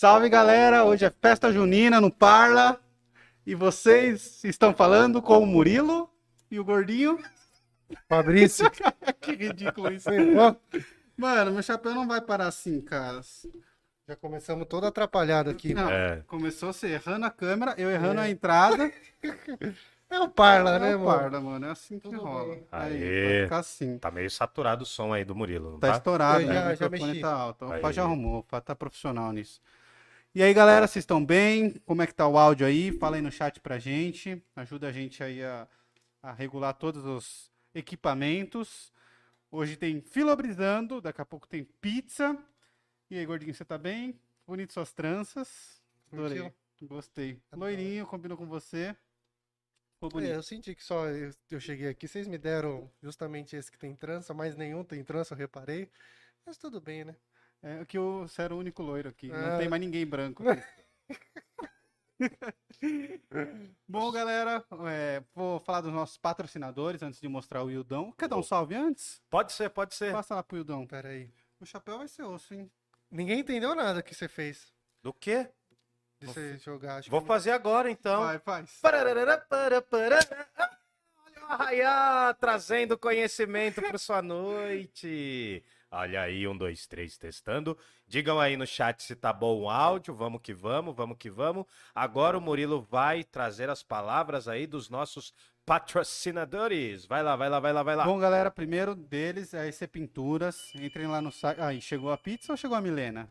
Salve galera, hoje é festa junina no Parla e vocês estão falando com o Murilo e o Gordinho. Fabrício. que ridículo isso. Mano, meu chapéu não vai parar assim, cara. Já começamos todo atrapalhado aqui. Não, É. começou você errando a câmera, eu errando a entrada. É o Parla, né, é o mano? Parla, mano, é assim que Tudo rola. bem. Aí, Aê. vai ficar assim. Tá meio saturado o som aí do Murilo, não Tá tá? estourado, Eu né? já- o já microfone mexi. tá alto. O Aí. Fá já arrumou, o Fá tá profissional nisso. E aí, galera, vocês estão bem? Como é que tá o áudio aí? Fala aí no chat pra gente. Ajuda a gente aí a, a regular todos os equipamentos. Hoje tem filobrizando, daqui a pouco tem pizza. E aí, gordinho, você tá bem? Bonito suas tranças. Adorei. Curtiu? Gostei. Loirinho, combinou com você. É, eu senti que só eu, eu cheguei aqui, vocês me deram justamente esse que tem trança, mais nenhum tem trança, eu reparei. Mas tudo bem, né? É que eu, você era o único loiro aqui. Não Ah. tem mais ninguém branco. Bom, galera, é, vou falar dos nossos patrocinadores antes de mostrar o Ildão. Quer dar um salve antes? Pode ser, pode ser. Passa lá pro Ildão. Pera aí. O chapéu vai ser osso, hein? Ninguém entendeu nada que você fez Do quê? de você jogar. Acho Vou que... fazer agora então. Vai, faz. Pararara, para, para. Ah, Olha o Arraiá trazendo conhecimento para sua noite. Olha aí, um, dois, três, testando. Digam aí no chat se tá bom o áudio. Vamos que vamos, vamos que vamos. Agora o Murilo vai trazer as palavras aí dos nossos patrocinadores. Vai lá, vai lá, vai lá, vai lá. Bom, galera, primeiro deles é a EC Pinturas. Entrem lá no site. Aí, chegou a pizza ou chegou a Milena?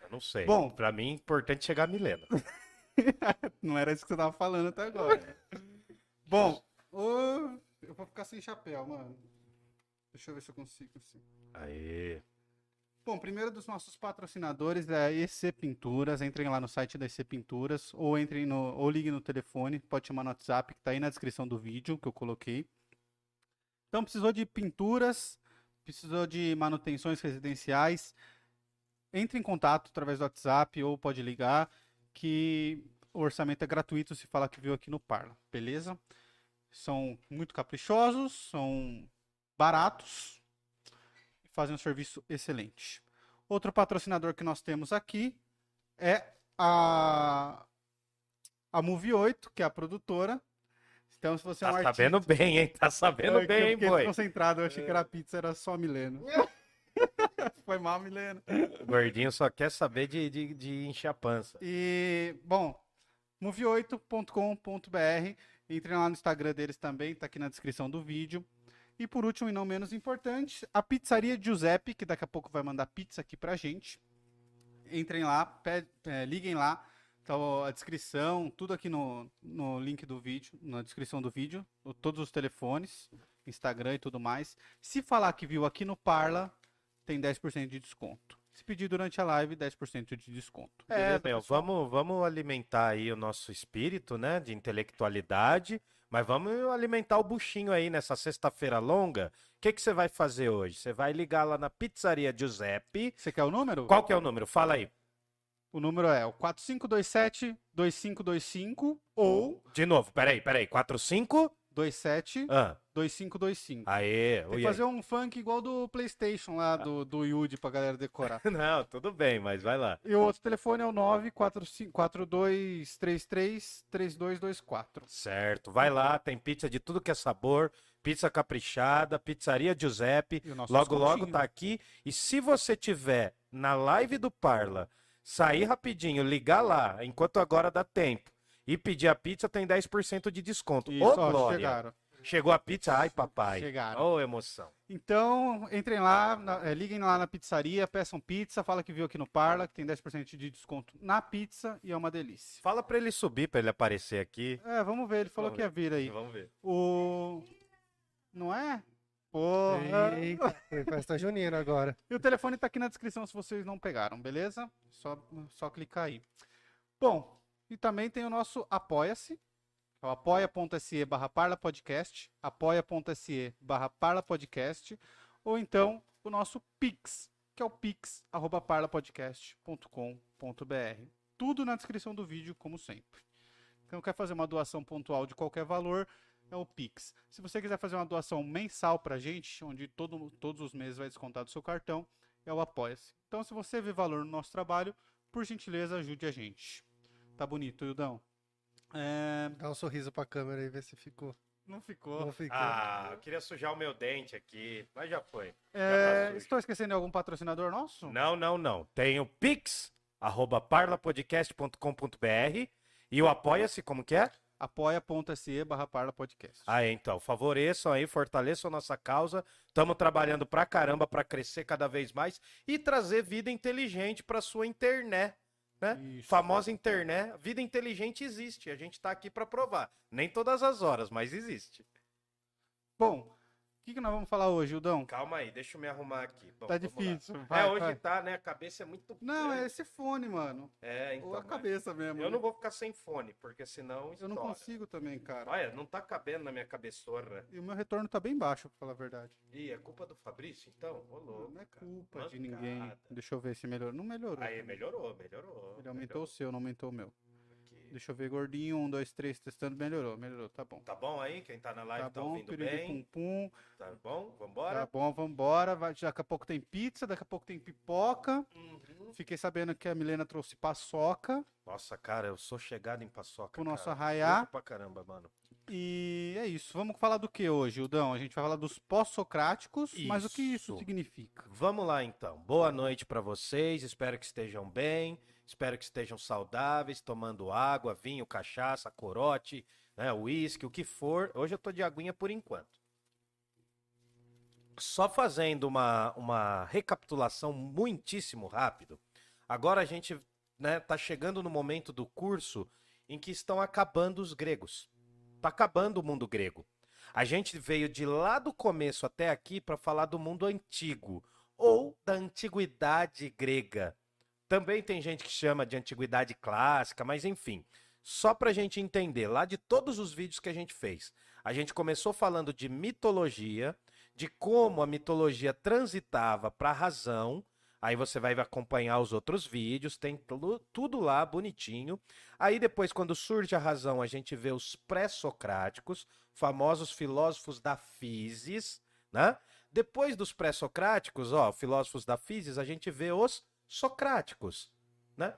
Eu não sei. Bom. Para mim, é importante chegar a Milena. Não era isso que você tava falando até agora. Bom, ô, eu vou ficar sem chapéu, mano. Deixa eu ver se eu consigo. Assim. Aê. Bom, primeiro dos nossos patrocinadores é a EC Pinturas. Entrem lá no site da EC Pinturas ou entrem no ou liguem no telefone, pode chamar no WhatsApp que tá aí na descrição do vídeo que eu coloquei. Então precisou de pinturas, precisou de manutenções residenciais, entre em contato através do WhatsApp ou pode ligar que o orçamento é gratuito se falar que viu aqui no Parla, beleza? São muito caprichosos, são baratos e fazem um serviço excelente. Outro patrocinador que nós temos aqui é a a Movie 8, que é a produtora. Então, se você é um Tá artista... sabendo bem, hein? Tá sabendo É eu bem, hein, fiquei boi? concentrado, eu achei que era pizza, era só Milena. Foi mal, Milena. O gordinho só quer saber de, de, de encher a pança. E, bom, move8.com.br. Entrem lá no Instagram deles também, tá aqui na descrição do vídeo. E por último, e não menos importante, a Pizzaria Giuseppe, que daqui a pouco vai mandar pizza aqui pra gente. Entrem lá, é, liguem lá. Tá a descrição, tudo aqui no, no link do vídeo, na descrição do vídeo, todos os telefones, Instagram e tudo mais. Se falar que viu aqui no Parla, tem 10% de desconto. Se pedir durante a live, 10% de desconto. É, Beleza, meu, pessoal? vamos, vamos alimentar aí o nosso espírito, né, de intelectualidade, mas vamos alimentar o buchinho aí nessa sexta-feira longa. O que que você vai fazer hoje? Você vai ligar lá na Pizzaria Giuseppe. Você quer o número? Qual que é o número? Fala aí. O número é o 4527-2525 ou De novo, peraí, peraí. 45? 27 Ah, 2525. aê. Tem que fazer um funk igual do PlayStation lá, do, do Yuji pra galera decorar. Não, tudo bem, mas vai lá. E o outro telefone é o 942333224. Certo, vai lá, tem pizza de tudo que é sabor, pizza caprichada, pizzaria Giuseppe. Logo, logo tá aqui. E se você tiver na live do Parla, sair rapidinho, ligar lá, enquanto agora dá tempo, e pedir a pizza, tem 10% de desconto. Isso, Ô, ó, Glória! chegaram. Chegou a pizza? Ai, papai. Chegaram. Ô, emoção. Então, entrem lá, na- é, liguem lá na pizzaria, peçam pizza, fala que viu aqui no Parla, que tem 10% de desconto na pizza e é uma delícia. Fala pra ele subir, pra ele aparecer aqui. É, vamos ver, ele falou Vamos que ia vir aí. Vamos ver. O. Não é? Porra! Eita, foi festa junina agora. E o telefone tá aqui na descrição se vocês não pegaram, beleza? Só, só clicar aí. Bom, e também tem o nosso Apoia-se, É o apoia.se barra parlapodcast, apoia.se barra parlapodcast, ou então o nosso Pix, que é o pix, parlapodcast.com.br. Tudo na descrição do vídeo, como sempre. Então, quer fazer uma doação pontual de qualquer valor, é o Pix. Se você quiser fazer uma doação mensal pra gente, onde todo, todos os meses vai descontar do seu cartão, é o Apoia-se. Então, se você vê valor no nosso trabalho, por gentileza, ajude a gente. Tá bonito, Ildão? É... Dá um sorriso pra câmera e vê se ficou. Não ficou. Não ficou. Ah, eu queria sujar o meu dente aqui, mas já foi. É, tá sujo. estou esquecendo de algum patrocinador nosso? Não, não, não. Tem o Pix, arroba parlapodcast.com.br e o Apoia-se, como que é? apoia.se barra parlapodcast. Ah, então, favoreçam aí, fortaleçam nossa causa. Estamos trabalhando pra caramba para crescer cada vez mais e trazer vida inteligente para sua internet. Né? Isso. Famosa internet, vida inteligente existe. A gente tá aqui para provar. Nem todas as horas, mas existe. Bom, o que, que nós vamos falar hoje, Ildão? Calma aí, deixa eu me arrumar aqui. Bom, Tá difícil. Vai, é, hoje vai. tá, né? A cabeça é muito. Não, é esse fone, mano. É, então. Ou a cabeça mesmo. Eu né? não vou ficar sem fone, porque senão. Eu não estoura. consigo também, cara. Olha, não tá cabendo na minha cabeçorra. E o meu retorno tá bem baixo, pra falar a verdade. Ih, é culpa do Fabrício, então? Ô, louco. Não é culpa de Mancada. ninguém. Deixa eu ver se melhorou. Não melhorou. Aí, melhorou, melhorou. Ele aumentou o seu, não aumentou o meu. Deixa eu ver, gordinho. Um, dois, três, testando. Melhorou, melhorou. Tá bom. Tá bom aí? Quem tá na live Tá tá, bom, ouvindo bem? pum pum. Tá bom? Tá Vambora? bom, vambora. Vai, daqui a pouco tem pizza, daqui a pouco tem pipoca. Uhum. Fiquei sabendo que a Milena trouxe paçoca Nossa, cara, eu sou chegado em paçoca. pro nosso arraiá. Pra caramba, mano. E é isso. Vamos falar do que hoje, Ildão? A gente vai falar dos pós-socráticos, mas o que isso Isso. significa? Vamos lá então. Boa noite pra vocês. Espero que estejam bem. Espero que estejam saudáveis, tomando água, vinho, cachaça, corote, né, uísque, o que for. Hoje eu tô de aguinha por enquanto. Só fazendo uma, uma recapitulação muitíssimo rápido. Agora a gente né, tá chegando no momento do curso em que estão acabando os gregos. Tá acabando o mundo grego. A gente veio de lá do começo até aqui para falar do mundo antigo ou da antiguidade grega. Também tem gente que chama de antiguidade clássica, mas enfim, só para a gente entender, lá de todos os vídeos que a gente fez, a gente começou falando de mitologia, de como a mitologia transitava para a razão. Aí você vai acompanhar os outros vídeos, tem tudo- lá bonitinho. Aí depois, quando surge a razão, a gente vê os pré-socráticos, famosos filósofos da physis, né? Depois dos pré-socráticos, ó, filósofos da physis, a gente vê os socráticos, né?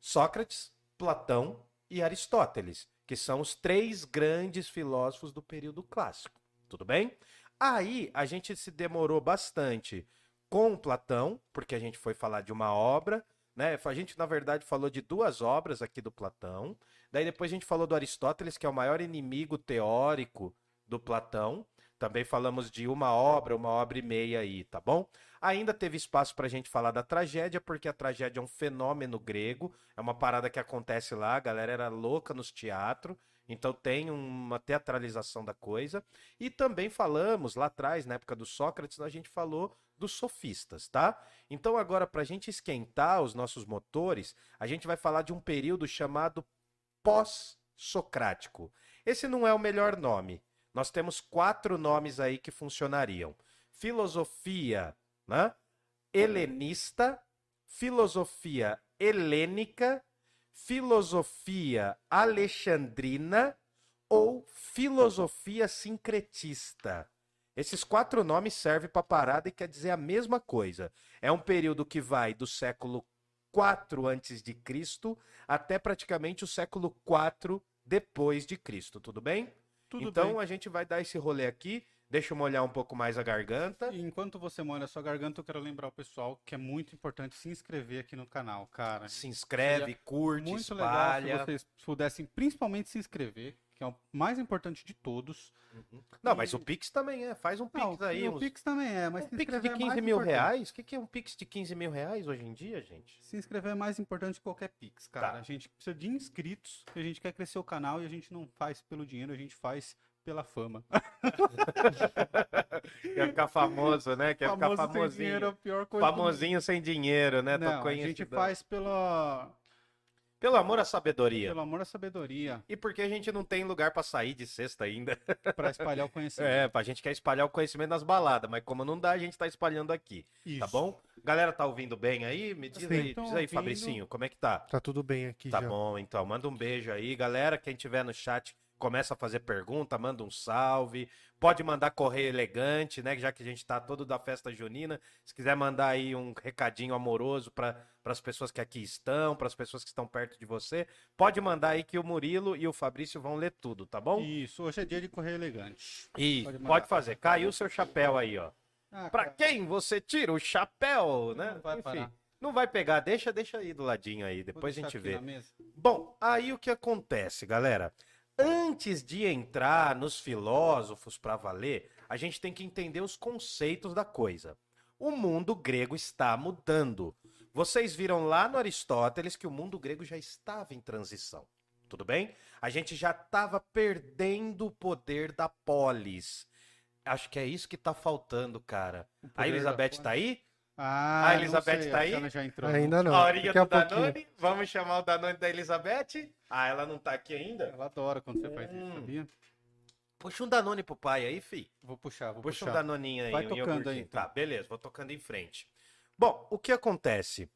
Sócrates, Platão e Aristóteles, que são os três grandes filósofos do período clássico. Tudo bem? Aí a gente se demorou bastante com Platão, porque a gente foi falar de uma obra, né? A gente, na verdade, falou de duas obras aqui do Platão. Daí depois a gente falou do Aristóteles, que é o maior inimigo teórico do Platão. Também falamos de uma obra, uma obra e meia aí, tá bom? Ainda teve espaço para a gente falar da tragédia, porque a tragédia é um fenômeno grego, é uma parada que acontece lá, a galera era louca nos teatros, então tem uma teatralização da coisa. E também falamos lá atrás, na época do Sócrates, a gente falou dos sofistas, tá? Então agora, para a gente esquentar os nossos motores, a gente vai falar de um período chamado pós-socrático. Esse não é o melhor nome. Nós temos quatro nomes aí que funcionariam: filosofia né? helenista, filosofia helênica, filosofia alexandrina ou filosofia sincretista. Esses quatro nomes servem para parada e quer dizer a mesma coisa. É um período que vai do século 4 antes de Cristo até praticamente o século 4 depois de Cristo, tudo bem? Tudo então bem. a gente vai dar esse rolê aqui. Deixa eu molhar um pouco mais a garganta. E enquanto você molha a sua garganta, eu quero lembrar o pessoal que é muito importante se inscrever aqui no canal, cara. Se inscreve, curte, Muito espalha. legal se vocês pudessem principalmente se inscrever, que é o mais importante de todos. Não, mas o Pix também é. Faz um Pix Não, aí. o uns- Pix também é, mas um se Pix de é 15 mais mil importante. reais? O que, que é um Pix de 15 mil reais hoje em dia, gente? Se inscrever é mais importante que qualquer Pix, cara. Tá. A gente precisa de inscritos, a gente quer crescer o canal e a gente não faz pelo dinheiro, a gente faz pela fama. Quer ficar famoso, né? Quer ficar Famoso sem dinheiro é famosinho. a pior coisa. Famosinho sem dinheiro, né? Não, a gente faz pela Pelo amor à sabedoria. Pelo amor à sabedoria, E porque a gente não tem lugar pra sair de sexta ainda. pra espalhar o conhecimento. É, a gente quer espalhar o conhecimento nas baladas, mas como não dá, a gente tá espalhando aqui, tá bom? Galera, tá ouvindo bem aí? Me diz Sim. aí, diz aí, ouvindo. Fabricinho, como é que tá? Tá tudo bem aqui Tá já. bom, então. Manda um beijo aí. Galera, quem tiver no chat, começa a fazer pergunta, manda um salve. Pode mandar correio elegante, né? Já que a gente tá todo da festa junina. Se quiser mandar aí um recadinho amoroso para as pessoas que aqui estão, para as pessoas que estão perto de você, pode mandar aí que o Murilo e o Fabrício vão ler tudo, tá bom? Isso, hoje é dia de correr elegante. Isso, Pode pode, fazer. Caiu o seu chapéu aí, ó. Ah, Pra cara, quem você tira o chapéu, né? Não vai Enfim, parar. não vai pegar. Deixa, deixa aí do ladinho aí. Depois a gente vê. Bom, aí o que acontece, galera? Antes de entrar nos filósofos para valer, a gente tem que entender os conceitos da coisa. O mundo grego está mudando. Vocês viram lá no Aristóteles que o mundo grego já estava em transição. Tudo bem? A gente já estava perdendo o poder da polis. Acho que é isso que tá faltando, cara. A Elizabeth da tá aí? Ah, A Elizabeth sei, tá aí? ela já entrou. Ainda não. a horinha do pouquinho. Danone? Vamos chamar o Danone da Elizabeth? Ah, ela não tá aqui ainda? Ela adora quando você faz isso, Hum. sabia? Puxa um Danone pro pai aí, fi. Vou puxar, vou Puxa um puxar. Danoninho aí, Vai um tocando aí, então. Tá, beleza, vou tocando em frente. Bom, o que acontece?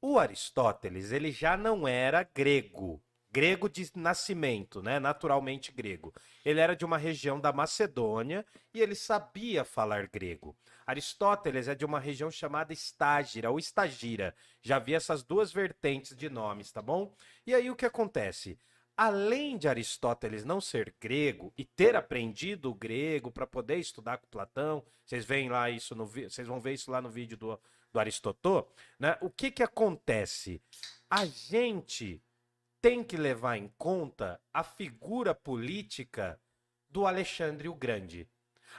O Aristóteles, ele já não era grego. Grego de nascimento, né? Naturalmente grego. Ele era de uma região da Macedônia e ele sabia falar grego. Aristóteles é de uma região chamada Estágira ou Estagira. Já vi essas duas vertentes de nomes, tá bom? E aí o que acontece? Além de Aristóteles não ser grego e ter aprendido o grego para poder estudar com Platão, vocês veem lá isso no vocês vão ver isso lá no vídeo do, do Aristotô, né? O que que acontece? A gente tem que levar em conta a figura política do Alexandre o Grande.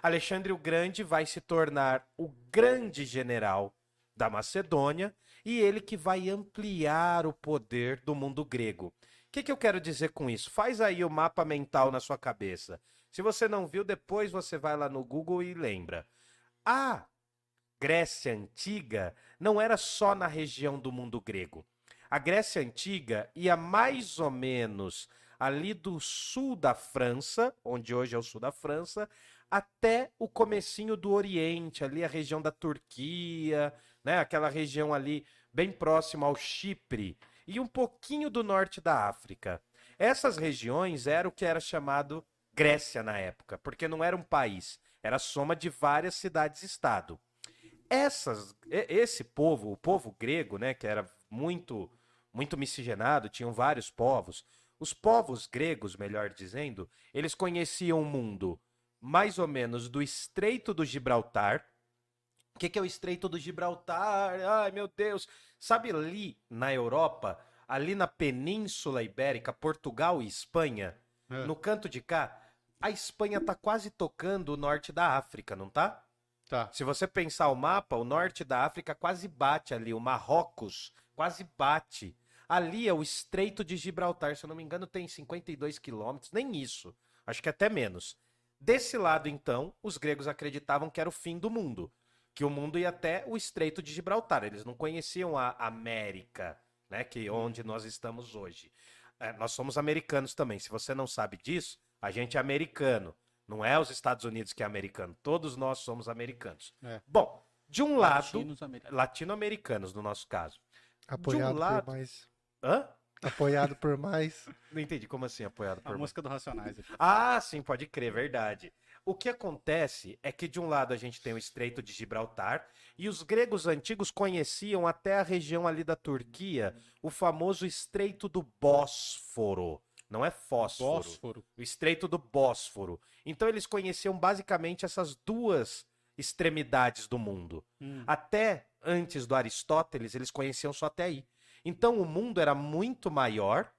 Alexandre o Grande vai se tornar o grande general da Macedônia e ele que vai ampliar o poder do mundo grego. O que, que eu quero dizer com isso? Faz aí o mapa mental na sua cabeça. Se você não viu, depois você vai lá no Google e lembra. A Grécia Antiga não era só na região do mundo grego. A Grécia Antiga ia mais ou menos ali do sul da França, onde hoje é o sul da França, até o comecinho do Oriente, ali a região da Turquia, né, aquela região ali bem próxima ao Chipre e um pouquinho do norte da África. Essas regiões eram o que era chamado Grécia na época, porque não era um país, era soma de várias cidades-estado. Essas, esse povo, o povo grego, né, que era muito, muito miscigenado, tinham vários povos. Os povos gregos, melhor dizendo, eles conheciam o mundo mais ou menos do Estreito do Gibraltar. O que, que é o Estreito do Gibraltar? Ai, meu Deus! Sabe ali na Europa, ali na Península Ibérica, Portugal e Espanha, É. no canto de cá, a Espanha tá quase tocando o norte da África, não tá? Tá. Se você pensar o mapa, o norte da África quase bate ali, o Marrocos quase bate. Ali é o Estreito de Gibraltar, se eu não me engano, tem 52 quilômetros, nem isso. Acho que até menos. Desse lado, então, os gregos acreditavam que era o fim do mundo, que o mundo ia até o Estreito de Gibraltar. Eles não conheciam a América, né, que onde nós estamos hoje. É, nós somos americanos também. Se você não sabe disso, a gente é americano. Não é os Estados Unidos que é americano. Todos nós somos americanos. É. Bom, de um lado, latino-americanos no nosso caso. Apoiado lado- por mais. Hã? Apoiado por mais. Não entendi como assim apoiado A por música do Racionais. aqui. Ah, sim, pode crer, verdade. O que acontece é que de um lado a gente tem o Estreito de Gibraltar e os gregos antigos conheciam até a região ali da Turquia o famoso Estreito do Bósforo. Não é fósforo. Bósforo. o Estreito do Bósforo. Então eles conheciam basicamente essas duas extremidades do mundo. Hum. Até antes do Aristóteles, eles conheciam só até aí. Então o mundo era muito maior,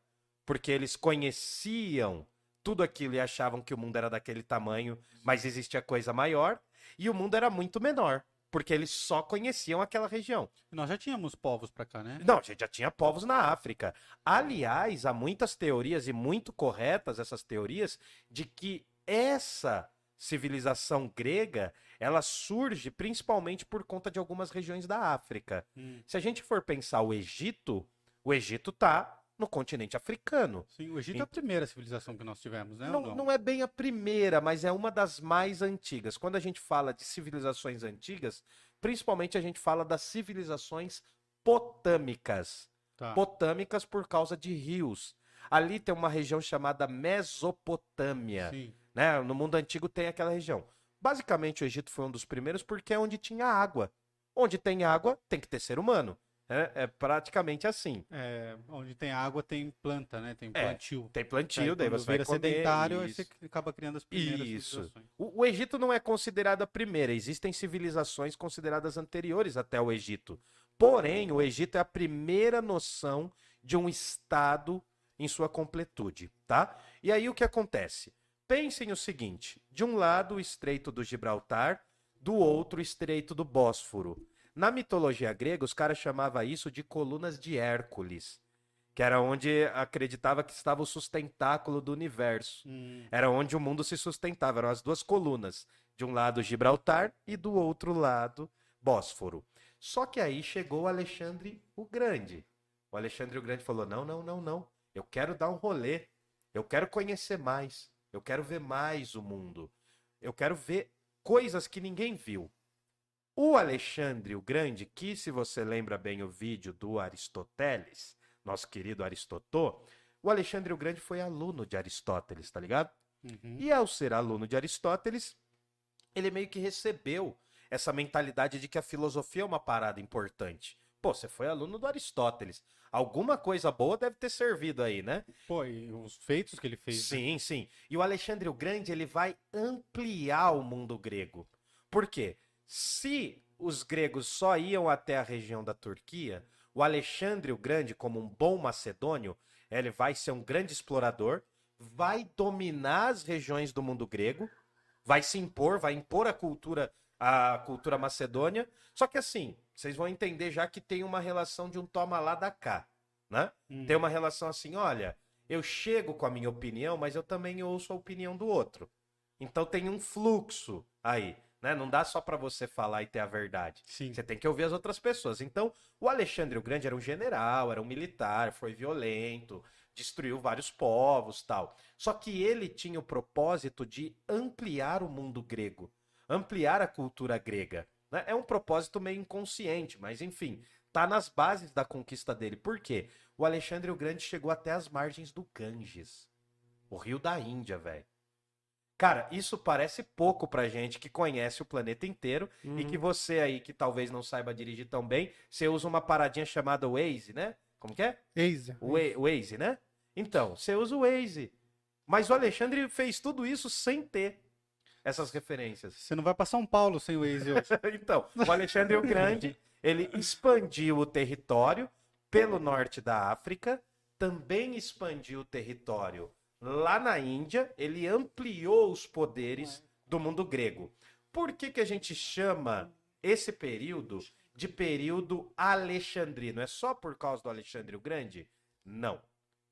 porque eles conheciam tudo aquilo e achavam que o mundo era daquele tamanho, mas existia coisa maior, e o mundo era muito menor, porque eles só conheciam aquela região. Nós já tínhamos povos pra cá, né? Não, a gente já tinha povos na África. Aliás, há muitas teorias, e muito corretas essas teorias, de que essa civilização grega, ela surge principalmente por conta de algumas regiões da África. Hum. Se a gente for pensar o Egito, o Egito tá no continente africano. Sim, o Egito é a primeira civilização que nós tivemos, né? ou Não, não é bem a primeira, mas é uma das mais antigas. Quando a gente fala de civilizações antigas, principalmente a gente fala das civilizações potâmicas. Tá. Potâmicas por causa de rios. Ali tem uma região chamada Mesopotâmia. Sim. Né? No mundo antigo tem aquela região. Basicamente, o Egito foi um dos primeiros porque é onde tinha água. Onde tem água, tem que ter ser humano. É, é praticamente assim. É, onde tem água tem planta, né? Tem É, plantio. Tem plantio, Aí, daí você vai vira comer. sedentário, aí isso. você acaba criando as primeiras Isso. civilizações. O, o Egito não é considerado a primeira, existem civilizações consideradas anteriores até o Egito. Porém, o Egito é a primeira noção de um estado em sua completude, tá? E aí o que acontece? Pensem o seguinte: de um lado o Estreito do Gibraltar, do outro o Estreito do Bósforo. Na mitologia grega, os caras chamavam isso de colunas de Hércules, que era onde acreditava que estava o sustentáculo do universo. Hum, Era onde o mundo se sustentava, eram as duas colunas. De um lado Gibraltar e do outro lado Bósforo. Só que aí chegou Alexandre o Grande. O Alexandre o Grande falou: não, não, não, não. Eu quero dar um rolê. Eu quero conhecer mais. Eu quero ver mais o mundo. Eu quero ver coisas que ninguém viu. O Alexandre o Grande, que se você lembra bem o vídeo do Aristóteles, nosso querido Aristotô, o Alexandre o Grande foi aluno de Aristóteles, tá ligado? uhum. E ao ser aluno de Aristóteles, ele meio que recebeu essa mentalidade de que a filosofia é uma parada importante. Pô, você foi aluno do Aristóteles. Alguma coisa boa deve ter servido aí, né? Pô, e os feitos que ele fez. né? Sim, sim. E o Alexandre o Grande, ele vai ampliar o mundo grego. Por quê? Se os gregos só iam até a região da Turquia, o Alexandre o Grande, como um bom macedônio, ele vai ser um grande explorador, vai dominar as regiões do mundo grego, vai se impor, vai impor a cultura a cultura macedônia. Só que assim, vocês vão entender já que tem uma relação de um toma lá da cá, né? Hum. Tem uma relação assim, olha, eu chego com a minha opinião, mas eu também ouço a opinião do outro. Então tem um fluxo aí, né? Não dá só pra você falar e ter a verdade. Sim. Você tem que ouvir as outras pessoas. Então, o Alexandre o Grande era um general, era um militar, foi violento, destruiu vários povos, tal. Só que ele tinha o propósito de ampliar o mundo grego, ampliar a cultura grega. né? É um propósito meio inconsciente, mas enfim, tá nas bases da conquista dele. Por quê? O Alexandre o Grande chegou até as margens do Ganges, o rio da Índia, velho. Cara, isso parece pouco pra gente que conhece o planeta inteiro Uhum. e que você aí que talvez não saiba dirigir tão bem, você usa uma paradinha chamada Waze, né? Como que é? Eisa. O Wa- Waze, né? Então, você usa o Waze. Mas o Alexandre fez tudo isso sem ter essas referências. Você não vai pra São Paulo sem o Waze hoje. Então, o Alexandre o Grande, ele expandiu o território pelo norte da África, também expandiu o território lá na Índia, ele ampliou os poderes do mundo grego. Por que, que a gente chama esse período de período alexandrino? É só por causa do Alexandre o Grande? Não.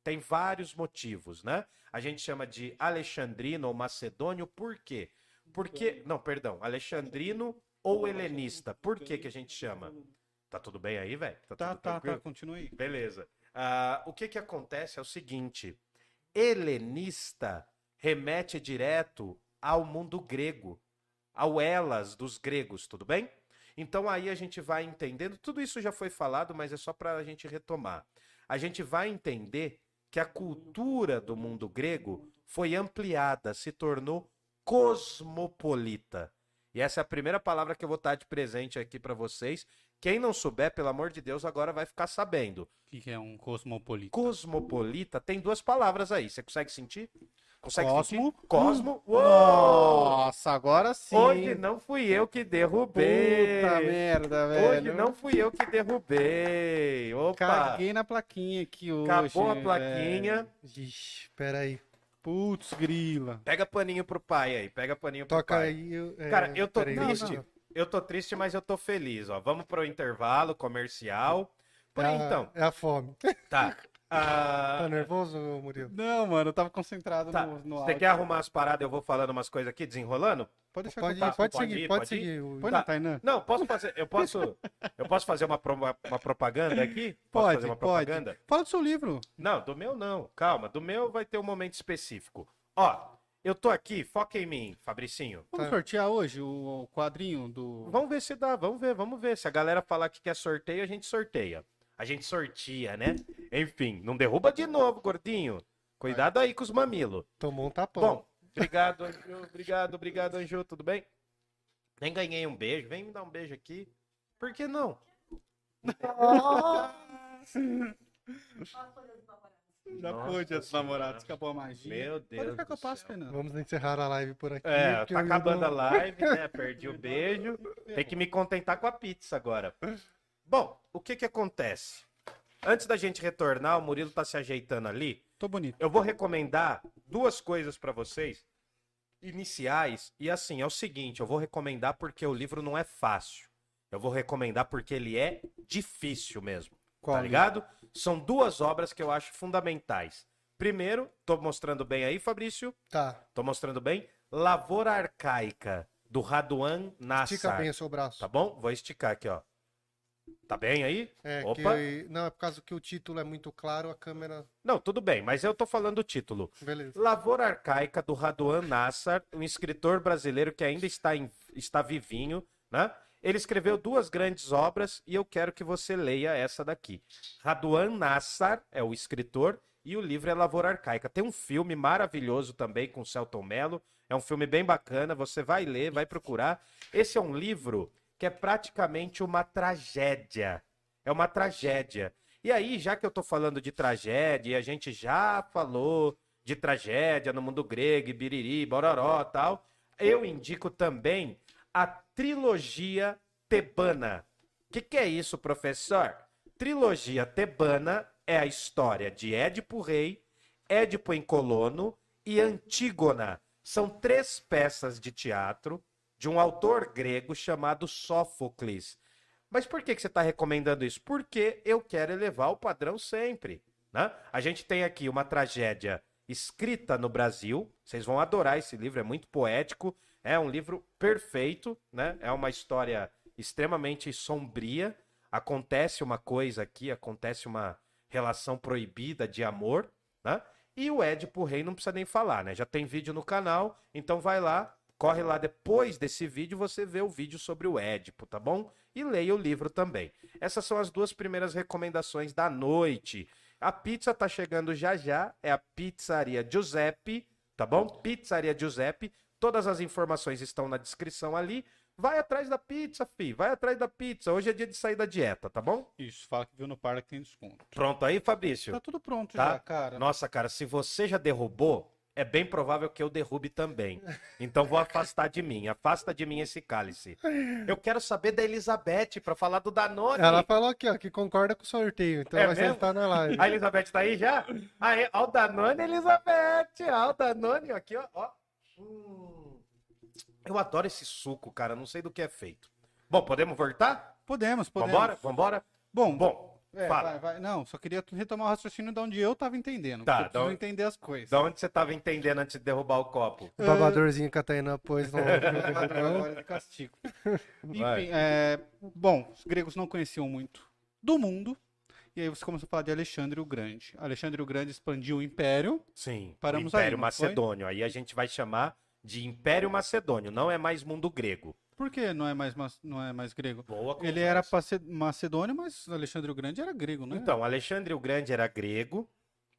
Tem vários motivos, né? A gente chama de alexandrino ou macedônio, por quê? Porque, não, perdão, alexandrino ou helenista. Por que que a gente chama? Tá tudo bem aí, velho? Tá, tudo tá, tá, continua aí. Beleza. Ah, o que que acontece é o seguinte: helenista remete direto ao mundo grego, ao elas dos gregos, tudo bem? Então aí a gente vai entendendo, tudo isso já foi falado, mas é só para a gente retomar. A gente vai entender que a cultura do mundo grego foi ampliada, se tornou cosmopolita. E essa é a primeira palavra que eu vou estar de presente aqui para vocês. Quem não souber, pelo amor de Deus, agora vai ficar sabendo. O que, que é um cosmopolita? Cosmopolita tem duas palavras aí. Você consegue sentir? Consegue Cosmo. sentir? Cosmo. Uou! Nossa, agora sim. Hoje não fui eu que derrubei. Puta merda, velho. Hoje não fui eu que derrubei. Opa! Caguei na plaquinha aqui hoje. Acabou a velho. plaquinha. Ixi, peraí. Putz, grila. Pega paninho pro pai aí. Pega paninho pro Toca pai. aí. eu- é, Cara, eu tô peraí, triste. não. Eu tô triste, mas eu tô feliz, ó. Vamos pro intervalo comercial. Por É a- então, É a fome. tá. Ah, Tá nervoso, Murilo? Não, mano, eu tava concentrado Tá. no, no Você áudio. quer arrumar as paradas? Eu vou falando umas coisas aqui, desenrolando? Pode deixar Pode, pode, Pode seguir, ir, pode, pode ir? seguir. o- Põe Tá. na Tainan. Não, posso fazer. Eu posso. Eu posso fazer uma, pro- uma, uma propaganda aqui? Posso Pode, fazer uma pode. propaganda? Fala do seu livro. Não, do meu não. Calma, do meu vai ter um momento específico. Ó, eu tô aqui, foca em mim, Fabricinho. Vamos Tá. sortear hoje o quadrinho do. Vamos ver se dá, vamos ver, vamos ver. Se a galera falar que quer sorteio, a gente sorteia. A gente sortia, né? Enfim, não derruba de novo, gordinho. Cuidado aí com os mamilos. Tomou um tapão. Bom, obrigado, Anju. Obrigado, obrigado, Anju. Tudo bem? Nem ganhei um beijo. Vem me dar um beijo aqui. Por que não? Já Nossa dia dos Senhora. namorados, acabou a magia. Meu Pode Deus. deixar que eu passo. Tainan. Vamos encerrar a live por aqui. É, tá acabando a não- live, né? Perdi o beijo. Tem que me contentar com a pizza agora. Bom, o que que acontece? Antes da gente retornar, o Murilo tá se ajeitando ali. Tô bonito. Eu vou recomendar duas coisas pra vocês iniciais e assim, é o seguinte, eu vou recomendar porque o livro não é fácil. Eu vou recomendar porque ele é difícil mesmo. Qual tá ligado? São duas obras que eu acho fundamentais. Primeiro, tô mostrando bem aí, Fabrício? Tá, Tô mostrando bem. Lavoura Arcaica, do Raduan Nassar. estica bem o seu braço. Tá bom? Vou esticar aqui, ó. Tá bem aí? É, Opa. que... Não, é por causa que o título é muito claro, a câmera... Não, tudo bem, mas eu tô falando o título. Beleza. Lavoura Arcaica, do Raduan Nassar, um escritor brasileiro que ainda está, em- está vivinho, né? Ele escreveu duas grandes obras e eu quero que você leia essa daqui. Raduan Nassar é o escritor e o livro é Lavoura Arcaica. Tem um filme maravilhoso também com Celton Mello. É um filme bem bacana, você vai ler, vai procurar. Esse é um livro que é praticamente uma tragédia. É uma tragédia. E aí, já que eu tô falando de tragédia, e a gente já falou de tragédia no mundo grego, biriri, bororó tal, eu indico também a trilogia tebana. O que, que é isso, professor? Trilogia tebana é a história de Édipo Rei, Édipo em Colono e Antígona. São três peças de teatro de um autor grego chamado Sófocles. Mas por que, que você está recomendando isso? Porque eu quero elevar o padrão sempre. Né? A gente tem aqui uma tragédia escrita no Brasil. Vocês vão adorar esse livro, é muito poético. É um livro perfeito, né? É uma história extremamente sombria. Acontece uma coisa aqui, acontece uma relação proibida de amor, né? E o Édipo Rei não precisa nem falar, né? Já tem vídeo no canal, então vai lá, corre lá depois desse vídeo, você vê o vídeo sobre o Édipo, tá bom? E leia o livro também. Essas são as duas primeiras recomendações da noite. A pizza tá chegando já já, é a Pizzaria Giuseppe, tá bom? Pizzaria Giuseppe. Todas as informações estão na descrição ali. Vai atrás da pizza, fi. Vai atrás da pizza. Hoje é dia de sair da dieta, tá bom? Isso, fala que viu no par que tem desconto. Pronto aí, Fabrício? Tá tudo pronto Tá. já, cara. Nossa, cara, se você já derrubou, é bem provável que eu derrube também. Então vou afastar de mim. Afasta de mim esse cálice. Eu quero saber da Elizabeth pra falar do Danone. Ela falou aqui, ó, que concorda com o sorteio, então É vai mesmo? sentar na live. A Elizabeth tá aí já? Aí, ó o Danone, Elizabeth. Ó o Danone aqui, ó. ó. Hum. Eu adoro esse suco, cara. Não sei do que é feito. Bom, podemos voltar? Podemos, podemos. Vambora? Vambora? Bom, Bom, é, fala. vai, vai. Não, só queria retomar o raciocínio de onde eu tava entendendo. Tá, eu preciso então- entender as coisas. Da onde você tava entendendo antes de derrubar o copo? O babadorzinho que a Tainá pôs no... Agora de castigo. Vai. Enfim, é, bom, os gregos não conheciam muito do mundo. E aí você começou a falar de Alexandre o Grande. Alexandre o Grande expandiu o império. Sim, Paramos o Império aí, não foi? Macedônio. Aí a gente vai chamar de Império Macedônio, não é mais mundo grego. Por que não é mais, não é mais grego? Boa Ele era macedônio, mas Alexandre o Grande era grego, né? Então, Alexandre o Grande era grego.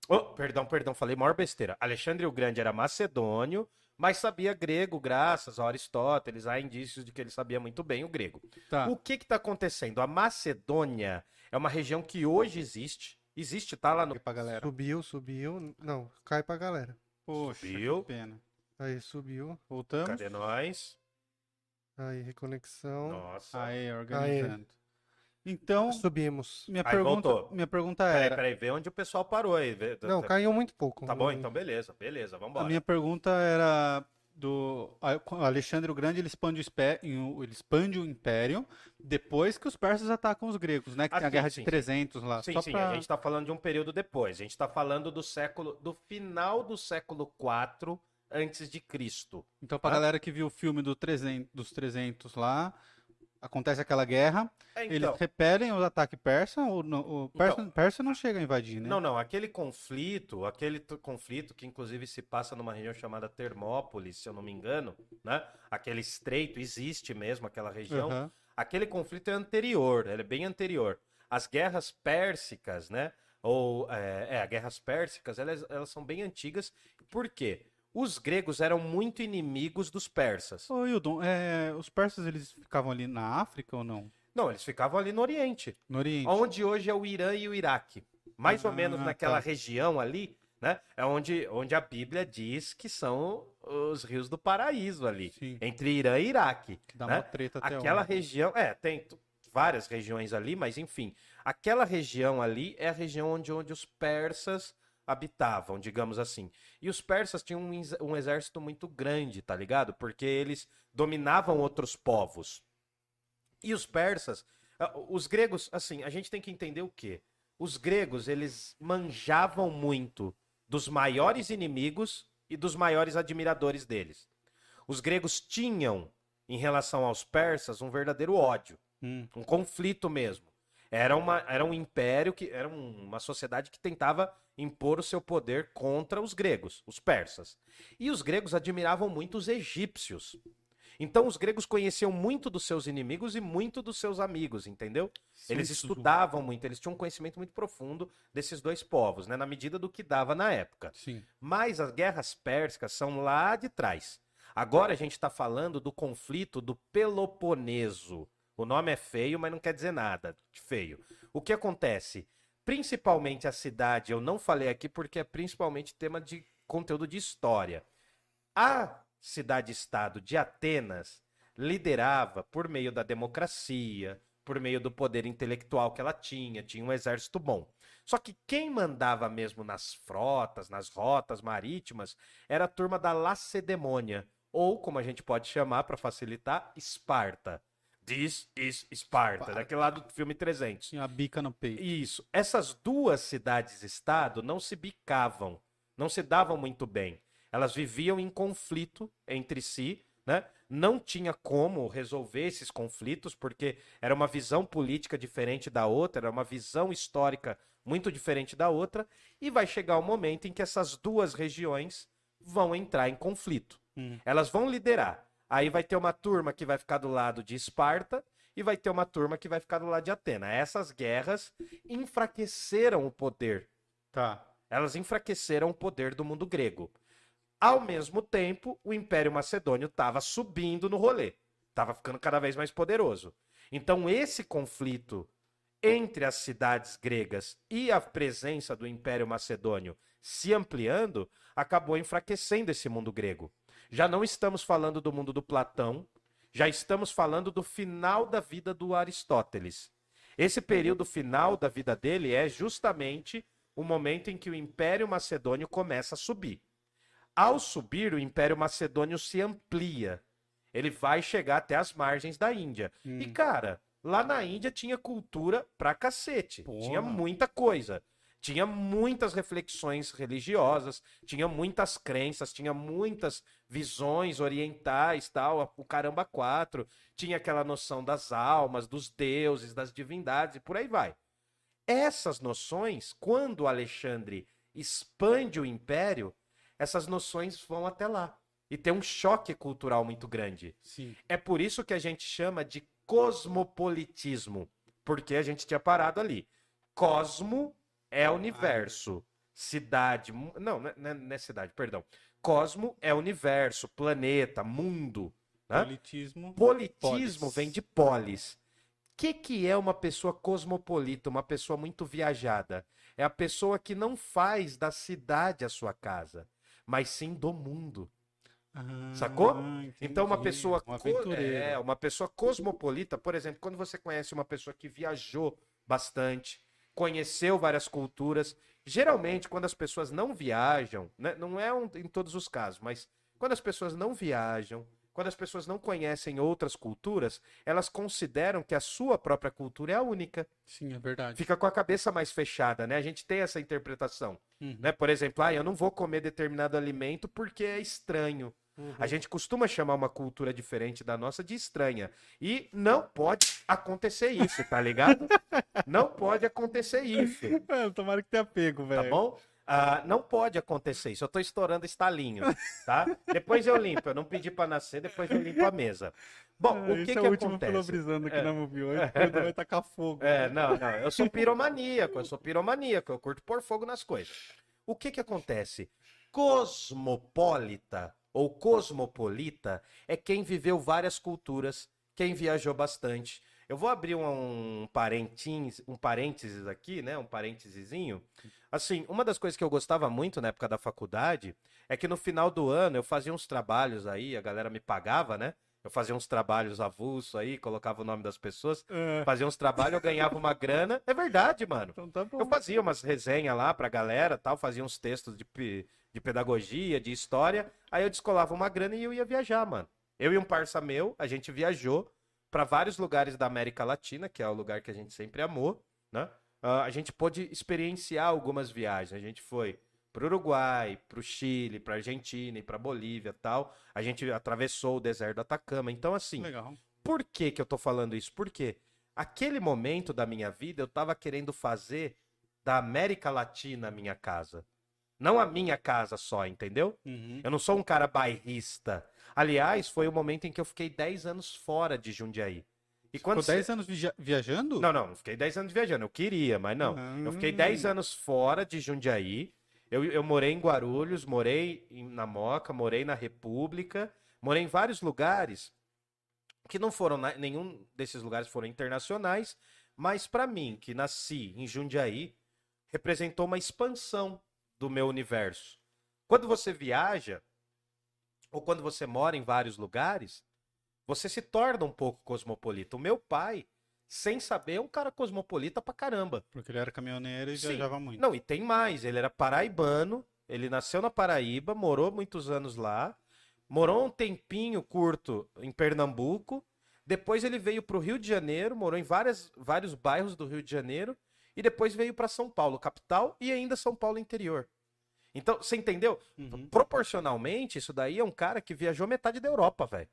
Oh, perdão, perdão, falei maior besteira. Alexandre o Grande era macedônio, mas sabia grego, graças a Aristóteles. Há indícios de que ele sabia muito bem o grego. Tá. O que está acontecendo? A Macedônia é uma região que hoje existe. Existe, tá lá no. Pra galera. Subiu, subiu. Não, cai pra galera. Poxa, que pena. Aí, subiu. Voltamos. Cadê nós? Aí, reconexão. Nossa. Aí, organizando. Então, Subimos. minha Aí, pergunta, voltou. minha pergunta Peraí, era, peraí, vê onde o pessoal parou aí. vê- Não, tá, caiu muito pouco. tá bom, então beleza, beleza, a vambora. minha pergunta era do a- Alexandre o Grande, ele expande o, ele expande o império depois que os persas atacam os gregos, né? Que Ah, tem a sim, guerra sim. de 300 lá. Sim, Só sim, pra- a gente tá falando de um período depois. A gente tá falando do século, do final do século IV antes de Cristo. Então, pra Ah. galera que viu o filme do 300, dos 300 lá, acontece aquela guerra, É, eles então, repelem o ataque persa, ou não, o persa, Então- persa não chega a invadir, né? Não, não, aquele conflito, aquele conflito que inclusive se passa numa região chamada Termópolis, se eu não me engano, né? Aquele estreito existe mesmo, aquela região. Aham. Aquele conflito é anterior, ele é bem anterior. As guerras pérsicas, né? Ou, é, é, as guerras pérsicas, elas, elas são bem antigas. Por quê? Os gregos eram muito inimigos dos persas. Ô, Hildon, é, os persas eles ficavam ali na África ou não? Não, eles ficavam ali no Oriente. No Oriente? Onde hoje é o Irã e o Iraque. Mais ou Ah, menos naquela tá. região ali, né? É onde, onde a Bíblia diz que são os rios do paraíso ali. Sim, Entre Irã e Iraque. que dá né? uma treta até Aquela hoje. região, é, tem várias regiões ali, mas enfim, aquela região ali é a região onde, onde os persas habitavam, digamos assim. E os persas tinham um, um exército muito grande, tá ligado? Porque eles dominavam outros povos. E os persas, ah, os gregos, assim, a gente tem que entender o quê? Os gregos, eles manjavam muito dos maiores inimigos e dos maiores admiradores deles. Os gregos tinham, em relação aos persas, um verdadeiro ódio, Hum, um conflito mesmo. Era, uma, era um império, que era um- uma sociedade que tentava impor o seu poder contra os gregos, os persas. E os gregos admiravam muito os egípcios. Então os gregos conheciam muito dos seus inimigos e muito dos seus amigos, entendeu? Eles Sun Tzu. estudavam muito, eles tinham um conhecimento muito profundo desses dois povos, né, na medida do que dava na época. Sim. Mas as guerras pérsicas são lá de trás. Agora a gente está falando do conflito do Peloponeso. O nome é feio, mas não quer dizer nada de feio. O que acontece? Principalmente a cidade, eu não falei aqui porque é principalmente tema de conteúdo de história. A cidade-estado de Atenas liderava por meio da democracia, por meio do poder intelectual que ela tinha, tinha um exército bom. Só que quem mandava mesmo nas frotas, nas rotas marítimas, era a turma da Lacedemônia, ou como a gente pode chamar para facilitar, Esparta. This is Esparta, Esparta. daquele lado do filme 300. Tinha a bica no peito. Isso. Essas duas cidades-estado não se bicavam, não se davam muito bem. Elas viviam em conflito entre si, né? Não tinha como resolver esses conflitos, porque era uma visão política diferente da outra, era uma visão histórica muito diferente da outra, e vai chegar o momento em que essas duas regiões vão entrar em conflito. Hum. Elas vão liderar. Aí vai ter uma turma que vai ficar do lado de Esparta e vai ter uma turma que vai ficar do lado de Atena. Essas guerras enfraqueceram o poder. Tá. Elas enfraqueceram o poder do mundo grego. Ao mesmo tempo, o Império Macedônio estava subindo no rolê. Estava ficando cada vez mais poderoso. Então, esse conflito entre as cidades gregas e a presença do Império Macedônio se ampliando acabou enfraquecendo esse mundo grego. Já não estamos falando do mundo do Platão, já estamos falando do final da vida do Aristóteles. Esse período final da vida dele é justamente o momento em que o Império Macedônio começa a subir. Ao subir, o Império Macedônio se amplia. Ele vai chegar até as margens da Índia. Hum. E, cara, lá na Índia tinha cultura pra cacete. Porra. Tinha muita coisa. Tinha muitas reflexões religiosas, tinha muitas crenças, tinha muitas visões orientais, tal, o caramba quatro. Tinha aquela noção das almas, dos deuses, das divindades e por aí vai. Essas noções, quando Alexandre expande o império, essas noções vão até lá. E tem um choque cultural muito grande. Sim. É por isso que a gente chama de cosmopolitismo, porque a gente tinha parado ali. Cosmo é universo. Cidade. Não, não é, não é- não é cidade, perdão. Cosmo é universo, planeta, mundo. Hã? Politismo. Politismo Polis. vem de polis. O que, que é uma pessoa cosmopolita, uma pessoa muito viajada? É a pessoa que não faz da cidade a sua casa, mas sim do mundo. Ah, Sacou? Então, uma entendi. pessoa, Um aventureiro. é, uma pessoa cosmopolita, por exemplo, quando você conhece uma pessoa que viajou bastante, conheceu várias culturas, geralmente quando as pessoas não viajam, né, não é um- em todos os casos, mas quando as pessoas não viajam, quando as pessoas não conhecem outras culturas, elas consideram que a sua própria cultura é a única. Sim, é verdade. Fica com a cabeça mais fechada, né? A gente tem essa interpretação, Uhum. né? Por exemplo, ah, eu não vou comer determinado alimento porque é estranho. Uhum. A gente costuma chamar uma cultura diferente da nossa de estranha. E não pode acontecer isso, tá ligado? não pode acontecer isso, Mano, tomara que tenha pego, tá velho. bom? Ah, não pode acontecer isso. Eu tô estourando estalinho, tá? Depois eu limpo. Eu não pedi pra nascer, depois eu limpo a mesa. Bom, Ah, o que Esse que é o último acontece? filobrizando aqui É. na Movie hoje. Vai tacar fogo. É, não, não. Eu sou piromaníaco, eu sou piromaníaco, eu curto pôr fogo nas coisas. O que que acontece? Cosmopolita ou cosmopolita é quem viveu várias culturas, quem viajou bastante. Eu vou abrir um, um parênteses, um parênteses aqui, né? Um parêntesezinho. Assim, uma das coisas que eu gostava muito na época da faculdade é que no final do ano eu fazia uns trabalhos aí, a galera me pagava, né? Eu fazia uns trabalhos avulso aí, colocava o nome das pessoas É, fazia uns trabalhos, eu ganhava uma grana. É verdade, mano. então tá bom. Eu fazia umas resenhas lá pra galera, tal, fazia uns textos de, de pedagogia, de história. Aí eu descolava uma grana e eu ia viajar, mano. Eu e um parça meu, a gente viajou pra vários lugares da América Latina, que é o lugar que a gente sempre amou, né? Ah, a gente pôde experienciar algumas viagens. A gente foi pro Uruguai, pro Chile, pra Argentina e pra Bolívia, tal. A gente atravessou o deserto do Atacama. Então assim, Legal. por que, que eu tô falando isso? Porque aquele momento da minha vida eu tava querendo fazer da América Latina a minha casa. Não a minha casa só, entendeu? Uhum. Eu não sou um cara bairrista. Aliás, foi o momento em que eu fiquei 10 anos fora de Jundiaí. E quando Ficou 10 anos via- viajando? Não, não, não fiquei 10 anos viajando. Eu queria, mas não. Eu fiquei 10 Hum. anos fora de Jundiaí. Eu, eu morei em Guarulhos, morei na Moca, morei na República, morei em vários lugares que não foram, na- nenhum desses lugares foram internacionais, mas pra mim, que nasci em Jundiaí, representou uma expansão do meu universo. Quando você viaja, ou quando você mora em vários lugares, você se torna um pouco cosmopolita. O meu pai, sem saber, é um cara cosmopolita pra caramba. Porque ele era caminhoneiro e Sim. viajava muito. Não, e tem mais. Ele era paraibano, ele nasceu na Paraíba, morou muitos anos lá, morou um tempinho curto em Pernambuco, depois ele veio pro Rio de Janeiro, morou em várias, vários bairros do Rio de Janeiro, e depois veio pra São Paulo, capital, e ainda São Paulo interior. Então, você entendeu? Uhum. Proporcionalmente, isso daí é um cara que viajou metade da Europa, velho.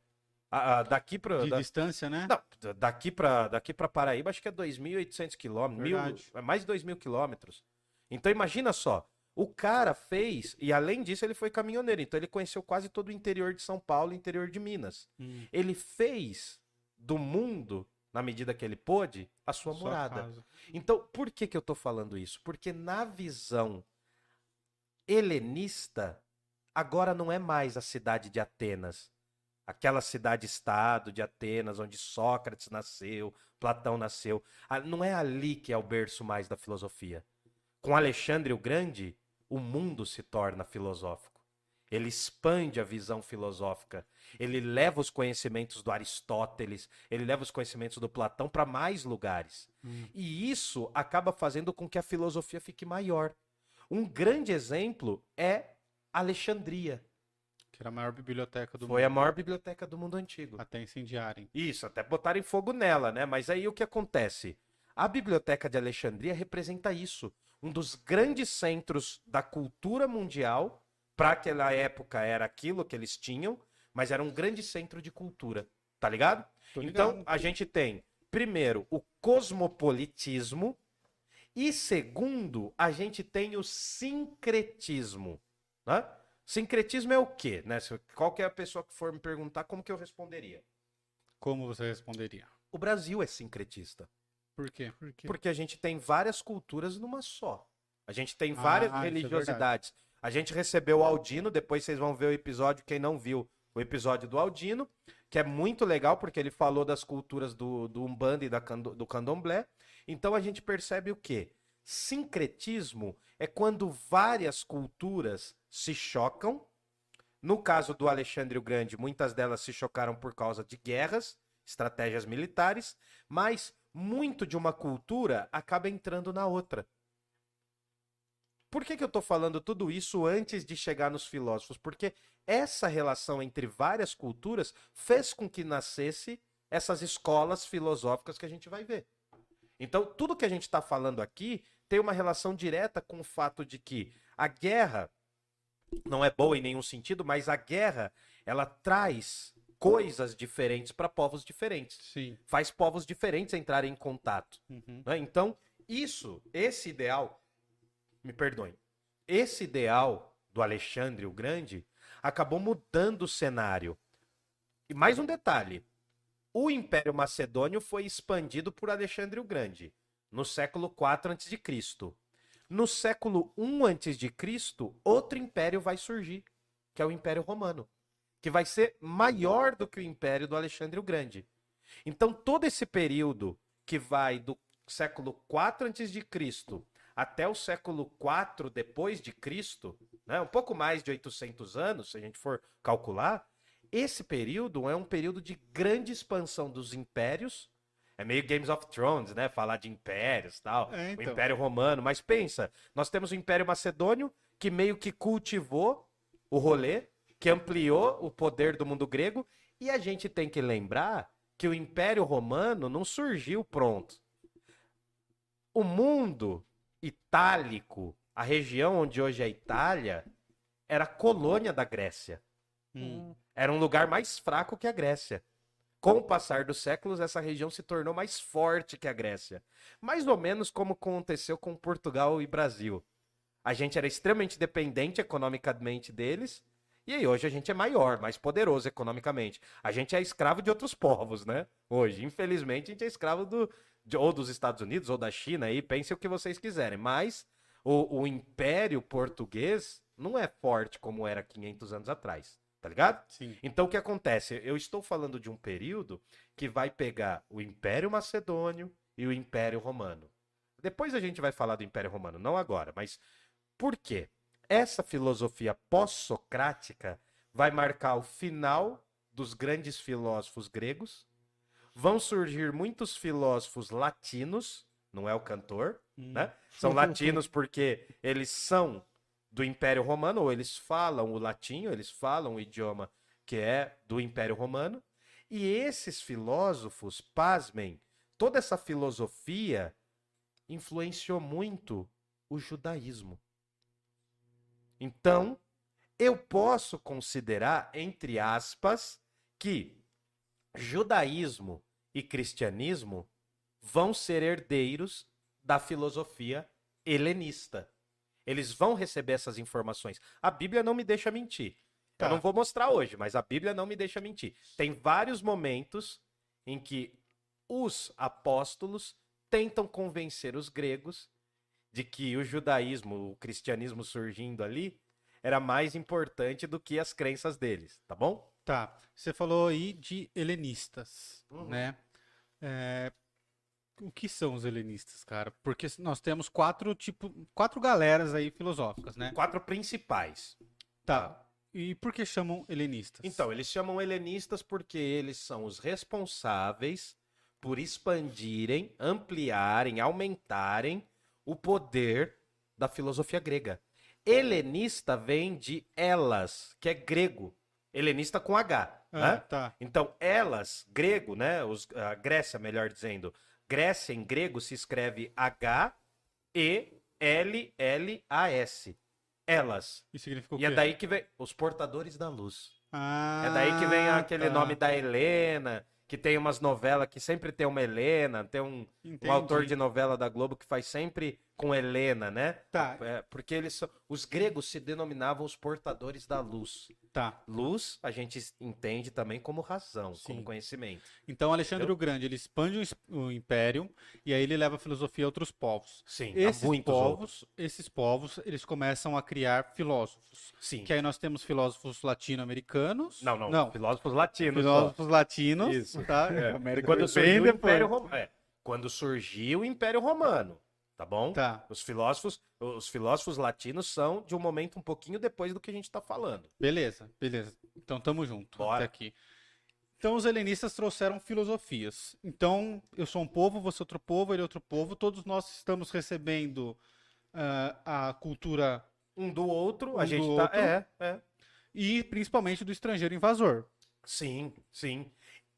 Ah, Daqui pra. De da- distância, né? não, daqui pra, daqui pra Paraíba, acho que é 2.800 quilômetros. mil-. É mais de 2.000 quilômetros. Então, imagina só. O cara fez, e além disso, ele foi caminhoneiro. Então, ele conheceu quase todo o interior de São Paulo interior de Minas. Hum, Ele fez do mundo, na medida que ele pôde, a sua, sua morada. casa. Então, por que, que eu tô falando isso? Porque na visão helenista, agora não é mais a cidade de Atenas. Aquela cidade-estado de Atenas, onde Sócrates nasceu, Platão nasceu. Ah, Não é ali que é o berço mais da filosofia. Com Alexandre o Grande, o mundo se torna filosófico. Ele expande a visão filosófica. Ele leva os conhecimentos do Aristóteles, ele leva os conhecimentos do Platão para mais lugares. Hum. E isso acaba fazendo com que a filosofia fique maior. Um grande exemplo é Alexandria. Que era a maior biblioteca do Foi a mundo. maior biblioteca do mundo antigo. Até incendiarem. Isso, até botarem fogo nela, né? Mas aí o que acontece? A Biblioteca de Alexandria representa isso. Um dos grandes centros da cultura mundial. Para aquela época era aquilo que eles tinham, mas era um grande centro de cultura. Tá ligado? Ligado. Então, a gente tem, primeiro, o cosmopolitismo. E segundo, a gente tem o sincretismo. Né? Sincretismo é o quê? Né? Se qualquer pessoa que for me perguntar, como que eu responderia? Como você responderia? O Brasil é sincretista. Por quê? Porque Porque a gente tem várias culturas numa só. A gente tem Ah, várias é religiosidades. A gente recebeu o Aldino, depois vocês vão ver o episódio, quem não viu, o episódio do Aldino, que é muito legal porque ele falou das culturas do, do Umbanda e da, do Candomblé. Então a gente percebe o quê? Sincretismo é quando várias culturas se chocam. No caso do Alexandre o Grande, muitas delas se chocaram por causa de guerras, estratégias militares, mas muito de uma cultura acaba entrando na outra. Por que, que eu tô falando tudo isso antes de chegar nos filósofos? Porque essa relação entre várias culturas fez com que nascesse essas escolas filosóficas que a gente vai ver. Então, tudo que a gente está falando aqui tem uma relação direta com o fato de que a guerra não é boa em nenhum sentido, mas a guerra ela traz coisas diferentes para povos diferentes. Sim. Faz povos diferentes entrarem em contato. Uhum. né? Então, isso, esse ideal, me perdoem, esse ideal do Alexandre o Grande acabou mudando o cenário. E mais um detalhe: o Império Macedônio foi expandido por Alexandre o Grande no século IV a.C. No século I a.C., outro império vai surgir, que é o Império Romano, que vai ser maior do que o Império do Alexandre o Grande. Então, todo esse período que vai do século IV a.C. até o século IV depois de Cristo, né, um pouco mais de 800 anos, se a gente for calcular, esse período é um período de grande expansão dos impérios. É meio Games of Thrones, né? Falar de impérios e tal. É, O então. Império Romano. Mas pensa, nós temos o Império Macedônio, que meio que cultivou o rolê, que ampliou o poder do mundo grego. E a gente tem que lembrar que o Império Romano não surgiu pronto. O mundo itálico, a região onde hoje é a Itália, era colônia da Grécia. Hum. Era um lugar mais fraco que a Grécia. Com o passar dos séculos, essa região se tornou mais forte que a Grécia. Mais ou menos como aconteceu com Portugal e Brasil. A gente era extremamente dependente economicamente deles, e aí hoje a gente é maior, mais poderoso economicamente. A gente é escravo de outros povos, né? Hoje, infelizmente, a gente é escravo do, ou dos Estados Unidos ou da China, aí pense o que vocês quiserem. Mas o, o Império Português não é forte como era 500 anos atrás, tá ligado? Sim. Então o que acontece? Eu estou falando de um período que vai pegar o Império Macedônio e o Império Romano. Depois a gente vai falar do Império Romano, não agora, mas por quê? Essa filosofia pós-socrática vai marcar o final dos grandes filósofos gregos. Vão surgir muitos filósofos latinos, não é o cantor, Hum. né? São latinos porque eles são do Império Romano, ou eles falam o latim, eles falam o idioma que é do Império Romano. E esses filósofos, pasmem, toda essa filosofia influenciou muito o judaísmo. Então, eu posso considerar, entre aspas, que judaísmo e cristianismo vão ser herdeiros da filosofia helenista. Eles vão receber essas informações. A Bíblia não me deixa mentir. Tá. Eu não vou mostrar hoje, mas a Bíblia não me deixa mentir. Tem vários momentos em que os apóstolos tentam convencer os gregos de que o judaísmo, o cristianismo surgindo ali, era mais importante do que as crenças deles, tá bom? Tá. Você falou aí de helenistas, Uhum. né? É, O que são os helenistas, cara? Porque nós temos quatro tipo, quatro galeras aí filosóficas, né? Quatro principais. Tá. E por que chamam helenistas? Então, eles chamam helenistas porque eles são os responsáveis por expandirem, ampliarem, aumentarem o poder da filosofia grega. Helenista vem de elas, que é grego. Helenista com H. Ah, né? tá. Então, elas, grego, né? Os, a Grécia, melhor dizendo. Grécia em grego se escreve H-E-L-L-A-S. Elas. E significa o E quê? é daí que vem os portadores da luz. Ah, É daí que vem aquele tá. nome da Helena, que tem umas novelas que sempre tem uma Helena, tem um, um autor de novela da Globo que faz sempre com Helena, né? Tá, É, porque eles são, os gregos se denominavam os portadores da luz. tá. Luz a gente entende também como razão, como Sim. conhecimento. Então Alexandre Entendeu? o Grande, ele expande o império e aí ele leva a filosofia a outros povos. Sim, Esses povos, outros. esses povos, eles começam a criar filósofos. Sim. Que aí nós temos filósofos latino-americanos. Não, não, Não, filósofos latinos. só. filósofos latinos. Isso. Tá? É. América Quando veio surgiu o Império. Romano. É, quando surgiu o Império Romano, tá bom? Tá, Os filósofos, os filósofos latinos são de um momento um pouquinho depois do que a gente está falando. beleza, beleza. Então tamo junto Bora. até aqui. Então os helenistas trouxeram filosofias. Então eu sou um povo, você é outro povo, ele é outro povo. Todos nós estamos recebendo ah, a cultura Um do outro, Um a gente tá. outro. É, é. E principalmente do estrangeiro invasor. Sim, sim.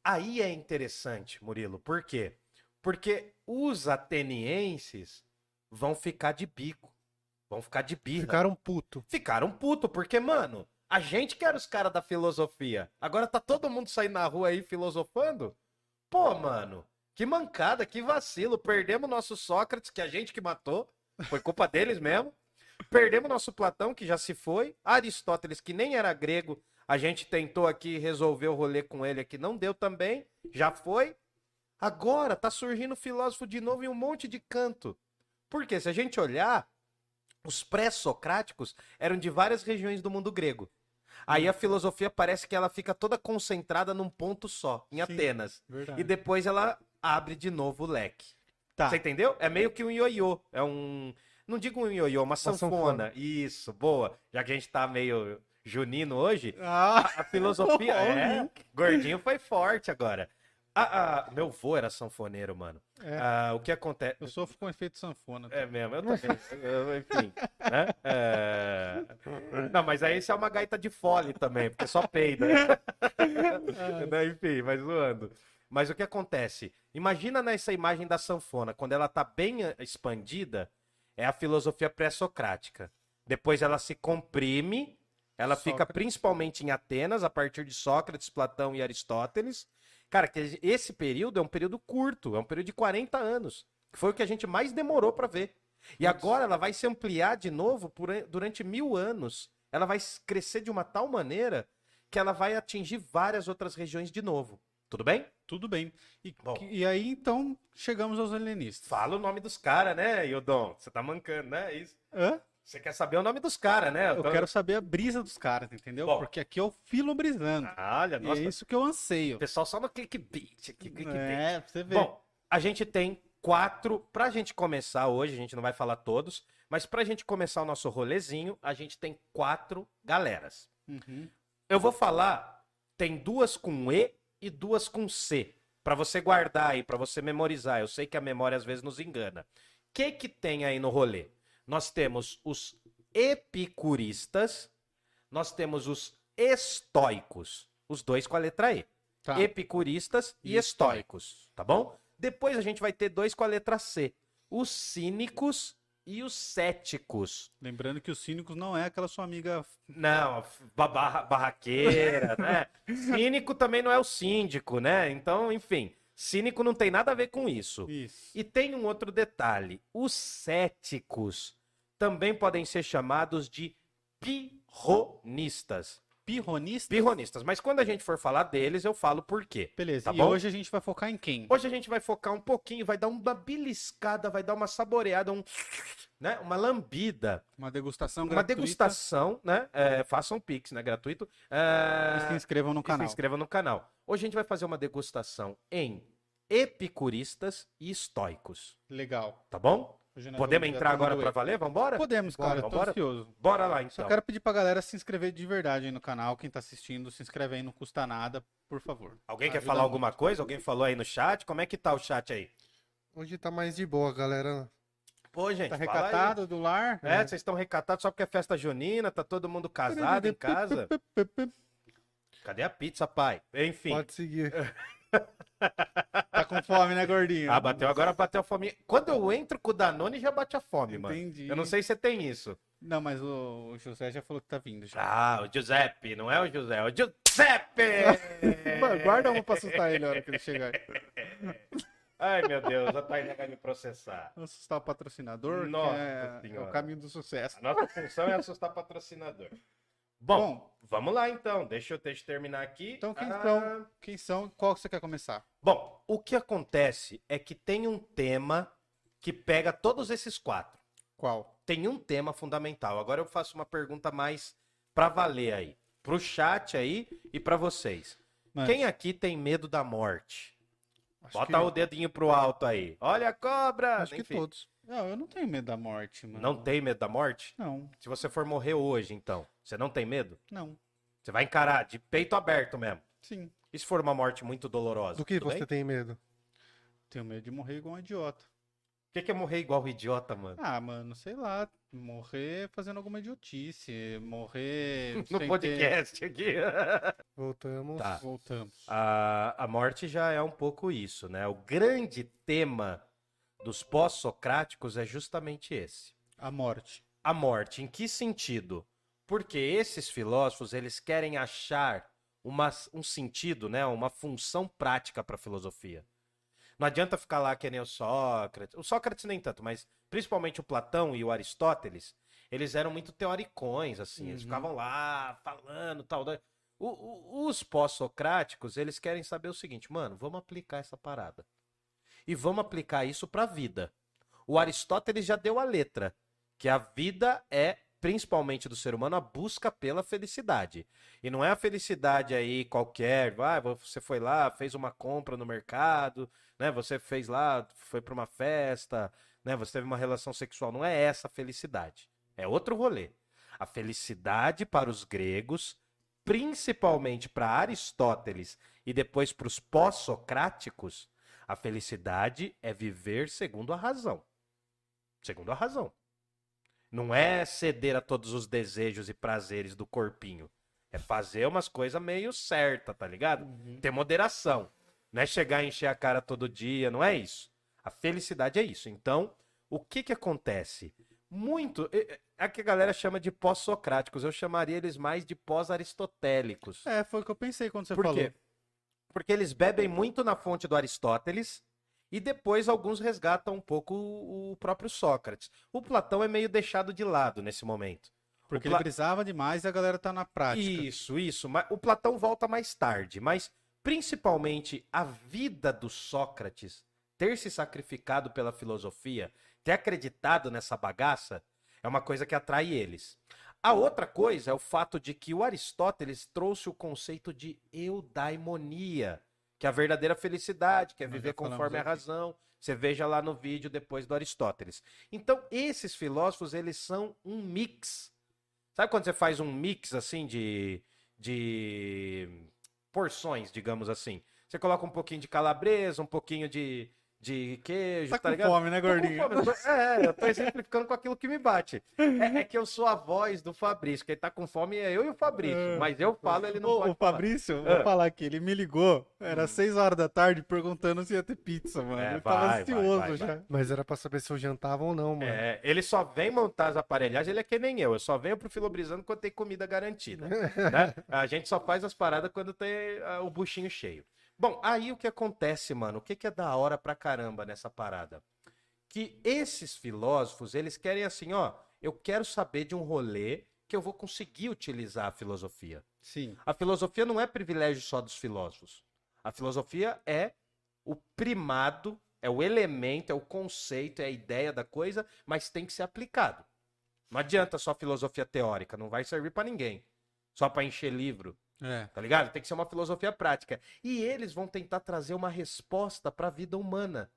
Aí é interessante, Murilo. Por quê? Porque os atenienses vão ficar de bico. Vão ficar de birra. Ficaram puto. Ficaram puto, porque, mano, a gente que era os caras da filosofia. Agora tá todo mundo saindo na rua aí filosofando? Pô, mano, que mancada, que vacilo. Perdemos nosso Sócrates, que a gente que matou. Foi culpa deles mesmo. Perdemos nosso Platão, que já se foi. Aristóteles, que nem era grego. A gente tentou aqui resolver o rolê com ele aqui, não deu também. Já foi. Agora tá surgindo filósofo de novo em um monte de canto. Porque se a gente olhar, os pré-socráticos eram de várias regiões do mundo grego. Aí a filosofia parece que ela fica toda concentrada num ponto só, em Sim. Atenas. Verdade. E depois ela abre de novo o leque. Tá. Você entendeu? É meio que um ioiô. É um. Não digo um ioiô, uma sanfona. sanfona. Isso, boa. Já que a gente tá meio junino hoje, Ah, a filosofia. É, gordinho foi forte agora. Ah, ah, meu vô era sanfoneiro, mano. É. Ah, o que acontece. eu sofro com efeito sanfona. É mesmo, eu também. Enfim. Né? É... Não, mas aí isso é uma gaita de fole também, porque só peida. Né? Enfim, mas zoando. Mas o que acontece? Imagina nessa imagem da sanfona, quando ela tá bem eh, expandida, é a filosofia pré-socrática. Depois ela se comprime, ela fica Sócrates. principalmente em Atenas, a partir de Sócrates, Platão e Aristóteles. Cara, que esse período é um período curto, é um período de 40 anos, que foi o que a gente mais demorou para ver. E agora ela vai se ampliar de novo por, durante mil anos. Ela vai crescer de uma tal maneira que ela vai atingir várias outras regiões de novo. Tudo bem? Tudo bem. E, Bom. e aí, então, chegamos aos helenistas. Fala o nome dos caras, né, Yodon? Você tá mancando, né? Isso. Hã? Você quer saber o nome dos caras, né? Eu tô- quero saber a brisa dos caras, entendeu? Bom. Porque aqui é o filo brisando. Olha, E nossa, é isso que eu anseio. pessoal só no clickbait aqui, clickbait. É, pra você ver. Bom, a gente tem quatro. Pra gente começar hoje, a gente não vai falar todos, mas pra gente começar o nosso rolezinho, a gente tem quatro galeras. Uhum. Eu vou falar, tem duas com E e duas com C. Pra você guardar aí, pra você memorizar. Eu sei que a memória às vezes nos engana. O que que tem aí no rolê? Nós temos os epicuristas, nós temos os estoicos, os dois com a letra E. Tá. Epicuristas e E estoicos, tá bom? Depois a gente vai ter dois com a letra C, os cínicos e os céticos. Lembrando que os cínicos não é aquela sua amiga. Não, ba- barra- barraqueira, né? Cínico também não é o síndico, né? Então, enfim, cínico não tem nada a ver com isso. Isso. E tem um outro detalhe: os céticos também podem ser chamados de pirronistas. Pirronista? Pirronistas, mas quando a gente for falar deles, eu falo por quê. Beleza. Tá e bom? hoje a gente vai focar em quem? Hoje a gente vai focar um pouquinho, vai dar uma beliscada, vai dar uma saboreada, um, né? uma lambida, Uma degustação uma gratuita. degustação, né? É, façam pix, né? Gratuito. É, E se inscrevam no e canal. se inscreva no canal. Hoje a gente vai fazer uma degustação em epicuristas e estoicos, Legal. tá bom? Podemos entrar agora E. valer? Vambora? Podemos, cara. Bora, vambora? ansioso. Bora lá Só então. quero pedir pra galera se inscrever de verdade aí no canal. Quem tá assistindo, se inscreve aí, não custa nada, por favor. Alguém quer Ajuda falar muito. alguma coisa? Alguém falou aí no chat? Como é que tá o chat aí? Hoje tá mais de boa, galera. Pô, gente, Tá recatado do lar? É, vocês estão recatados só porque é festa junina, tá todo mundo casado em casa. Cadê a pizza, pai? Enfim. Pode seguir. Tá com fome, né, gordinho? Ah, bateu agora, bateu a fome. Quando eu entro com o Danone, já bate a fome, mano. Entendi. Eu não sei se você tem isso. Não, mas o, o José já falou que tá vindo já. Ah, o Giuseppe, não é o José, é o Giuseppe! Mano, guarda uma pra assustar ele na hora que ele chegar. Ai, meu Deus, a Tainá vai me processar. Assustar o patrocinador, Nossa é, é o caminho do sucesso. A nossa função é assustar patrocinador. Bom, Bom, vamos lá então. Deixa eu, eu terminar aqui. então quem Ah, são? Quem são? Qual que você quer começar? Bom, o que acontece é que tem um tema que pega todos esses quatro. Qual? Tem um tema fundamental. Agora eu faço uma pergunta mais pra valer aí. Pro chat aí e pra vocês. Mano, Quem aqui tem medo da morte? acho Bota que, o dedinho pro alto aí. Olha a cobra! Acho que Enfim. todos. Não, eu não tenho medo da morte, mano. Não tem medo da morte? Não, Se você for morrer hoje, então, você não tem medo? não. Você vai encarar de peito aberto mesmo. Sim. E se for uma morte muito dolorosa? Do que você bem? tem medo? Tenho medo de morrer igual um idiota. O que, que é morrer igual idiota, mano? Ah, mano, sei lá, morrer fazendo alguma idiotice, morrer No sem ter- podcast aqui. Voltamos. Tá. Voltamos. A, a morte já é um pouco isso, né? O grande tema dos pós-socráticos é justamente esse. A morte. A morte, em que sentido? Porque esses filósofos, eles querem achar uma, um sentido, né? Uma função prática para a filosofia. Não adianta ficar lá que nem o Sócrates. O Sócrates nem tanto, mas principalmente o Platão e o Aristóteles, eles eram muito teoricões, assim. Eles Uhum. ficavam lá falando tal. da- O- o- os pós-socráticos, eles querem saber o seguinte, mano, vamos aplicar essa parada. E vamos aplicar isso para a vida. O Aristóteles já deu a letra, que a vida é, principalmente do ser humano, a busca pela felicidade. E não é a felicidade aí qualquer, vai, você foi lá, fez uma compra no mercado, né? Você fez lá, foi para uma festa, né? Você teve uma relação sexual, não é essa a felicidade. É outro rolê. A felicidade para os gregos, principalmente para Aristóteles e depois para os pós-socráticos, a felicidade é viver segundo a razão. Segundo a razão. Não é ceder a todos os desejos e prazeres do corpinho. É fazer umas coisas meio certa, tá ligado? Ter moderação. Não é chegar e encher a cara todo dia, não é isso. A felicidade é isso. Então, o que que acontece? Muito. é- que a galera chama de pós-socráticos. Eu chamaria eles mais de pós-aristotélicos. É, foi o que eu pensei quando você Por falou. quê? Porque eles bebem muito na fonte do Aristóteles e depois alguns resgatam um pouco o próprio Sócrates. O Platão é meio deixado de lado nesse momento. Porque Pla- ele brisava demais e a galera tá na prática. Isso, isso. O Platão volta mais tarde, mas principalmente a vida do Sócrates ter se sacrificado pela filosofia, ter acreditado nessa bagaça, é uma coisa que atrai eles. A outra coisa é o fato de que o Aristóteles trouxe o conceito de eudaimonia, que é a verdadeira felicidade, que é viver conforme a razão. Você veja lá no vídeo depois do Aristóteles. Então, esses filósofos, eles são um mix Sabe quando você faz um mix assim de, de porções, digamos assim? Você coloca um pouquinho de calabresa, um pouquinho de, de queijo, Tá tá, com ligado? fome, né, Tô com gordinho? fome, eu tô- É, eu tô exemplificando com aquilo que me bate. É, é que eu sou a voz do Fabrício. Quem tá com fome é eu e o Fabrício. É. Mas eu falo, ele não Ô, pode o falar. Fabrício, Ah. vou falar aqui, ele me ligou, era 6 horas da tarde, perguntando se ia ter pizza, mano. É, ele tava vai, ansioso vai, vai, já. Mas era pra saber se eu jantava ou não, mano. É, ele só vem montar as aparelhagens, ele é que nem eu. Eu só venho pro Filobrizando quando tem comida garantida. né? A gente só faz as paradas quando tem ah, o buchinho cheio. Bom, aí o que acontece, mano? O que, que é da hora pra caramba nessa parada? Que esses filósofos, eles querem assim, ó, eu quero saber de um rolê que eu vou conseguir utilizar a filosofia. Sim. A filosofia não é privilégio só dos filósofos. A filosofia é o primado, é o elemento, é o conceito, é a ideia da coisa, mas tem que ser aplicado. Não adianta só filosofia teórica, não vai servir pra ninguém. Só pra encher livro, É. tá ligado? Tem que ser uma filosofia prática. E eles vão tentar trazer uma resposta pra vida humana.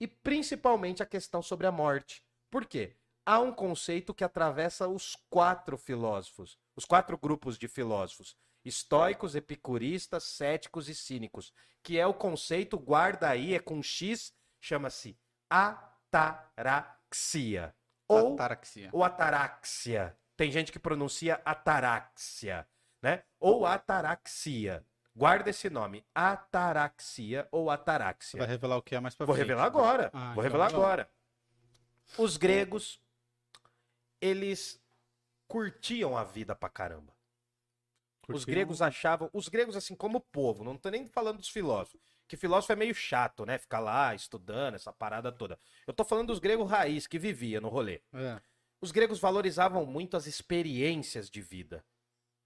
E principalmente a questão sobre a morte. Por quê? Há um conceito que atravessa os quatro filósofos, os quatro grupos de filósofos: estoicos, epicuristas, céticos e cínicos, que é o conceito, guarda aí, é com X, chama-se ataraxia. Ou Ataraxia. ou ataraxia. Tem gente que pronuncia ataraxia, né? Ou ataraxia. Guarda esse nome, ataraxia ou ataraxia. vai revelar o que é mais pra Vou frente. revelar agora. Ah, Vou então revelar agora. Os gregos, eles curtiam a vida pra caramba. Os Curtiram? gregos achavam, os gregos assim como o povo, não tô nem falando dos filósofos, que filósofo é meio chato, né? Ficar lá estudando essa parada toda. Eu tô falando dos gregos raiz que vivia no rolê. É. Os gregos valorizavam muito as experiências de vida.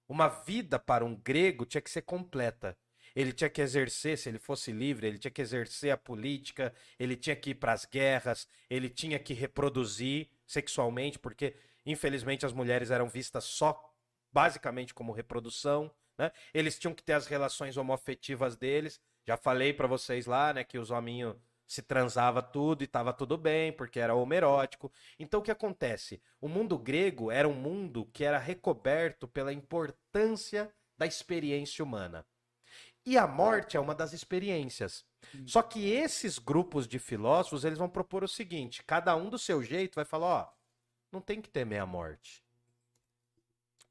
Uma vida para um grego tinha que ser completa. Ele tinha que exercer, se ele fosse livre, ele tinha que exercer a política, ele tinha que ir para as guerras, ele tinha que reproduzir sexualmente, porque infelizmente as mulheres eram vistas só basicamente como reprodução, né? Eles tinham que ter as relações homoafetivas deles. Já falei para vocês lá, né, que os hominhos se transava tudo e tava tudo bem, porque era homerótico. Então o que acontece? O mundo grego era um mundo que era recoberto pela importância da experiência humana. E a morte é uma das experiências. Só que esses grupos de filósofos, eles vão propor o seguinte, cada um do seu jeito vai falar, ó, não tem que temer a morte.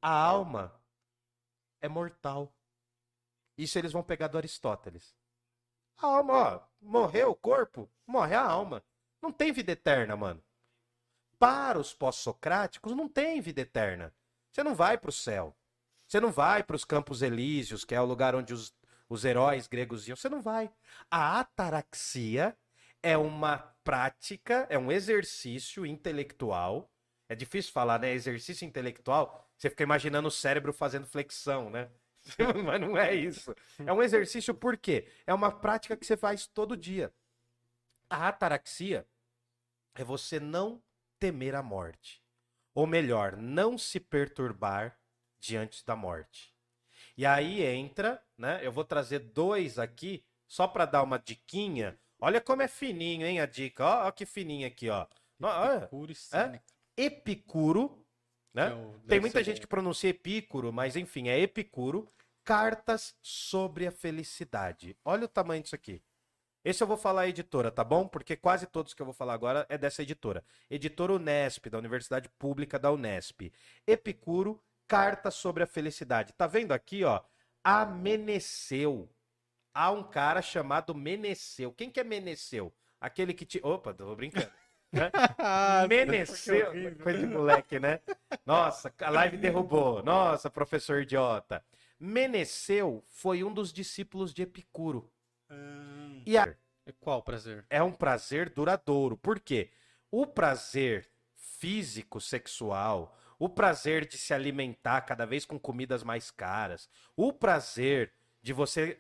A alma é mortal. Isso eles vão pegar do Aristóteles. A alma, ó, morreu o corpo, morre a alma. Não tem vida eterna, mano. Para os pós-socráticos, não tem vida eterna. Você não vai para o céu. Você não vai para os Campos Elíseos, que é o lugar onde os, os heróis gregos iam. Você não vai. A ataraxia é uma prática, é um exercício intelectual. É difícil falar, né? Exercício intelectual. Você fica imaginando o cérebro fazendo flexão, né? Mas não é isso. É um exercício por quê? É uma prática que você faz todo dia. A ataraxia é você não temer a morte. Ou melhor, não se perturbar diante da morte. E aí entra, né? Eu vou trazer dois aqui, só para dar uma diquinha. Olha como é fininho, hein, a dica. Ó, ó que fininho aqui, ó. Epicuro e Sêneca. Epicuro, né? É Tem muita gente o- que pronuncia Epicuro, mas enfim, é Epicuro. Cartas sobre a felicidade. Olha o tamanho disso aqui. Esse eu vou falar a editora, tá bom? Porque quase todos que eu vou falar agora é dessa editora. Editora Unesp, da Universidade Pública da Unesp. Epicuro, Cartas sobre a Felicidade. Tá vendo aqui, ó? Ameneceu. Há um cara chamado Meneceu. Quem que é Meneceu? Aquele que te. Opa, tô brincando. Né? Ah, Meneceu. Coisa de moleque, né? Nossa, a live derrubou. Nossa, professor idiota. Meneceu foi um dos discípulos de Epicuro. Ah, E a- é qual prazer? é um prazer duradouro. Por quê? O prazer físico, sexual, o prazer de se alimentar cada vez com comidas mais caras, o prazer de você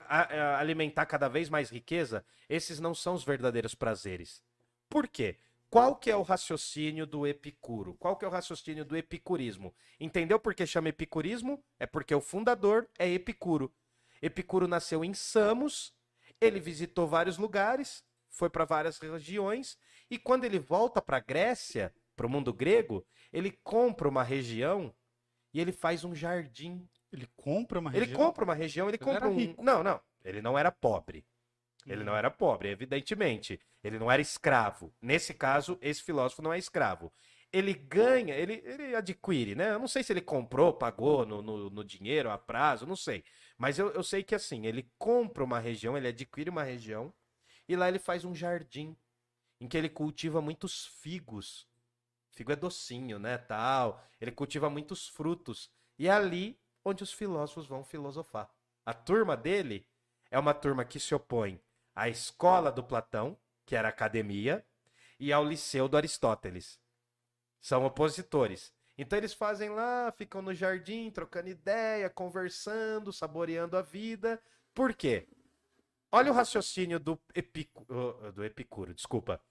alimentar cada vez mais riqueza, esses não são os verdadeiros prazeres. Por quê? Qual que é o raciocínio do Epicuro? Qual que é o raciocínio do epicurismo? Entendeu por que chama epicurismo? É porque o fundador é Epicuro. Epicuro nasceu em Samos, ele visitou vários lugares, foi para várias regiões, e quando ele volta para a Grécia, para o mundo grego, ele compra uma região e ele faz um jardim. Ele compra uma Ele região? compra uma região, ele Ele compra era um. rico. Não, não. Ele não era pobre. Ele não era pobre, evidentemente. Ele não era escravo. Nesse caso, esse filósofo não é escravo. Ele ganha, ele, ele adquire, né? Eu não sei se ele comprou, pagou no, no, no dinheiro, a prazo, não sei. Mas eu, eu sei que assim, ele compra uma região, ele adquire uma região, e lá ele faz um jardim em que ele cultiva muitos figos. Figo é docinho, né, tal. Ele cultiva muitos frutos. E é ali onde os filósofos vão filosofar. A turma dele é uma turma que se opõe à escola do Platão, que era a academia, e ao liceu do Aristóteles. São opositores. Então eles fazem lá, ficam no jardim, trocando ideia, conversando, saboreando a vida. Por quê? Olha o raciocínio do, Epicu... do Epicuro, desculpa.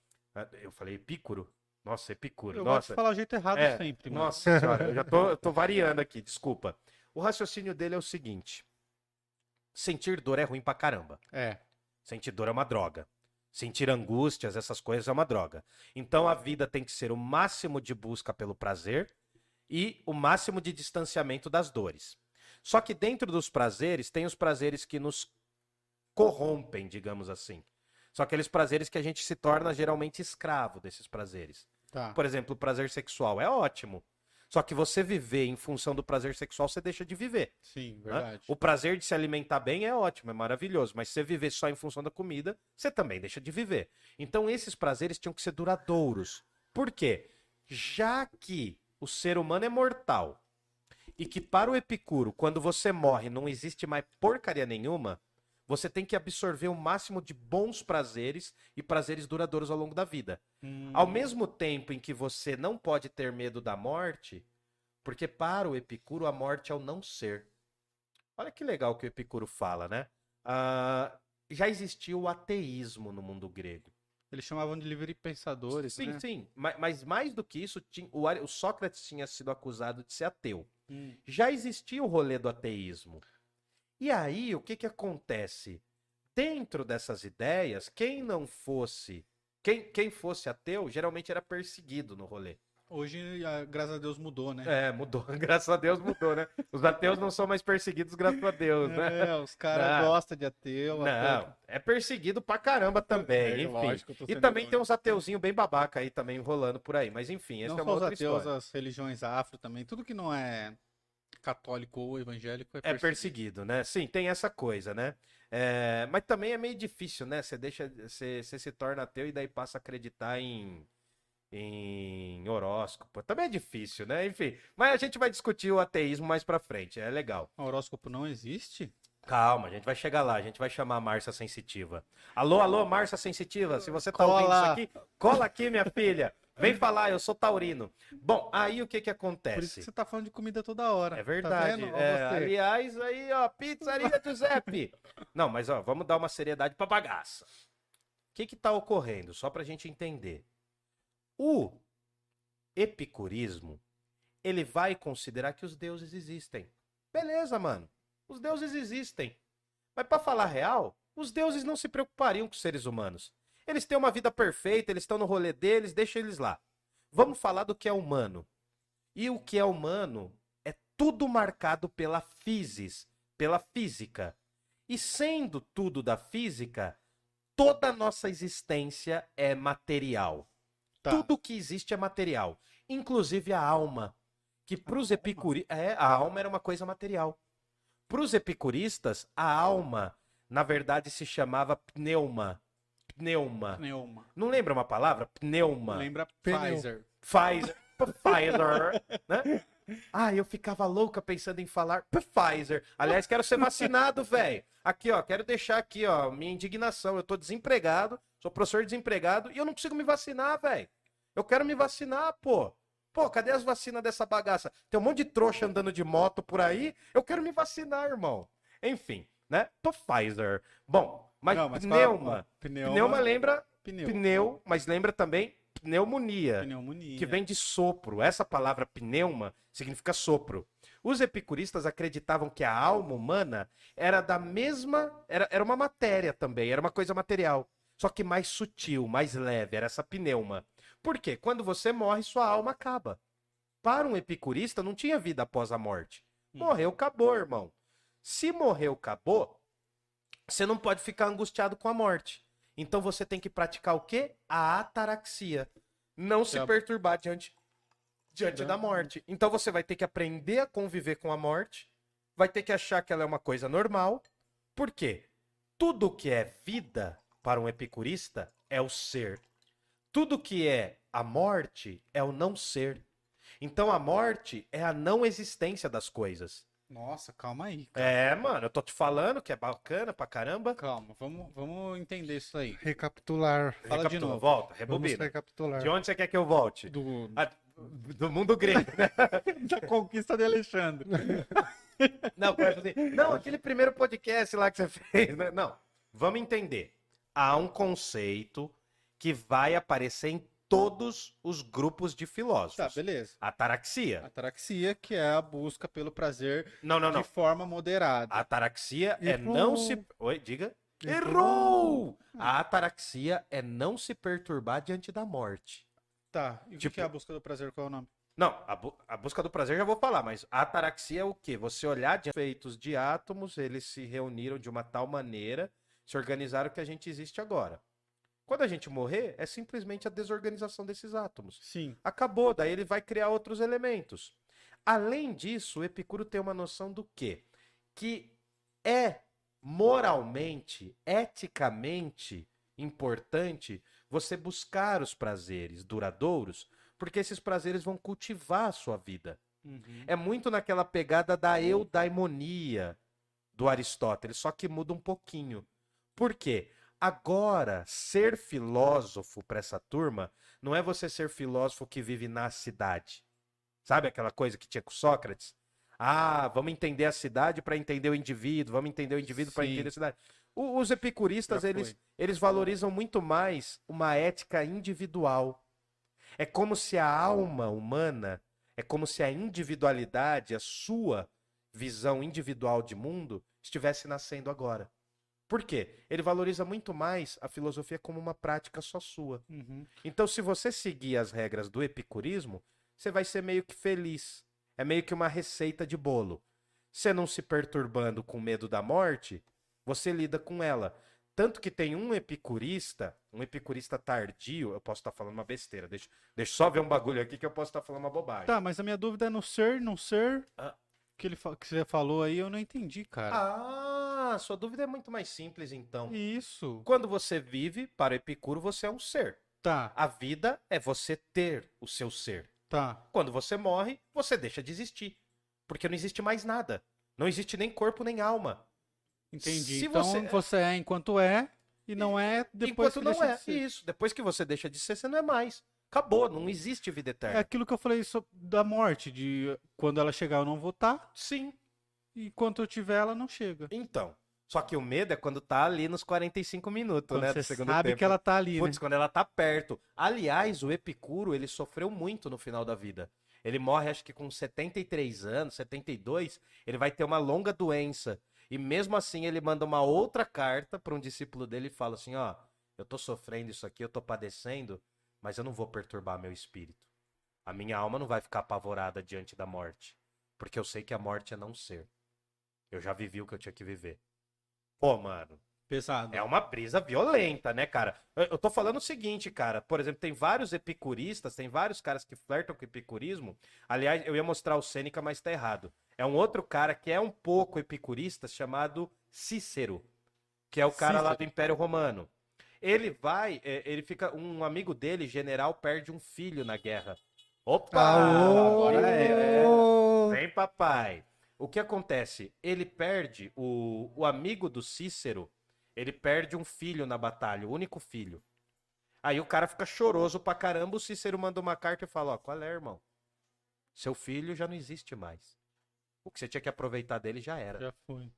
Eu falei Epicuro? Nossa, Epicuro. Eu gosto Nossa, de falar o jeito errado É, sempre, mano. nossa senhora, eu já tô, eu tô variando aqui, desculpa. O raciocínio dele é o seguinte: sentir dor é ruim pra caramba. É. Sentir dor é uma droga. Sentir angústias, essas coisas é uma droga. Então a vida tem que ser o máximo de busca pelo prazer e o máximo de distanciamento das dores. Só que dentro dos prazeres, tem os prazeres que nos corrompem, digamos assim. São aqueles prazeres que a gente se torna geralmente escravo desses prazeres. Tá. Por exemplo, o prazer sexual é ótimo. Só que você viver em função do prazer sexual, você deixa de viver. Sim, né? verdade. O prazer de se alimentar bem é ótimo, é maravilhoso. Mas se você viver só em função da comida, você também deixa de viver. Então esses prazeres tinham que ser duradouros. Por quê? Já que o ser humano é mortal e que para o Epicuro, quando você morre, não existe mais porcaria nenhuma, você tem que absorver o máximo de bons prazeres e prazeres duradouros ao longo da vida. Hum, Ao mesmo tempo em que você não pode ter medo da morte, porque para o Epicuro a morte é o não ser. Olha que legal que o Epicuro fala, né? Ah, já existia o ateísmo no mundo grego. Eles chamavam de livre pensadores, sim, né? sim. Ma- Mas, mais do que isso, tinha- o, o Sócrates tinha sido acusado de ser ateu. Hum. Já existia o rolê do ateísmo. E aí, o que que acontece? Dentro dessas ideias, quem não fosse, quem, quem fosse ateu, geralmente era perseguido no rolê. Hoje, graças a Deus, mudou, né? É, mudou. Graças a Deus mudou, né? Os ateus não são mais perseguidos, graças a Deus, né? É, os caras gostam de ateu. Não, é perseguido pra caramba também, É, enfim. lógico, e também tem uns ateuzinhos bem babaca aí também rolando por aí. Mas enfim, esse Não é uma só os outra ateus, história. as religiões afro também. Tudo que não é católico ou evangélico é É perseguido. perseguido, né? Sim, tem essa coisa, né? É, mas também é meio difícil, né? Você deixa, você, você se torna ateu e daí passa a acreditar em, em horóscopo. Também é difícil, né? Enfim, mas a gente vai discutir o ateísmo mais pra frente, é legal. O horóscopo não existe? Calma, a gente vai chegar lá, a gente vai chamar a Márcia Sensitiva. Alô, alô, Márcia Sensitiva, se você tá ouvindo Cola. isso aqui, cola aqui, minha filha. Vem falar, eu sou taurino. Bom, aí o que que Por isso que acontece? você tá falando de comida toda hora. É verdade. Tá vendo? Ó, É, aliás, aí, ó, pizzaria Giuseppe. Não, mas ó, vamos dar uma seriedade pra bagaça. O que que tá ocorrendo? Só pra gente entender. O epicurismo, ele vai considerar que os deuses existem. Beleza, mano. Os deuses existem. Mas pra falar real, os deuses não se preocupariam com os seres humanos. Eles têm uma vida perfeita, eles estão no rolê deles, deixa eles lá. Vamos falar do que é humano. E o que é humano é tudo marcado pela physis, pela física. E sendo tudo da física, toda a nossa existência é material. Tá. Tudo que existe é material, inclusive a alma, que para os epicuristas, é, a alma era uma coisa material. Para os epicuristas, a alma, na verdade, se chamava pneuma. Pneuma. Pneuma. Não lembra uma palavra? Pneuma. Lembra. Pfizer. Pfizer. Pfizer. né? Ah, eu ficava louca pensando em falar Pfizer. Aliás, quero ser vacinado, velho. Aqui, ó, quero deixar aqui, ó, minha indignação. Eu tô desempregado, sou professor desempregado e eu não consigo me vacinar, velho. Eu quero me vacinar, pô. Pô, cadê as vacinas dessa bagaça? Tem um monte de trouxa andando de moto por aí. Eu quero me vacinar, irmão. Enfim, né? Pfizer. Bom, mas, Não, mas pneuma. fala- Pneuma. Pneuma lembra Pneu. pneu, mas lembra também pneumonia Pneumonia. que vem de sopro. Essa palavra pneuma significa sopro. Os epicuristas acreditavam que a alma humana era da mesma. Era, era uma matéria também, era uma coisa material. Só que mais sutil, mais leve, era essa pneuma. Por quê? Quando você morre, sua alma acaba. Para um epicurista, não tinha vida após a morte. Hum. Morreu, acabou, irmão. Se morreu, acabou, você não pode ficar angustiado com a morte. Então você tem que praticar o quê? A ataraxia. Não se É perturbar diante, diante Da- da morte. Então você vai ter que aprender a conviver com a morte, vai ter que achar que ela é uma coisa normal. Por quê? Tudo que é vida para um epicurista é o ser. Tudo que é a morte é o não ser. Então a morte é a não existência das coisas. Nossa, calma aí. cara. É, mano, eu tô te falando que é bacana pra caramba. Calma, vamos, vamos entender isso aí. Recapitular. Fala de Recapitula, novo. Volta, Vamos rebobina. recapitular. De onde você quer que eu volte? Do, Ah, do mundo grego, da conquista de Alexandre. Não, fazer- não, aquele primeiro podcast lá que você fez, né? Não, vamos entender. Há um conceito que vai aparecer em todos os grupos de Tá, filósofos. beleza. Ataraxia. Ataraxia, que é a busca pelo prazer Não, não, de não. forma moderada. Ataraxia é Errou. não se. Oi, diga. Errou! A ataraxia é não se perturbar diante da morte. Tá, e o que Tipo- que é a busca do prazer? Qual é o nome? Não, a, bu- a busca do prazer já vou falar, mas a ataraxia é o quê? Você olhar de feitos de átomos, eles se reuniram de uma tal maneira, se organizaram que a gente existe agora. Quando a gente morrer, é simplesmente a desorganização desses átomos. Sim. Acabou, daí ele vai criar outros elementos. Além disso, o Epicuro tem uma noção do quê? Que é moralmente, eticamente importante você buscar os prazeres duradouros, porque esses prazeres vão cultivar a sua vida. Uhum. É muito naquela pegada da eudaimonia do Aristóteles, só que muda um pouquinho. Por quê? Agora, ser filósofo para essa turma não é você ser filósofo que vive na cidade. Sabe aquela coisa que tinha com Sócrates? Ah, vamos entender a cidade para entender o indivíduo, vamos entender o indivíduo para entender a cidade. O- os epicuristas, eles, eles valorizam muito mais uma ética individual. É como se a alma humana, é como se a individualidade, a sua visão individual de mundo, estivesse nascendo agora. Por quê? Ele valoriza muito mais a filosofia como uma prática só sua. Uhum. Então, se você seguir as regras do epicurismo, você vai ser meio que feliz. É meio que uma receita de bolo. Você não se perturbando com medo da morte, você lida com ela. Tanto que tem um epicurista, um epicurista tardio, eu posso estar falando uma besteira, deixa, deixa eu só ver um bagulho aqui que eu posso estar falando uma bobagem. Tá, mas a minha dúvida é no ser, não ser. Ah. Que, ele, que você falou aí, eu não entendi, cara. Ah, sua dúvida é muito mais simples então. Isso. Quando você vive, para Epicuro, você é um ser. Tá, A vida é você ter o seu ser. tá. Quando você morre, você deixa de existir. Porque não existe mais nada. Não existe nem corpo nem alma. Entendi. Se então você- você... é enquanto é e não é depois Enquanto que não deixa é. de ser. Isso. Depois que você deixa de ser, você não é mais. Acabou. Não existe vida É eterna. aquilo que eu falei sobre, da morte, de quando ela chegar eu não vou estar, Sim. e enquanto eu tiver ela não chega. Então. Só que o medo é quando tá ali nos 45 minutos, Quando né? do você segundo sabe tempo. que ela tá ali, Putz, né? quando ela tá perto. Aliás, o Epicuro, ele sofreu muito no final da vida. Ele morre, acho que com 73 anos, 72. Ele vai ter uma longa doença. E mesmo assim, ele manda uma outra carta para um discípulo dele e fala assim: Ó, eu tô sofrendo isso aqui, eu tô padecendo, mas eu não vou perturbar meu espírito. A minha alma não vai ficar apavorada diante da morte. Porque eu sei que a morte é não ser. Eu já vivi o que eu tinha que viver. Pô, mano. Pesado. É uma brisa violenta, né, cara? Eu, eu tô falando o seguinte, cara. Por exemplo, tem vários epicuristas, tem vários caras que flertam com o epicurismo. Aliás, eu ia mostrar o Sêneca, mas tá errado. É um outro cara que é um pouco epicurista, chamado Cícero, que é o cara lá do Cícero. Império Romano. Ele vai, é, ele fica. Um amigo dele, general, perde um filho na guerra. Opa! Aô! Agora é. Vem, papai. O que acontece? Ele perde, o, o amigo do Cícero, ele perde um filho na batalha, o único filho. Aí o cara fica choroso pra caramba, o Cícero manda uma carta e fala, ó, qual é, irmão? Seu filho já não existe mais. O que você tinha que aproveitar dele já era, já,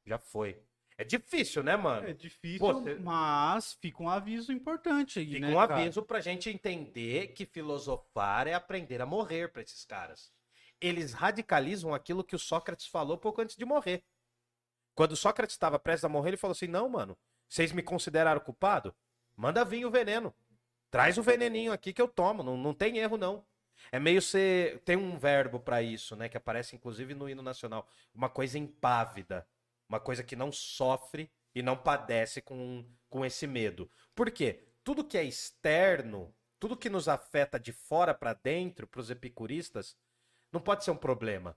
Já foi. foi. É difícil, né, mano? É difícil, Você- mas fica um aviso importante aí, Fica né, um cara? aviso pra gente entender que filosofar é aprender a morrer pra esses caras. Eles radicalizam aquilo que o Sócrates falou pouco antes de morrer. Quando Sócrates estava prestes a morrer, ele falou assim: Não, mano, vocês me consideraram culpado? Manda vir o veneno. Traz o veneninho aqui que eu tomo. Não, não tem erro, não. É meio ser. Tem um verbo pra isso, né? Que aparece inclusive no hino nacional. Uma coisa impávida. Uma coisa que não sofre e não padece com, com esse medo. Por quê? Tudo que é externo, tudo que nos afeta de fora pra dentro, pros epicuristas, não pode ser um problema.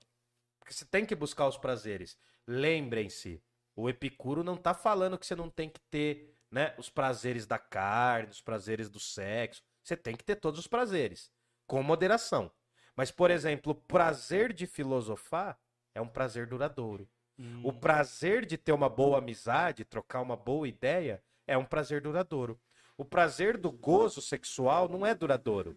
Porque você tem que buscar os prazeres. Lembrem-se, o Epicuro não tá falando que você não tem que ter, né, os prazeres da carne, os prazeres do sexo. Você tem que ter todos os prazeres, com moderação. Mas, por exemplo, o prazer de filosofar é um prazer duradouro. Hum, O prazer de ter uma boa amizade, trocar uma boa ideia, é um prazer duradouro. O prazer do gozo sexual não é duradouro.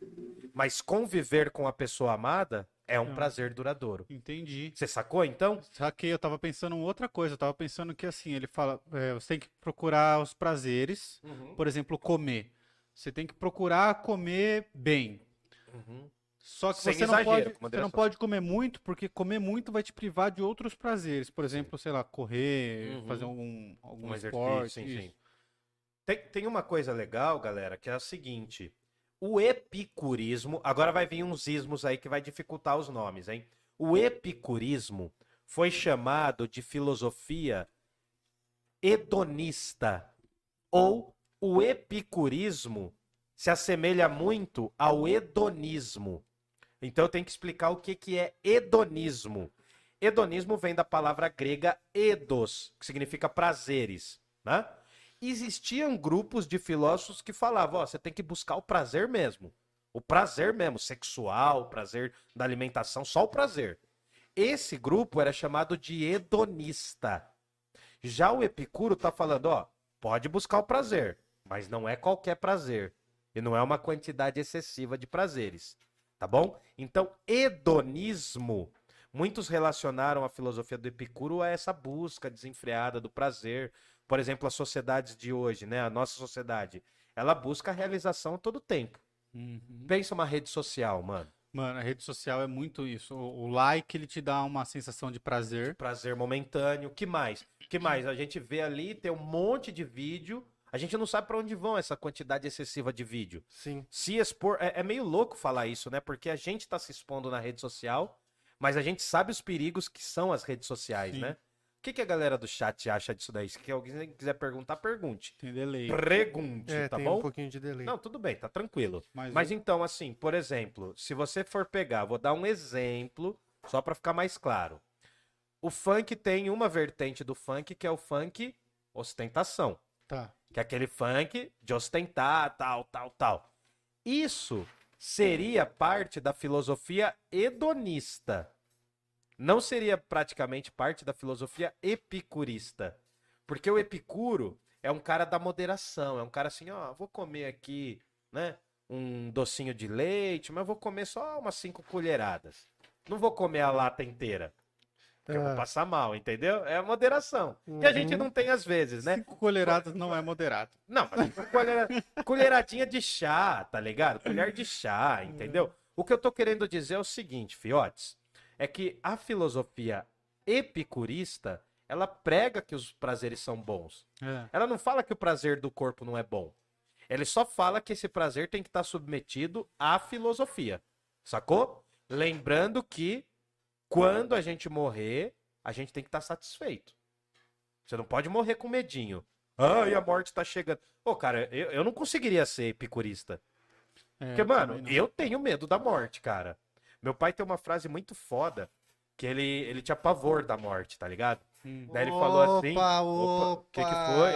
Mas conviver com a pessoa amada é um Não. prazer duradouro. Entendi. Você sacou então? Saquei, eu tava pensando em outra coisa. Eu tava pensando que assim, ele fala, é, você tem que procurar os prazeres, Uhum. por exemplo, comer. Você tem que procurar comer bem. Uhum. Só que Sem você não, exagero, pode, com você não pode comer muito, porque comer muito vai te privar de outros prazeres. Por exemplo, sei lá, correr, Uhum. fazer algum, algum Um esporte. exercício, enfim. isso. Tem, tem uma coisa legal, galera, que é a seguinte: o epicurismo. Agora vai vir uns ismos aí que vai dificultar os nomes, hein? O epicurismo foi chamado de filosofia hedonista. Ou o epicurismo se assemelha muito ao hedonismo. Então eu tenho que explicar o que, que é hedonismo. Hedonismo vem da palavra grega edos, que significa prazeres, né? Existiam grupos de filósofos que falavam, você tem que buscar o prazer mesmo. O prazer mesmo, sexual, o prazer da alimentação, só o prazer. Esse grupo era chamado de hedonista. Já o Epicuro tá falando, ó, pode buscar o prazer, mas não é qualquer prazer. E não é uma quantidade excessiva de prazeres. Tá bom? Então, hedonismo. Muitos relacionaram a filosofia do Epicuro a essa busca desenfreada do prazer. Por exemplo, as sociedades de hoje, né? A nossa sociedade, ela busca a realização todo tempo. Uhum. Pensa uma rede social, mano. Mano, a rede social é muito isso. O, o like, ele te dá uma sensação de prazer. Prazer momentâneo. Que mais? Que mais? A gente vê ali, tem um monte de vídeo. A gente não sabe pra onde vão essa quantidade excessiva de vídeo. Sim. Se expor. É, é meio louco falar isso, né? Porque a gente tá se expondo na rede social, mas a gente sabe os perigos que são as redes sociais, Sim. né? O que, que a galera do chat acha disso daí? Se alguém quiser perguntar, pergunte. Tem delay. Pergunte, É, tá tem bom? um pouquinho de delay. Não, tudo bem, tá tranquilo. Mas, Mas então, assim, por exemplo, se você for pegar, vou dar um exemplo, só pra ficar mais claro. O funk tem uma vertente do funk que é o funk ostentação, Tá. que é aquele funk de ostentar, tal, tal, tal. Isso seria parte da filosofia hedonista. Não seria praticamente parte da filosofia epicurista. Porque o epicuro é um cara da moderação, é um cara assim, ó, vou comer aqui, né, um docinho de leite, mas vou comer só umas cinco colheradas. Não vou comer a lata inteira, porque eu vou Ah, passar mal, entendeu? É a moderação. Que a gente Uhum. não tem às vezes, né? Cinco colheradas não é moderado. Não, mas colhera- colheradinha de chá, tá ligado? Colher de chá, entendeu? O que eu tô querendo dizer é o seguinte, fiotes, é que a filosofia epicurista, ela prega que os prazeres são bons. É. Ela não fala que o prazer do corpo não é bom. Ele só fala que esse prazer tem que estar submetido à filosofia. Sacou? Lembrando que quando a gente morrer, a gente tem que estar satisfeito. Você não pode morrer com medinho. Ai, a morte tá chegando. Pô, cara, eu, eu não conseguiria ser epicurista. É, Porque, mano, eu tenho medo da morte, cara. Meu pai tem uma frase muito foda que ele, ele tinha pavor da morte, tá ligado? Hum. Daí ele falou assim. Opa, O opa. que, que foi?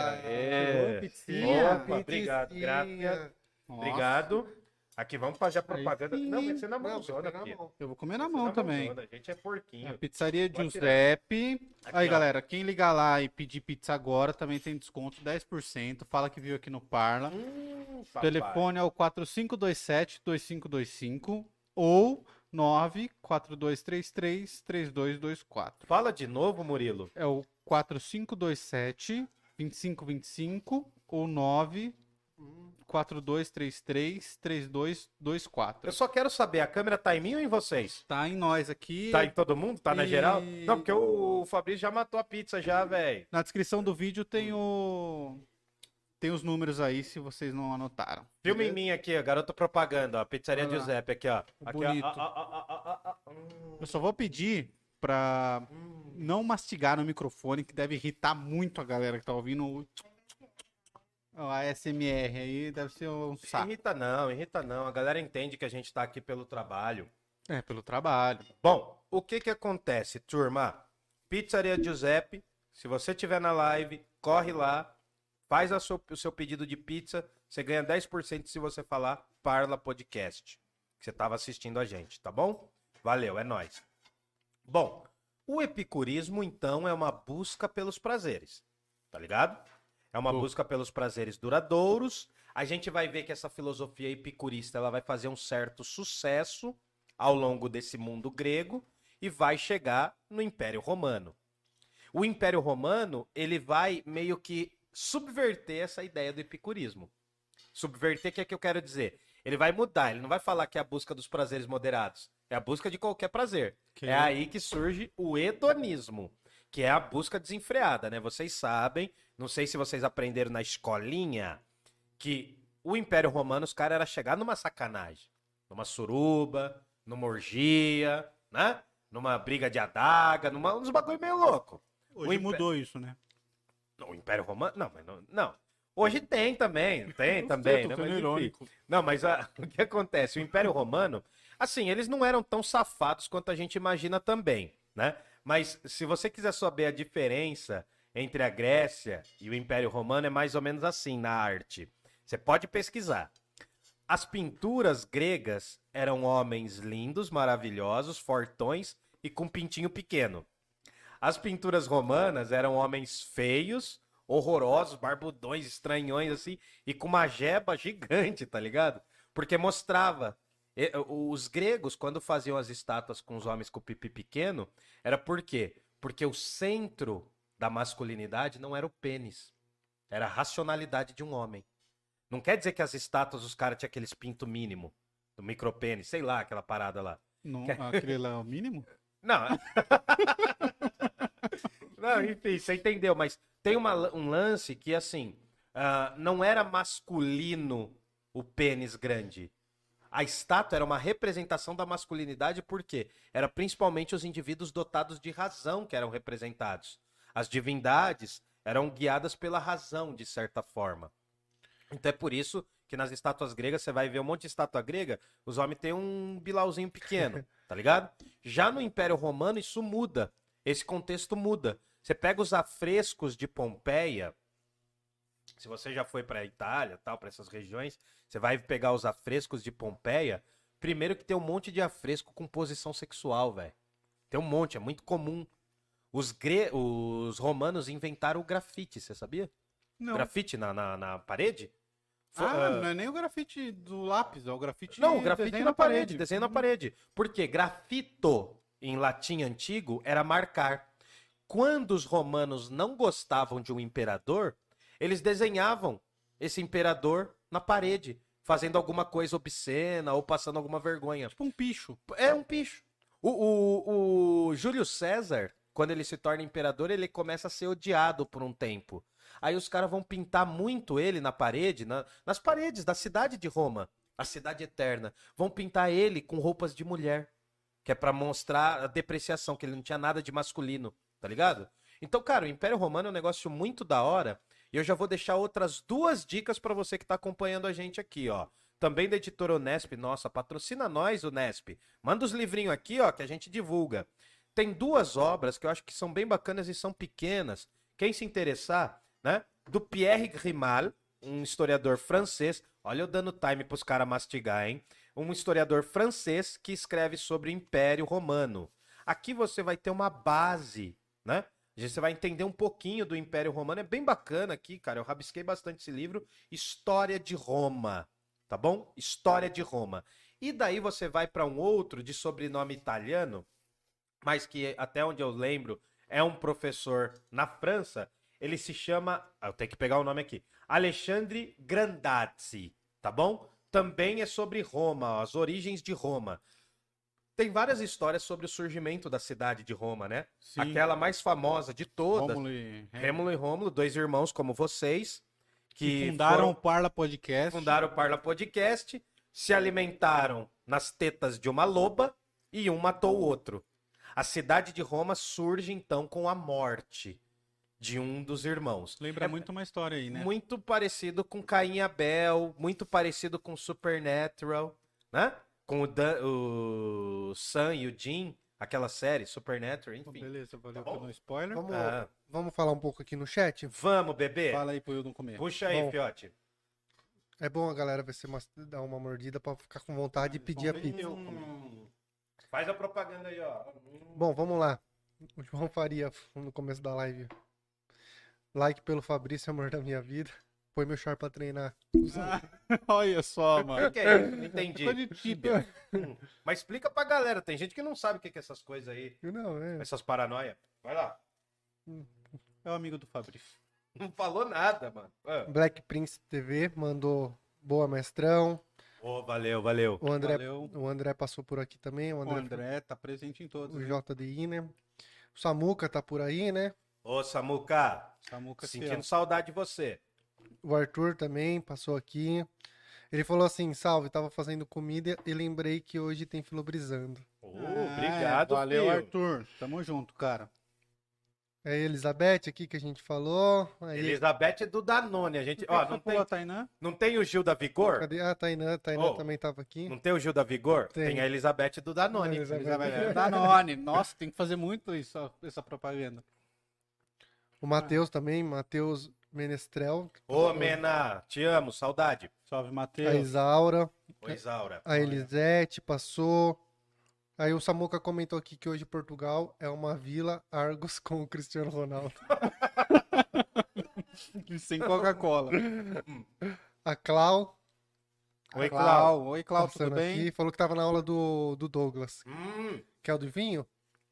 Pizzinha. Opa, obrigado, graças. Obrigado. Aqui, vamos fazer a propaganda. Não, vai ser na Não, mão. Eu vou comer na mão também. mãozona, A gente é É porquinho. a pizzaria Pode Giuseppe. Aqui, Aí, ó. galera, quem ligar lá e pedir pizza agora também tem desconto 10%. Fala que viu aqui no Parla. Hum, O telefone é o 4527-2525 ou 94233-3224. Fala de novo, Murilo. É o 4527-2525 ou 94233-3224. Eu só quero saber, a câmera tá em mim ou em vocês? Tá em nós aqui. Tá em todo mundo? Tá na E- geral? Não, porque o Fabrício já matou a pizza já, velho. Na descrição do vídeo tem o. Tem os números aí, se vocês não anotaram. Filma em mim aqui, ó, garota propaganda, ó, pizzaria Olha lá. Giuseppe aqui, ó. Aqui, ó. Bonito. Ah, ah, ah, ah, ah. Hum, Eu só vou pedir pra não mastigar no microfone, que deve irritar muito a galera que tá ouvindo o o ASMR aí, deve ser um saco. Irrita não, irrita não. A galera entende que a gente tá aqui pelo trabalho. É, pelo trabalho. Bom, o que que acontece, turma? Pizzaria Giuseppe, se você tiver na live, corre lá, faz a seu- o seu pedido de pizza, você ganha 10% se você falar Parla Podcast, que você estava assistindo a gente, tá bom? Valeu, é nóis. Bom, o epicurismo, então, é uma busca pelos prazeres, tá ligado? É uma busca pelos prazeres duradouros. A gente vai ver que essa filosofia epicurista ela vai fazer um certo sucesso ao longo desse mundo grego e vai chegar no Império Romano. O Império Romano, ele vai meio que subverter essa ideia do epicurismo. Subverter, o que é que eu quero dizer? Ele vai mudar, ele não vai falar que é a busca dos prazeres moderados. É a busca de qualquer prazer. Que É aí que surge o hedonismo, que é a busca desenfreada, né? Vocês sabem, não sei se vocês aprenderam na escolinha, que o Império Romano, os caras era chegar numa sacanagem, numa suruba, numa orgia, né? Numa briga de adaga, numa uns bagulho meio louco. Hoje O Impé- mudou isso, né? O Império Romano, não, mas não, não. Hoje tem também, tem Não também, sei, né? Mas, irônico. Não, mas a- o que acontece? O Império Romano, assim, eles não eram tão safados quanto a gente imagina também, né? Mas se você quiser saber a diferença entre a Grécia e o Império Romano, é mais ou menos assim na arte. Você pode pesquisar. As pinturas gregas eram homens lindos, maravilhosos, fortões e com pintinho pequeno. As pinturas romanas eram homens feios, horrorosos, barbudões, estranhões, assim, e com uma jeba gigante, tá ligado? Porque mostrava. Os gregos, quando faziam as estátuas com os homens com pipi pequeno, era por quê? Porque o centro da masculinidade não era o pênis, era a racionalidade de um homem. Não quer dizer que as estátuas os caras tinham aqueles pinto mínimo, do micropênis, sei lá, aquela parada lá. Não, aquele lá é o mínimo? Não. Não, enfim, você entendeu, mas tem uma- um lance que, assim, ah, não era masculino o pênis grande. A estátua era uma representação da masculinidade porque era principalmente os indivíduos dotados de razão que eram representados. As divindades eram guiadas pela razão, de certa forma. Então é por isso que nas estátuas gregas você vai ver um monte de estátua grega, os homens têm um bilauzinho pequeno, tá ligado? Já no Império Romano isso muda. Esse contexto muda. Você pega os afrescos de Pompeia, se você já foi para Itália, tal, para essas regiões, você vai pegar os afrescos de Pompeia. Primeiro que tem um monte de afresco com posição sexual, velho. Tem um monte, é muito comum. Os, gre... os romanos inventaram o grafite, você sabia? Não. Grafite na, na, na parede? Foi- Ah, ah, não é nem o grafite do lápis, é o grafite Não, o grafite desenho na parede, desenho na parede. Porque grafito, em latim antigo, era marcar. Quando os romanos não gostavam de um imperador, eles desenhavam esse imperador na parede, fazendo alguma coisa obscena ou passando alguma vergonha. Tipo um picho. É um picho. O, o, o Júlio César, quando ele se torna imperador, ele começa a ser odiado por um tempo. Aí os caras vão pintar muito ele na parede, na- nas paredes da cidade de Roma, a cidade eterna. Vão pintar ele com roupas de mulher, que é pra mostrar a depreciação, que ele não tinha nada de masculino, tá ligado? Então, cara, o Império Romano é um negócio muito da hora. E eu já vou deixar outras duas dicas pra você que tá acompanhando a gente aqui, ó. Também da editora Unesp, nossa, patrocina nós, Unesp. Manda os livrinhos aqui, ó, que a gente divulga. Tem duas obras que eu acho que são bem bacanas e são pequenas. Quem se interessar, né? Do Pierre Grimal, um historiador francês. Olha eu dando time pros caras mastigar, hein? Um historiador francês que escreve sobre o Império Romano. Aqui você vai ter uma base, né? Você vai entender um pouquinho do Império Romano. É bem bacana aqui, cara. Eu rabisquei bastante esse livro. História de Roma. Tá bom? História de Roma. E daí você vai para um outro de sobrenome italiano, mas que até onde eu lembro é um professor na França. Ele se chama. Eu tenho que pegar o nome aqui. Alexandre Grandazzi. Tá bom? Também é sobre Roma, as origens de Roma. Tem várias histórias sobre o surgimento da cidade de Roma, né? Sim. Aquela mais famosa de todas. Rômulo e Rêmulo e Rômulo, dois irmãos como vocês, que, que fundaram foram- o Parla Podcast. fundaram o Parla Podcast, se alimentaram nas tetas de uma loba e um matou o outro. A cidade de Roma surge então com a morte de um dos irmãos. Lembra É muito uma história aí, né? Muito parecido com Caim e Abel, muito parecido com Supernatural, né? Com o, Dan, o Sam e o Jim, aquela série Supernatural, enfim. Beleza, valeu Tá pelo spoiler. Vamos, Ah, vamos falar um pouco aqui no chat? vamos, bebê. Fala aí pro Wildon comer. Puxa aí, Bom. fiote. É bom a galera ver se mas- dar uma mordida pra ficar com vontade de pedir a pizza. Hum, Faz a propaganda aí, ó. Bom, vamos lá. O João Faria, no começo da live. Like pelo Fabrício, amor da minha vida. Põe meu char pra treinar. Olha só, O mano. que é isso? Não entendi. Ficou de tíbia. Hum, Mas explica pra galera. Tem gente que não sabe o que é essas coisas aí. Não, é. Essas paranoia. Vai lá. É o amigo do Fabrício. Não falou nada, mano. Ah. Black Prince TV mandou boa mestrão. Ô, valeu, valeu. O André, Valeu. o André passou por aqui também. O O André, André tá presente em todos. o né? JDI, né? O Samuca tá por aí, né? Ô, Samuca. Samuca Sentindo fiel. saudade de você. O Arthur também passou aqui. Ele falou assim: salve, tava fazendo comida e lembrei que hoje tem filobrizando. Ô, Ah, obrigado, Valeu, filho. Arthur. Tamo junto, cara. É a Elizabeth aqui que a gente falou. Aí, Elizabeth é do Danone. A gente, ó, não a tem, Tainã? não tem o Gil da Vigor? cadê? Ah, Tainã, Tainã Ô, também tava aqui. Não tem o Gil da Vigor? Tem. Tem, a Elizabeth do Danone. Elizabeth. Elizabeth Danone. Nossa, tem que fazer muito isso, essa propaganda. O Matheus também, Matheus Menestrel. Ô, Mena, te amo, saudade. Salve, A Matheus. Isaura, Ô, Isaura. a Elisete passou. Aí o Samuca comentou aqui que hoje Portugal é uma vila Argos com o Cristiano Ronaldo. E Sem Coca-Cola. A Clau, Oi, Clau. Clau. Oi, Clau, tudo bem? aqui, falou que tava na aula do, do Douglas. Hum, Que é o do vinho?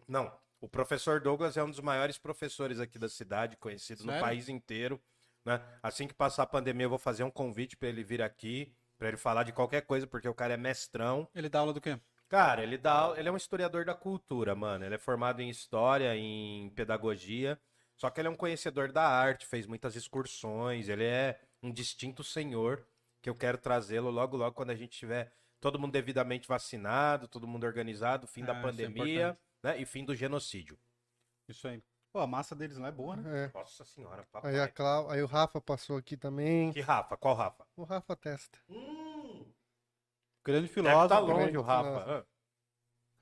não, o professor Douglas é um dos maiores professores aqui da cidade, conhecido no Sério? país inteiro. Né? Assim que passar a pandemia, eu vou fazer um convite para ele vir aqui, para ele falar de qualquer coisa, porque o cara é mestrão. Ele dá aula do quê? Cara, ele dá, ele é um historiador da cultura, mano. Ele é formado em história, em pedagogia. Só que ele é um conhecedor da arte, fez muitas excursões. Ele é um distinto senhor, que eu quero trazê-lo logo, logo, quando a gente tiver todo mundo devidamente vacinado, todo mundo organizado, fim É, da isso é pandemia importante. Né, e fim do genocídio. Isso aí. Pô, a massa deles lá é boa, né? É. Nossa senhora, Aí, papai. a Clau... Aí o Rafa passou aqui também. Que Rafa? Qual Rafa? O Rafa testa. Hum, Grande deve filósofo. tá longe grande o Rafa.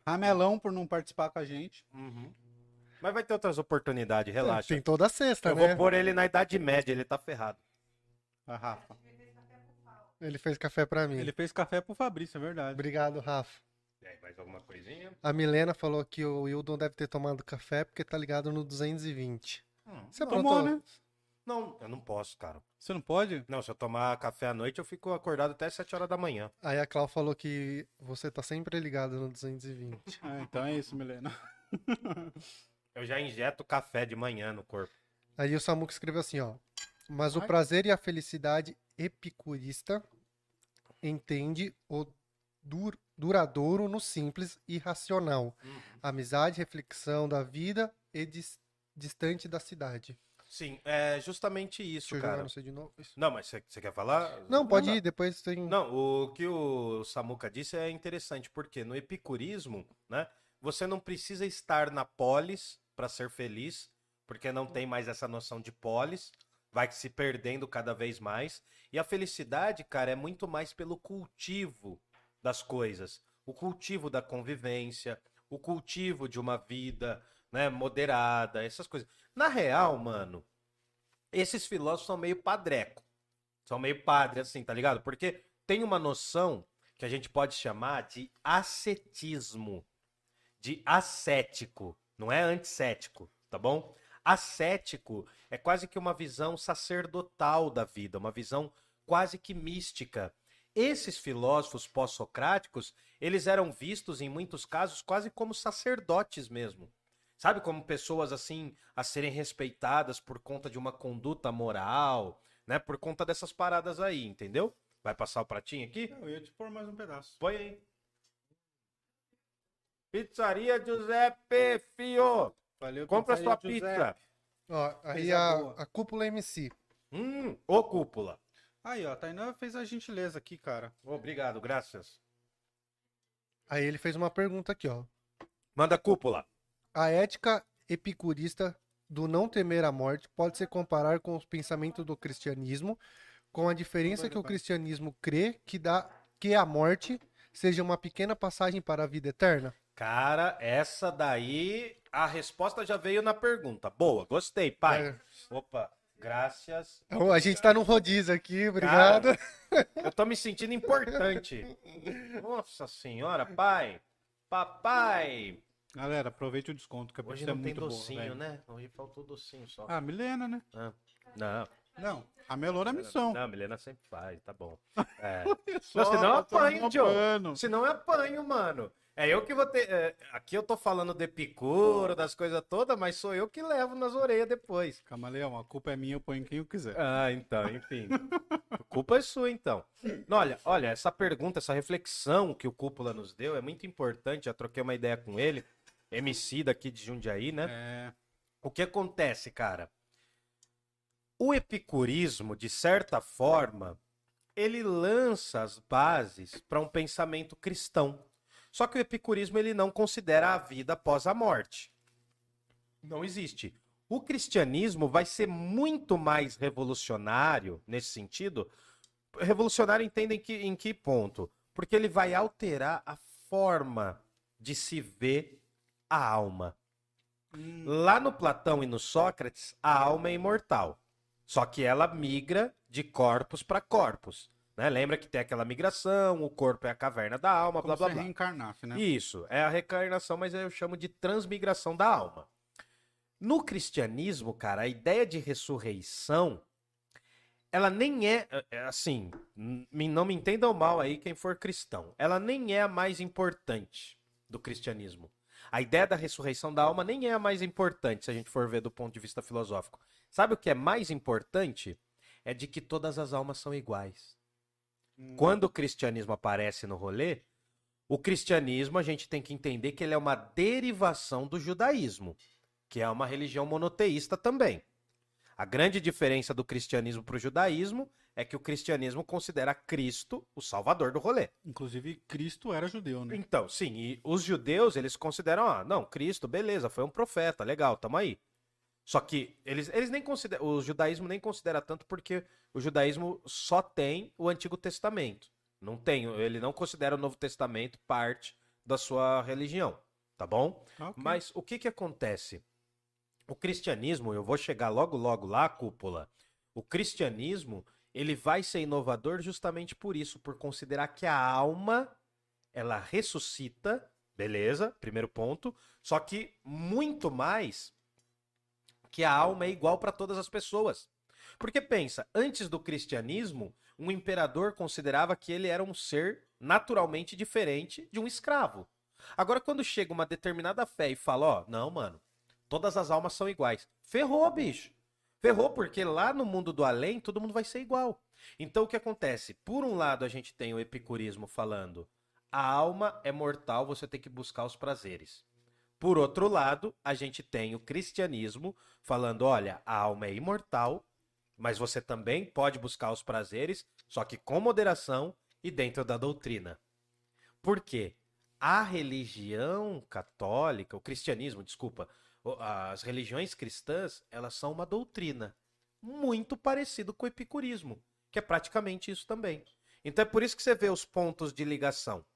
Ramelão por não participar com a gente. Ah, uhum. Mas vai ter outras oportunidades, relaxa. Tem toda sexta, Eu né? vou pôr ele na Idade Média, ele tá ferrado. A Rafa. Ele fez café pra mim. Ele fez café pro Fabrício, é verdade. Obrigado, Rafa. Mais alguma coisinha? A Milena falou que o Wildon deve ter tomado café porque tá ligado no 220. Você Tomou, aprontou? né? Não, eu não posso, cara. Você não pode? Não, se eu tomar café à noite, eu fico acordado até 7 horas da manhã. Aí a Clau falou que você tá sempre ligado no 220. Ah, então é isso, Milena. Eu já injeto café de manhã no corpo. Aí o Samuca escreveu assim, ó. Mas o Ai. prazer e a felicidade epicurista entende o dur- duradouro no simples e racional. Amizade, reflexão da vida e dis- distante da cidade. Sim, é justamente isso, cara. novo. Isso. Não, mas você quer falar? Não, pode Não, ir, depois tem... Não, o que o Samuca disse é interessante, porque no epicurismo, né, você não precisa estar na polis para ser feliz, porque não tem mais essa noção de polis, vai se perdendo cada vez mais. E a felicidade, cara, é muito mais pelo cultivo das coisas, o cultivo da convivência, o cultivo de uma vida, né, moderada, essas coisas. Na real, mano, esses filósofos são meio padreco. São meio padre, assim, tá ligado? Porque tem uma noção que a gente pode chamar de ascetismo, de ascético, não é anticético, tá bom? Ascético é quase que uma visão sacerdotal da vida, uma visão quase que mística. Esses filósofos pós-socráticos, eles eram vistos em muitos casos quase como sacerdotes mesmo. Sabe, como pessoas assim a serem respeitadas por conta de uma conduta moral, né? Por conta dessas paradas aí, entendeu? Vai passar o pratinho aqui? Eu ia te pôr mais um pedaço. Põe aí. Pizzaria Giuseppe Fio. Valeu, Compra sua Giuseppe. pizza. Ó, aí a, a cúpula MC. Hum, ô cúpula. Aí, ó, a Tainá fez a gentileza aqui, cara. Obrigado, graças. Aí ele fez uma pergunta aqui, ó. Manda cúpula. A ética epicurista do não temer a morte pode se comparar com os pensamentos do cristianismo, com a diferença que o cristianismo crê que dá que a morte seja uma pequena passagem para a vida eterna? Cara, essa daí, a resposta já veio na pergunta. Boa, gostei, pai. É. Opa, graças. Então, a gente tá num rodízio aqui, obrigado. Eu tô me sentindo importante. Nossa senhora, pai. Papai. Galera, aproveite o desconto, que a Hoje pizza é não tem muito docinho, boa, velho. né? Hoje faltou docinho só. Ah, Milena, né? Não. Não, a Melona é missão. Não, a Milena sempre faz, tá bom. É. Só senão eu apanho, Joe. pano. Senão eu apanho, mano. É eu que vou ter. é, aqui eu tô falando de Epicuro, das coisas todas, mas sou eu que levo nas orelhas depois. Camaleão, a culpa é minha, eu ponho quem eu quiser. Ah, então, enfim. A culpa é sua, então. Olha, olha, essa pergunta, essa reflexão que o Cúpula nos deu é muito importante. Já troquei uma ideia com ele, MC daqui de Jundiaí, né? É, O que acontece, cara? O epicurismo, de certa forma, ele lança as bases para um pensamento cristão. Só que o epicurismo ele não considera a vida após a morte. Não existe. O cristianismo vai ser muito mais revolucionário nesse sentido. Revolucionário entendem que, em que ponto? Porque ele vai alterar a forma de se ver a alma. hum, Lá no Platão e no Sócrates, a alma é imortal. Só que ela migra de corpos para corpos. Né? Lembra que tem aquela migração, o corpo é a caverna da alma, como blá blá blá. reencarnasse, né? Isso, é a reencarnação, mas eu chamo de transmigração da alma. No cristianismo, cara, a ideia de ressurreição, ela nem é, é, assim, n- não me entendam mal aí quem for cristão, ela nem é a mais importante do cristianismo. A ideia da ressurreição da alma nem é a mais importante, se a gente for ver do ponto de vista filosófico. Sabe o que é mais importante? É de que todas as almas são iguais. Quando o cristianismo aparece no rolê, o cristianismo a gente tem que entender que ele é uma derivação do judaísmo, que é uma religião monoteísta também. A grande diferença do cristianismo para o judaísmo é que o cristianismo considera Cristo o salvador do rolê. Inclusive, Cristo era judeu, né? Então, sim, e os judeus, eles consideram, ah, não, Cristo, beleza, foi um profeta, legal, tamo aí. Só que eles, eles nem consideram, o judaísmo nem considera tanto porque o judaísmo só tem o Antigo Testamento. Não tem, ele não considera o Novo Testamento parte da sua religião, tá bom? Ok. Mas o que que acontece? O cristianismo, eu vou chegar logo logo lá, cúpula. O cristianismo, ele vai ser inovador justamente por isso, por considerar que a alma ela ressuscita, beleza? Primeiro ponto. Só que muito mais que a alma é igual para todas as pessoas. Porque pensa, antes do cristianismo, um imperador considerava que ele era um ser naturalmente diferente de um escravo. Agora, quando chega uma determinada fé e fala, ó, não, mano, todas as almas são iguais. Ferrou, bicho. Ferrou, porque lá no mundo do além, todo mundo vai ser igual. Então, o que acontece? Por um lado, a gente tem o epicurismo falando, a alma é mortal, você tem que buscar os prazeres. Por outro lado, a gente tem o cristianismo falando, olha, a alma é imortal, mas você também pode buscar os prazeres, só que com moderação e dentro da doutrina. Por quê? A religião católica, o cristianismo, desculpa, as religiões cristãs, elas são uma doutrina muito parecido com o epicurismo, que é praticamente isso também. Então é por isso que você vê os pontos de ligação.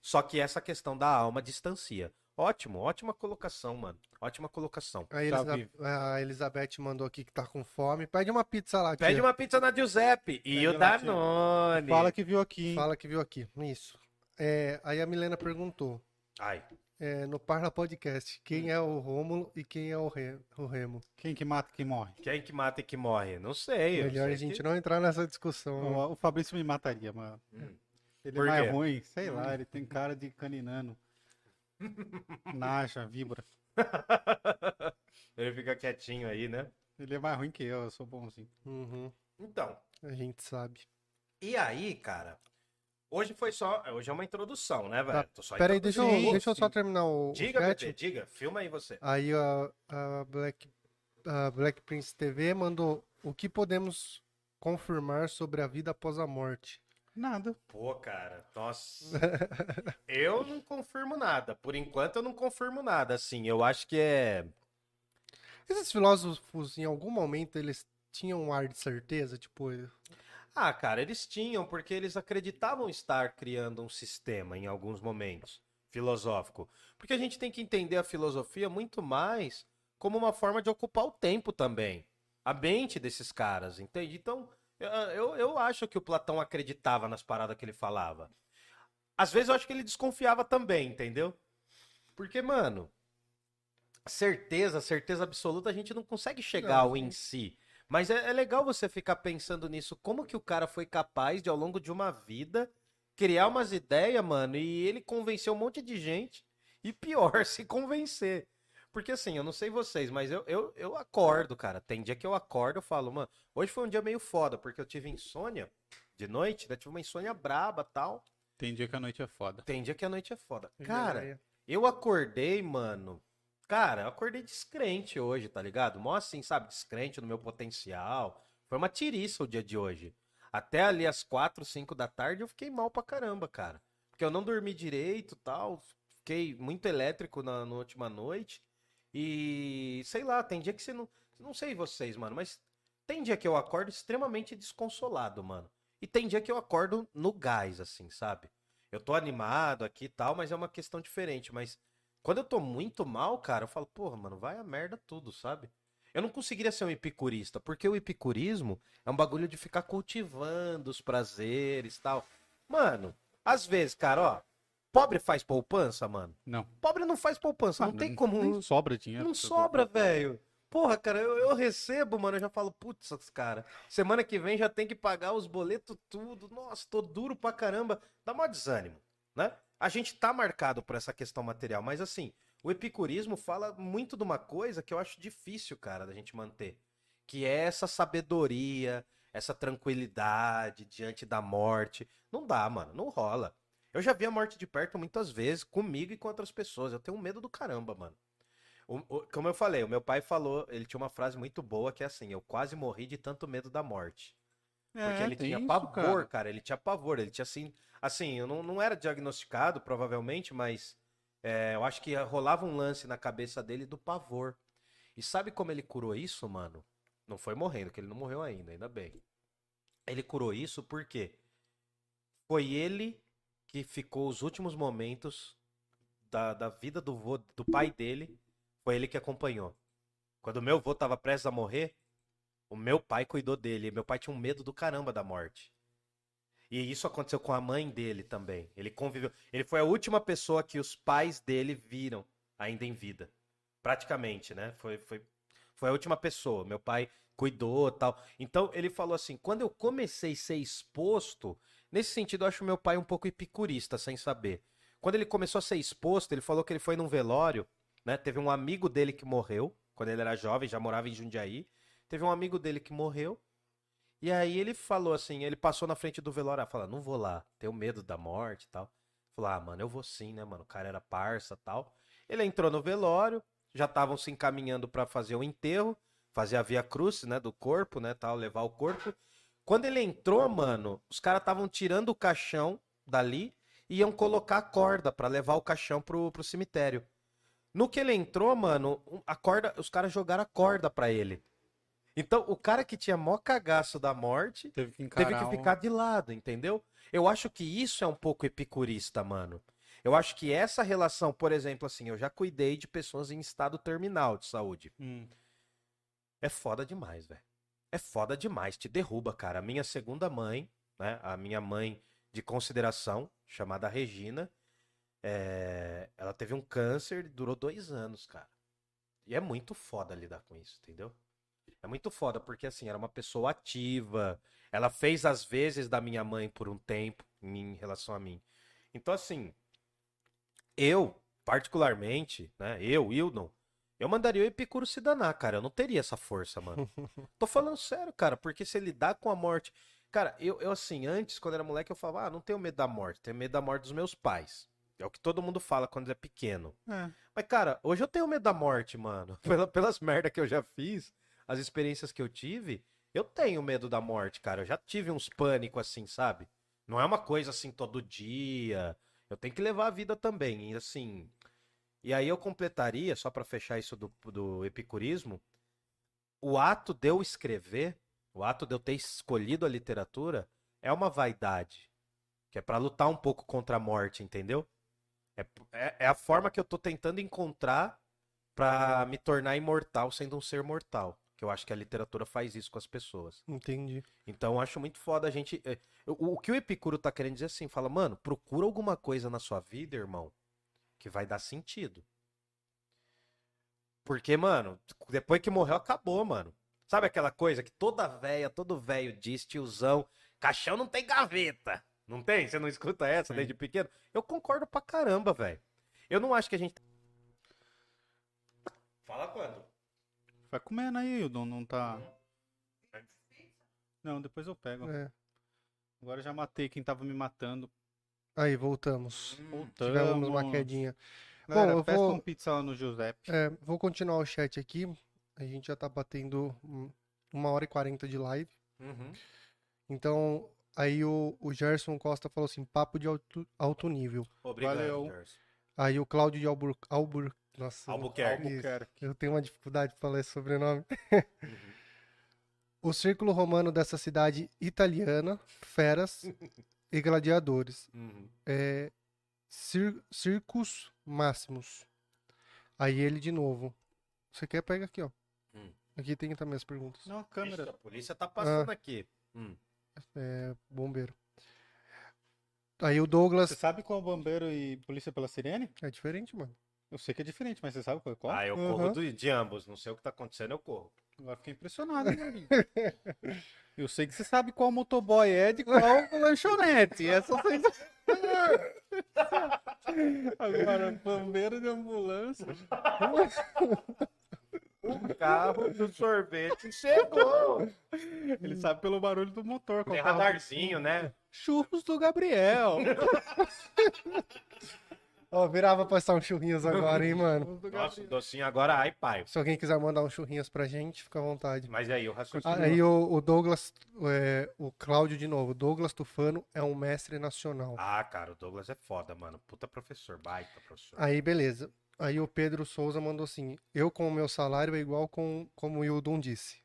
Só que essa questão da alma distancia. Ótimo, ótima colocação, mano. Ótima colocação. A, Elisa- vivo. a Elizabeth mandou aqui que tá com fome. Pede uma pizza lá. Pede tia. uma pizza na Giuseppe e Pede o lá, tia. Danone. Fala que viu aqui, hein? Fala que viu aqui. Isso. É, aí a Milena perguntou. Ai, é, no Parla Podcast, quem é o Rômulo e quem é o, Re- o Remo? Quem que mata, quem morre. quem que mata e que morre? Não sei. eu Melhor sei a gente que- não entrar nessa discussão. né? O, o Fabrício me mataria, mano. Hum. Ele Por é mais quê? ruim, sei lá, ele tem cara de caninano. Naja, vibra. Ele fica quietinho aí, né? Ele é mais ruim que eu, eu sou bonzinho. Uhum, Então, a gente sabe. e aí, cara? Hoje foi só. Hoje é uma introdução, né, velho? Tá, Tô só Pera aí, deixa eu, deixa eu só terminar o, o Diga, chat. bebê, diga. Filma aí você. Aí a, a Black, a Black Prince TV mandou o que podemos confirmar sobre a vida após a morte. Nada. Pô, cara, nossa. eu não confirmo nada. Por enquanto eu não confirmo nada. Assim, eu acho que é. Esses filósofos, em algum momento, eles tinham um ar de certeza? Tipo, Ah, cara, eles tinham, porque eles acreditavam estar criando um sistema em alguns momentos filosófico. Porque a gente tem que entender a filosofia muito mais como uma forma de ocupar o tempo também. A mente desses caras, entende? Então, eu, eu, eu acho que o Platão acreditava nas paradas que ele falava. Às vezes eu acho que ele desconfiava também, entendeu? Porque, mano, certeza, certeza absoluta, a gente não consegue chegar Não, ao em si. Mas é, é legal você ficar pensando nisso. Como que o cara foi capaz de, ao longo de uma vida, criar umas ideias, mano, e ele convenceu um monte de gente. E pior, se convencer. Porque assim, eu não sei vocês, mas eu, eu, eu acordo, cara. Tem dia que eu acordo, eu falo, mano, hoje foi um dia meio foda, porque eu tive insônia de noite, né? Tive uma insônia braba tal. Tem dia que a noite é foda. Tem dia que a noite é foda. já Cara, é. eu acordei, mano. Cara, eu acordei descrente hoje, tá ligado? Mó assim, sabe? Descrente no meu potencial. Foi uma tiriça o dia de hoje. Até ali às 4, 5 da tarde eu fiquei mal pra caramba, cara. Porque eu não dormi direito tal. Fiquei muito elétrico na, na última noite. E sei lá, tem dia que você não. Não sei vocês, mano, mas tem dia que eu acordo extremamente desconsolado, mano. E tem dia que eu acordo no gás, assim, sabe? Eu tô animado aqui e tal, mas é uma questão diferente. Mas quando eu tô muito mal, cara, eu falo, porra, mano, vai a merda tudo, sabe? Eu não conseguiria ser um epicurista, porque o epicurismo é um bagulho de ficar cultivando os prazeres tal. Mano, às vezes, cara, ó, pobre faz poupança, mano. Não. Pobre não faz poupança, Ah, não tem como. nem sobra dinheiro. Não sobra, velho. Porra, cara, eu, eu recebo, mano, eu já falo, putz, cara, semana que vem já tem que pagar os boletos tudo. Nossa, tô duro pra caramba. Dá mó desânimo, né? A gente tá marcado por essa questão material, mas assim, o epicurismo fala muito de uma coisa que eu acho difícil, cara, da gente manter, que é essa sabedoria, essa tranquilidade diante da morte. Não dá, mano, não rola. Eu já vi a morte de perto muitas vezes, comigo e com outras pessoas. Eu tenho medo do caramba, mano. O- o- como eu falei, o meu pai falou, ele tinha uma frase muito boa que é assim: eu quase morri de tanto medo da morte. Porque ele tinha isso, pavor, cara. cara. Ele tinha pavor. Ele tinha assim. Assim, eu não, não era diagnosticado, provavelmente, mas é, eu acho que rolava um lance na cabeça dele do pavor. E sabe como ele curou isso, mano? Não foi morrendo, que ele não morreu ainda, ainda bem. Ele curou isso porque foi ele que ficou os últimos momentos da, da vida do, vô, do pai dele. Foi ele que acompanhou. Quando meu vô tava prestes a morrer, o meu pai cuidou dele. Meu pai tinha um medo do caramba da morte. E isso aconteceu com a mãe dele também. Ele conviveu. Ele foi a última pessoa que os pais dele viram ainda em vida. Praticamente, né? Foi, foi, foi a última pessoa. Meu pai cuidou tal. Então ele falou assim: quando eu comecei a ser exposto, nesse sentido eu acho meu pai um pouco epicurista, sem saber. Quando ele começou a ser exposto, ele falou que ele foi num velório, né? Teve um amigo dele que morreu, quando ele era jovem, já morava em Jundiaí. Teve um amigo dele que morreu. E aí ele falou assim, ele passou na frente do velório, ah, fala, não vou lá, tenho medo da morte e tal. Falou, ah, mano, eu vou sim, né, mano? O cara era parça tal. Ele entrou no velório, já estavam se encaminhando pra fazer o enterro, fazer a via cruz, né, do corpo, né, tal, levar o corpo. Quando ele entrou, mano, os caras estavam tirando o caixão dali e iam colocar a corda pra levar o caixão pro, pro cemitério. No que ele entrou, mano, a corda, os caras jogaram a corda pra ele. Então, o cara que tinha mó cagaço da morte Teve que teve que um- ficar de lado, entendeu? Eu acho que isso é um pouco epicurista, mano. Eu acho que essa relação, por exemplo, assim, eu já cuidei de pessoas em estado terminal de saúde. Hum. É foda demais, velho. É foda demais, te derruba, cara. A minha segunda mãe, né? A minha mãe de consideração, chamada Regina, é, ela teve um câncer, durou dois anos, cara. E é muito foda lidar com isso, entendeu? É muito foda, porque assim, era uma pessoa ativa. Ela fez as vezes da minha mãe por um tempo em relação a mim. Então, assim, eu, particularmente, né? Eu, Wildon, eu mandaria o Epicuro se danar, cara. Eu não teria essa força, mano. Tô falando sério, cara, porque se ele lidar com a morte. Cara, eu, eu assim, antes, quando era moleque, eu falava, ah, não tenho medo da morte, tenho medo da morte dos meus pais. É o que todo mundo fala quando é pequeno. É. Mas, cara, hoje eu tenho medo da morte, mano. Pela- pelas merda que eu já fiz, as experiências que eu tive, eu tenho medo da morte, cara. Eu já tive uns pânico assim, sabe? Não é uma coisa assim todo dia. Eu tenho que levar a vida também. E assim. E aí eu completaria, só pra fechar isso do, do epicurismo, o ato de eu escrever, o ato de eu ter escolhido a literatura, é uma vaidade. Que é pra lutar um pouco contra a morte, entendeu? É, é, é a forma que eu tô tentando encontrar pra me tornar imortal sendo um ser mortal. Que eu acho que a literatura faz isso com as pessoas. Entendi. Então eu acho muito foda a gente. é, O, o que o Epicuro tá querendo dizer assim, fala, mano, procura alguma coisa na sua vida, irmão, que vai dar sentido. Porque, mano, depois que morreu, acabou, mano. Sabe aquela coisa que toda véia, todo velho diz, tiozão, caixão não tem gaveta. Não tem? Você não escuta essa Sim. desde pequeno? Eu concordo pra caramba, velho. Eu não acho que a gente. Fala quando? Vai comendo aí, Hildon, não tá. Não, depois eu pego. É. Agora eu já matei quem tava me matando. Aí, voltamos. Voltamos. Tivemos uma quedinha. Galera, Bom, eu peça vou- um pizza lá no Giuseppe. É, vou continuar o chat aqui. A gente já tá batendo hum, uma hora e quarenta de live. Uhum. Então, aí o, o Gerson Costa falou assim: papo de alto, alto nível. Obrigado, Valeu. Gerson. Aí o Cláudio de Albur, Albur, nossa, Albuquerque. isso. Albuquerque. eu tenho uma dificuldade de falar esse sobrenome. Uhum. O círculo romano dessa cidade italiana, feras e gladiadores. Uhum. É, cir, circus máximos. Aí ele de novo. Você quer? Pega aqui, ó. Hum. Aqui tem também as perguntas. Não, a câmera. a polícia tá passando Ah. aqui. Hum. É, bombeiro. Aí o Douglas. Você sabe qual é o bombeiro e polícia pela sirene? É diferente, mano. Eu sei que é diferente, mas você sabe qual é qual? Ah, eu Uhum. corro de ambos. Não sei o que tá acontecendo, eu corro. Agora fiquei impressionado, hein? Eu sei que você sabe qual motoboy é de qual lanchonete. Essa você... Agora, bombeiro de ambulância. O carro do sorvete chegou. Ele sabe pelo barulho do motor. Tem radarzinho, né? Churros do Gabriel. Ó, virava pra passar uns churrinhos agora, hein, mano? Nossa, o docinho agora, ai, pai. Se alguém quiser mandar uns churrinhos pra gente, fica à vontade. Mas aí, o raciocínio. Aí o, o Douglas, é, o Cláudio de novo, Douglas Tufano é um mestre nacional. Ah, cara, o Douglas é foda, mano. Puta professor, baita professor. Aí, beleza. Aí o Pedro Souza mandou assim: Eu com o meu salário é igual com como o Hildon disse.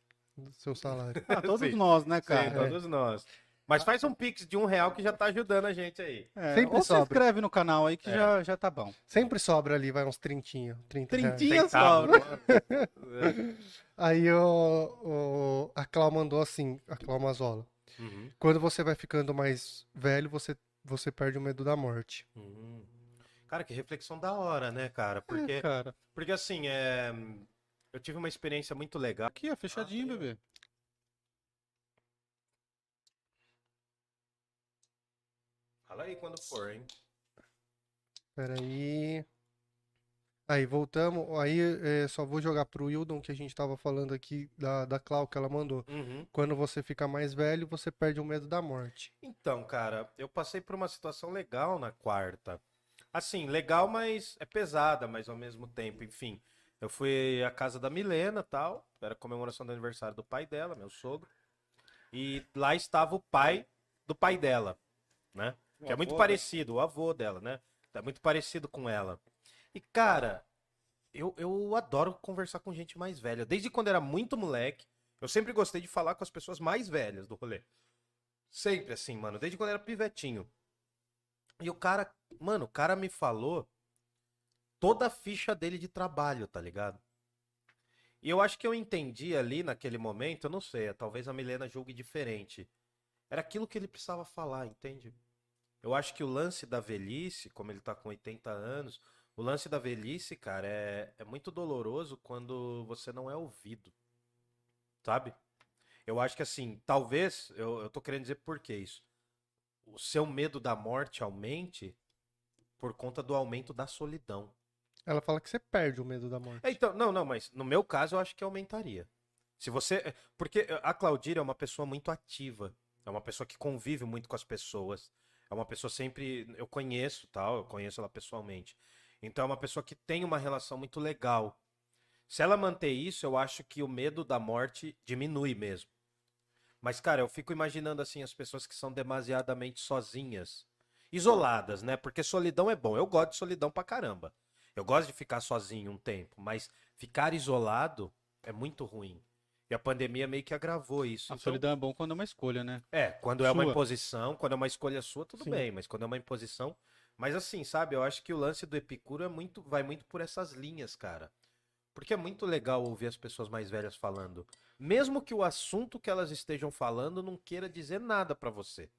Seu salário. Ah, todos Sim. nós, né, Sim, cara? todos nós. Mas faz um pix de um real que já tá ajudando a gente aí. É, Sempre ou se sobra. inscreve no canal aí que É. já, já tá bom. Sempre sobra ali, vai uns trintinho. 30 reais. Trintinha Centavo, sobra. né? Aí o, o- a Clau mandou assim, a Clau Mazola. Uhum, Quando você vai ficando mais velho, você, você perde o medo da morte. uhum. Cara, que reflexão da hora, né, cara? Porque, É, cara. porque assim, é... eu tive uma experiência muito legal. Aqui, ó, fechadinho, Ah, é. bebê. Fala aí quando for, hein? Peraí. Aí, voltamos. Aí, é, só vou jogar pro Hildon, que a gente tava falando aqui da, da Clau, que ela mandou. Uhum. Quando você fica mais velho, você perde o medo da morte. Então, cara, eu passei por uma situação legal na quarta. Assim, legal, mas é pesada, mas ao mesmo tempo, enfim. Eu fui à casa da Milena, tal, era a comemoração do aniversário do pai dela, meu sogro. E lá estava o pai do pai dela, né? Que é muito parecido, o avô dela, né? É muito parecido com ela. E, cara, eu, eu adoro conversar com gente mais velha. Desde quando era muito moleque, eu sempre gostei de falar com as pessoas mais velhas do rolê. Sempre assim, mano. Desde quando era pivetinho. E o cara, mano, o cara me falou toda a ficha dele de trabalho, tá ligado? E eu acho que eu entendi ali naquele momento, eu não sei, talvez a Milena julgue diferente. Era aquilo que ele precisava falar, entende? Eu acho que o lance da velhice, como ele tá com 80 anos, o lance da velhice, cara, é, é muito doloroso quando você não é ouvido. Sabe? Eu acho que assim, talvez, eu, eu tô querendo dizer por que isso. O seu medo da morte aumente por conta do aumento da solidão. Ela fala que você perde o medo da morte. É, Então, não, não, mas no meu caso eu acho que aumentaria. Se você. Porque a Claudira é uma pessoa muito ativa. É uma pessoa que convive muito com as pessoas. É uma pessoa sempre. Eu conheço, tal, eu conheço ela pessoalmente. Então é uma pessoa que tem uma relação muito legal. Se ela manter isso, eu acho que o medo da morte diminui mesmo. Mas, cara, eu fico imaginando assim as pessoas que são demasiadamente sozinhas. Isoladas, né? Porque solidão é bom. Eu gosto de solidão pra caramba. Eu gosto de ficar sozinho um tempo, mas ficar isolado é muito ruim. E a pandemia meio que agravou isso. A Então, solidão é bom quando é uma escolha, né? é, quando é uma Sua. imposição, quando é uma escolha sua, tudo Sim. bem, mas quando é uma imposição. Mas assim, sabe, eu acho que o lance do Epicuro é muito, vai muito por essas linhas, cara. Porque é muito legal ouvir as pessoas mais velhas falando. Mesmo que o assunto que elas estejam falando não queira dizer nada pra você.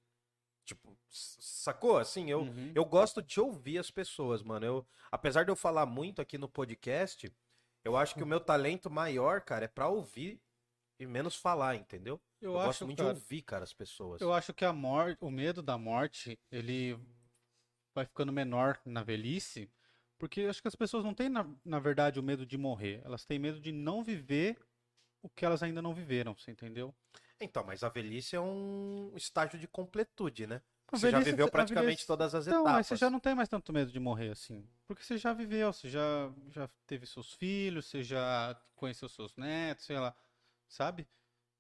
Tipo, sacou? Assim, eu, Uhum. eu gosto de ouvir as pessoas, mano. Eu, apesar de eu falar muito aqui no podcast, eu acho que o meu talento maior, cara, é pra ouvir e menos falar, entendeu? Eu, Eu, acho, gosto muito cara, de ouvir, cara, as pessoas. eu acho que a morte, o medo da morte, ele vai ficando menor na velhice, porque eu acho que as pessoas não têm, na, na verdade, o medo de morrer. Elas têm medo de não viver o que elas ainda não viveram, você entendeu? Então, mas a velhice é um estágio de completude, né? A Você já velhice- viveu a praticamente velhice- todas as Então, etapas. mas você já não tem mais tanto medo de morrer assim. Porque você já viveu, você já, já teve seus filhos, você já conheceu seus netos, sei lá, sabe?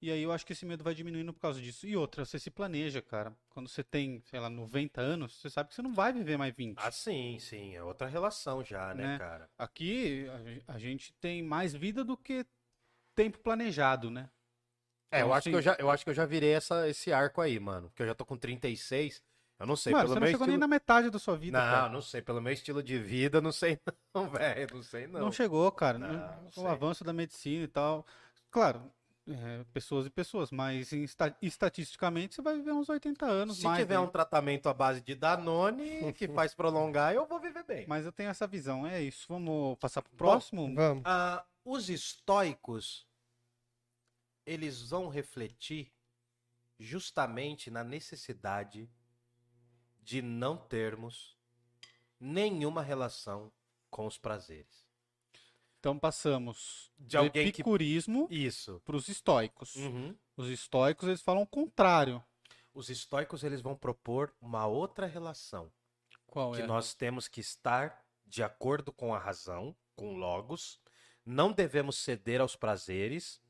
E aí eu acho que esse medo vai diminuindo por causa disso. E outra, você se planeja, cara. Quando você tem, sei lá, 90 anos, você sabe que você não vai viver mais 20. Ah, sim, sim. É outra relação já, né, Né? cara? Aqui a a gente tem mais vida do que tempo planejado, né? É, eu Então, acho, que assim- eu, já, eu acho que eu já virei essa, esse arco aí, mano. Porque eu já tô com 36. Eu não sei, Mano, pelo você não chegou estilo... nem na metade da sua vida, Não, cara. não sei. Pelo meu estilo de vida, não sei não, velho. Não sei não. Não chegou, cara. Não, Não- não o sei. avanço da medicina e tal. Claro, é, pessoas e pessoas, mas esta- estatisticamente você vai viver uns 80 anos Se mais. tiver aí. um tratamento à base de Danone que faz prolongar, eu vou viver bem. Mas eu tenho essa visão, é isso. Vamos passar pro próximo? Vamos. Ah, os estoicos, eles vão refletir justamente na necessidade de não termos nenhuma relação com os prazeres. Então passamos De do alguém que- epicurismo Isso. para os estoicos. Uhum. Os estoicos eles falam o contrário. Os estoicos eles vão propor uma outra relação. Qual que é? nós temos que estar de acordo com a razão, com logos, não devemos ceder aos prazeres.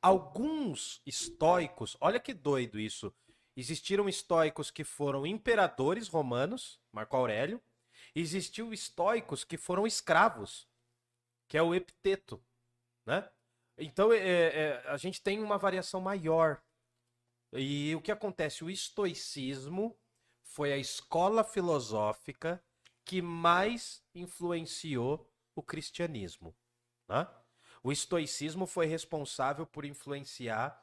Alguns estoicos, olha que doido isso. Existiram estoicos que foram imperadores romanos, Marco Aurélio, existiu estoicos que foram escravos, que é o Epiteto, né? Então é, é, a gente tem uma variação maior. E o que acontece? O estoicismo foi a escola filosófica que mais influenciou o cristianismo. Né? O estoicismo foi responsável por influenciar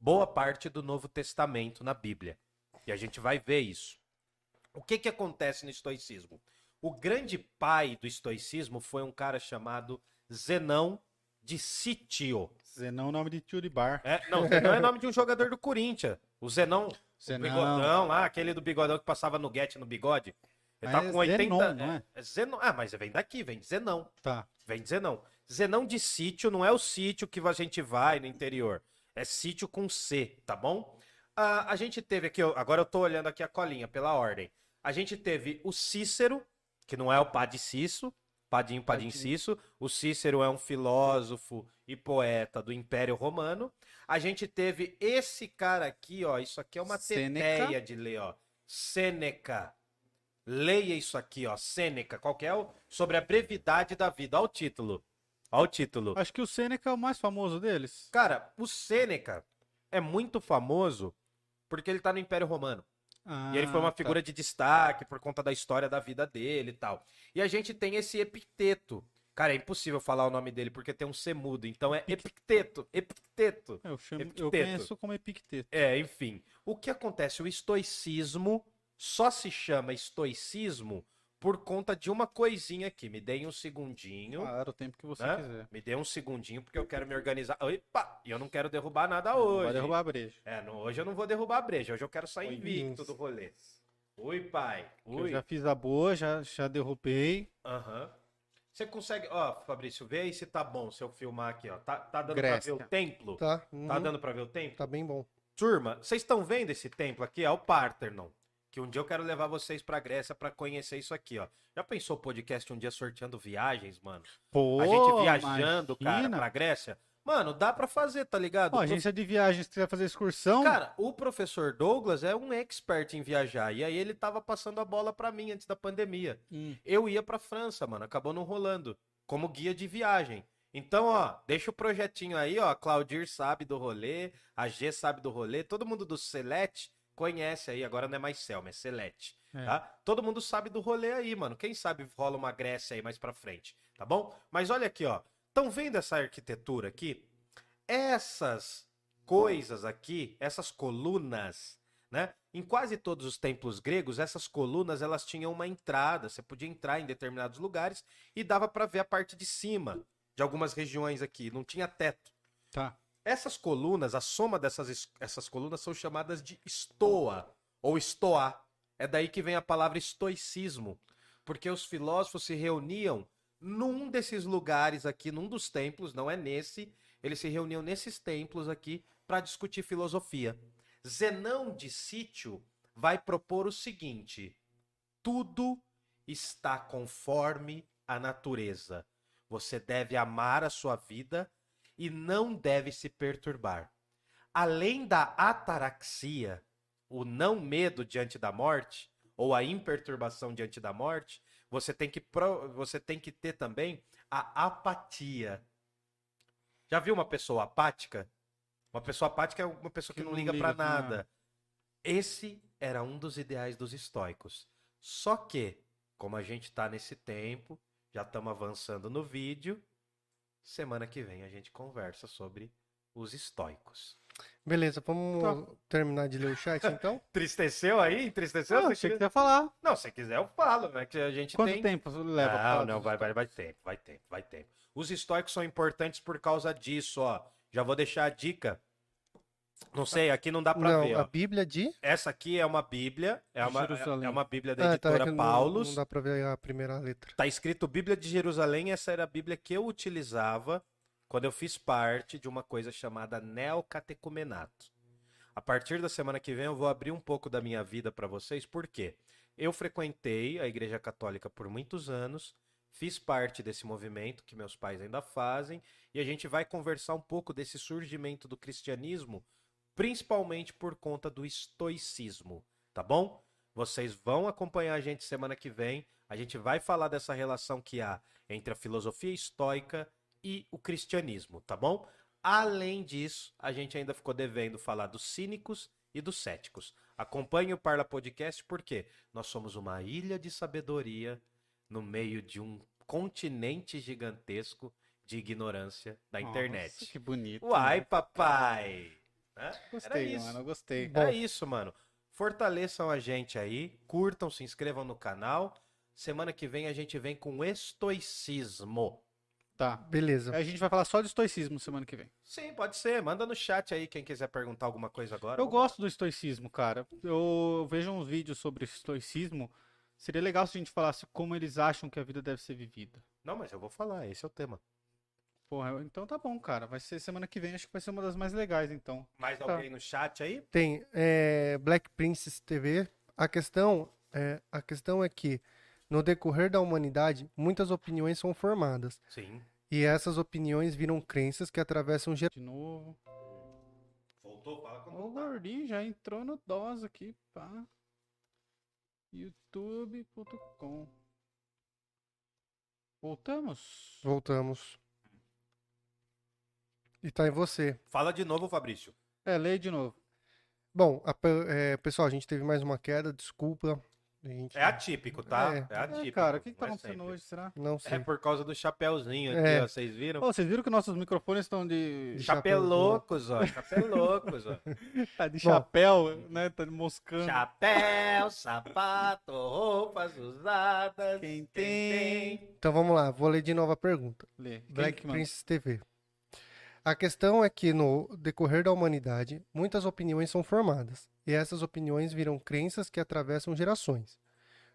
boa parte do Novo Testamento na Bíblia. E a gente vai ver isso. O que, que acontece no estoicismo? O grande pai do estoicismo foi um cara chamado Zenão de Sítio. Zenão é o nome de tio de bar. É, não, Zenão é nome de um jogador do Corinthians. O Zenão, o Zenão. bigodão lá, aquele do bigodão que passava no guete no bigode. Ele Mas tá é com 80. Zenon, não é? é Zenon. Ah, mas vem daqui, vem de Zenão. Tá. Vem de Zenão. Zenão de sítio não é o sítio que a gente vai no interior. É sítio com C, tá bom? Ah, a gente teve aqui, agora eu tô olhando aqui a colinha pela ordem. A gente teve o Cícero, que não é o Padre Cício, Padinho Padim. Cício. O Cícero é um filósofo e poeta do Império Romano. A gente teve esse cara aqui, ó. Isso aqui é uma Sêneca. teteia de ler, ó. Sêneca. Leia isso aqui, ó. Sêneca. Qual que é o? Sobre a brevidade da vida. Olha o título. Olha o título. Acho que o Seneca é o mais famoso deles. Cara, o Sêneca é muito famoso porque ele tá no Império Romano. E ele foi uma Ah, tá. figura de destaque por conta da história da vida dele e tal. E a gente tem esse epiteto. Cara, é impossível falar o nome dele porque tem um C mudo. Então é epiteto. Epiteto. Eu, chamo, eu Epicteto. conheço como Epicteto. É, enfim. O que acontece? O estoicismo só se chama estoicismo por conta de uma coisinha aqui. Me deem um segundinho. Claro, o tempo que você né? quiser. Me dê um segundinho porque eu quero me organizar. Opa! E eu não quero derrubar nada Não hoje. Vai derrubar a breja. É, não- hoje eu não vou derrubar a breja. Hoje eu quero sair Oi, invicto do rolê. Oi, pai. Eu Oi. já fiz a boa, já, já derrubei. Aham. Você consegue. Ó, Fabrício, vê aí se tá bom se eu filmar aqui, ó. Tá, tá dando Grécia. pra ver o templo? Tá. Tá uhum, dando pra ver o templo? Tá bem bom. Turma, vocês estão vendo esse templo aqui? É o Parthenon. Que um dia eu quero levar vocês pra Grécia pra conhecer isso aqui, ó. Já pensou o podcast um dia sorteando viagens, mano? Pô, a gente viajando, cara, imagina. pra Grécia? Mano, dá pra fazer, tá ligado? Ó, agência de viagens, se quiser fazer excursão, Cara, o professor Douglas é um expert em viajar. E aí ele tava passando a bola pra mim antes da pandemia. hum, Eu ia pra França, mano. Acabou não rolando. Como guia de viagem. Então, ó, deixa o projetinho aí, ó. A Claudir sabe do rolê, a G sabe do rolê. Todo mundo do Celete conhece aí. Agora não é mais Selma, é Celete. É. Tá? Todo mundo sabe do rolê aí, mano. Quem sabe rola uma Grécia aí mais pra frente, tá bom? Mas olha aqui, ó. Estão vendo essa arquitetura aqui? Essas coisas aqui, essas colunas, né? Em quase todos os templos gregos, essas colunas elas tinham uma entrada. Você podia entrar em determinados lugares e dava pra ver a parte de cima de algumas regiões aqui. Não tinha teto. tá. Essas colunas, a soma dessas es- essas colunas são chamadas de estoa ou estoá. É daí que vem a palavra estoicismo, porque os filósofos se reuniam num desses lugares aqui, num dos templos, não é nesse, eles se reuniam nesses templos aqui para discutir filosofia. Zenão de Sítio vai propor o seguinte: tudo está conforme a natureza. Você deve amar a sua vida e não deve se perturbar. Além da ataraxia, o não medo diante da morte, ou a imperturbação diante da morte, você tem que, você tem que ter também a apatia. Já viu uma pessoa apática? Uma pessoa apática é uma pessoa que, Que não liga liga pra nada. nada. Esse era um dos ideais dos estoicos. Só que, como a gente tá nesse tempo, já estamos avançando no vídeo, semana que vem a gente conversa sobre os estoicos. Beleza, vamos Tá. terminar de ler o chat então? Entristeceu aí? Entristeceu? Ah, Você achei que ia falar. Não, se quiser eu falo, é que a gente Quanto tem... tempo leva pra Não, falar não, vai, vai, vai tempo, vai tempo, vai tempo. Os estoicos são importantes por causa disso, ó. Já vou deixar a dica. Não sei, aqui não dá pra Não, ver, a ó. Bíblia de. Essa aqui é uma bíblia, é uma, Jerusalém. é uma bíblia da Ah, tá, é editora que não- Paulus. Não dá pra ver a primeira letra. Tá escrito Bíblia de Jerusalém, essa era a Bíblia que eu utilizava quando eu fiz parte de uma coisa chamada neocatecumenato. A partir da semana que vem eu vou abrir um pouco da minha vida para vocês, por quê? eu frequentei a Igreja Católica por muitos anos, fiz parte desse movimento que meus pais ainda fazem, e a gente vai conversar um pouco desse surgimento do cristianismo, principalmente por conta do estoicismo, tá bom? Vocês vão acompanhar a gente semana que vem. A gente vai falar dessa relação que há entre a filosofia estoica e o cristianismo, tá bom? Além disso, a gente ainda ficou devendo falar dos cínicos e dos céticos. Acompanhe o Parla Podcast porque nós somos uma ilha de sabedoria no meio de um continente gigantesco de ignorância da Nossa, internet. que bonito. Uai, né? papai! Era Gostei, isso. mano, gostei. É isso, mano. Fortaleçam a gente aí, curtam, se inscrevam no canal. Semana que vem a gente vem com estoicismo. Tá. Beleza. A gente vai falar só de estoicismo semana que vem. Sim, pode ser. Manda no chat aí quem quiser perguntar alguma coisa agora. Eu Vamos gosto do estoicismo, cara. Eu vejo uns vídeos sobre estoicismo. Seria legal se a gente falasse como eles acham que a vida deve ser vivida. Não, mas eu vou falar, esse é o tema. Porra, então tá bom, cara. Vai ser semana que vem, acho que vai ser uma das mais legais, então. Mais Tá. alguém no chat aí? Tem é, Black Princess TV. A questão, é, a questão é que, no decorrer da humanidade, muitas opiniões são formadas. Sim. E essas opiniões viram crenças que atravessam gerações. De novo. Voltou? Fala quando O gordinho já entrou no DOS aqui, pá. youtube.com Voltamos? Voltamos. E tá em você. Fala de novo, Fabrício. É, lê de novo. Bom, a é, pessoal, a gente teve mais uma queda, desculpa. A gente É atípico, tá? É. É, É, atípico. cara, o que, que tá é acontecendo sempre. hoje, será? não sei. É por causa do chapéuzinho aqui, É. ó. Vocês viram? Ô, vocês viram que nossos microfones estão de, De Chapelocos, ó. Chapelocos, ó. tá de Bom. chapéu, né? Tá moscando. Chapéu, sapato, roupas usadas. Quem tem? Então vamos lá, vou ler de novo a pergunta. Lê. Quem Black? Princess TV. A questão é que no decorrer da humanidade, muitas opiniões são formadas, e essas opiniões viram crenças que atravessam gerações.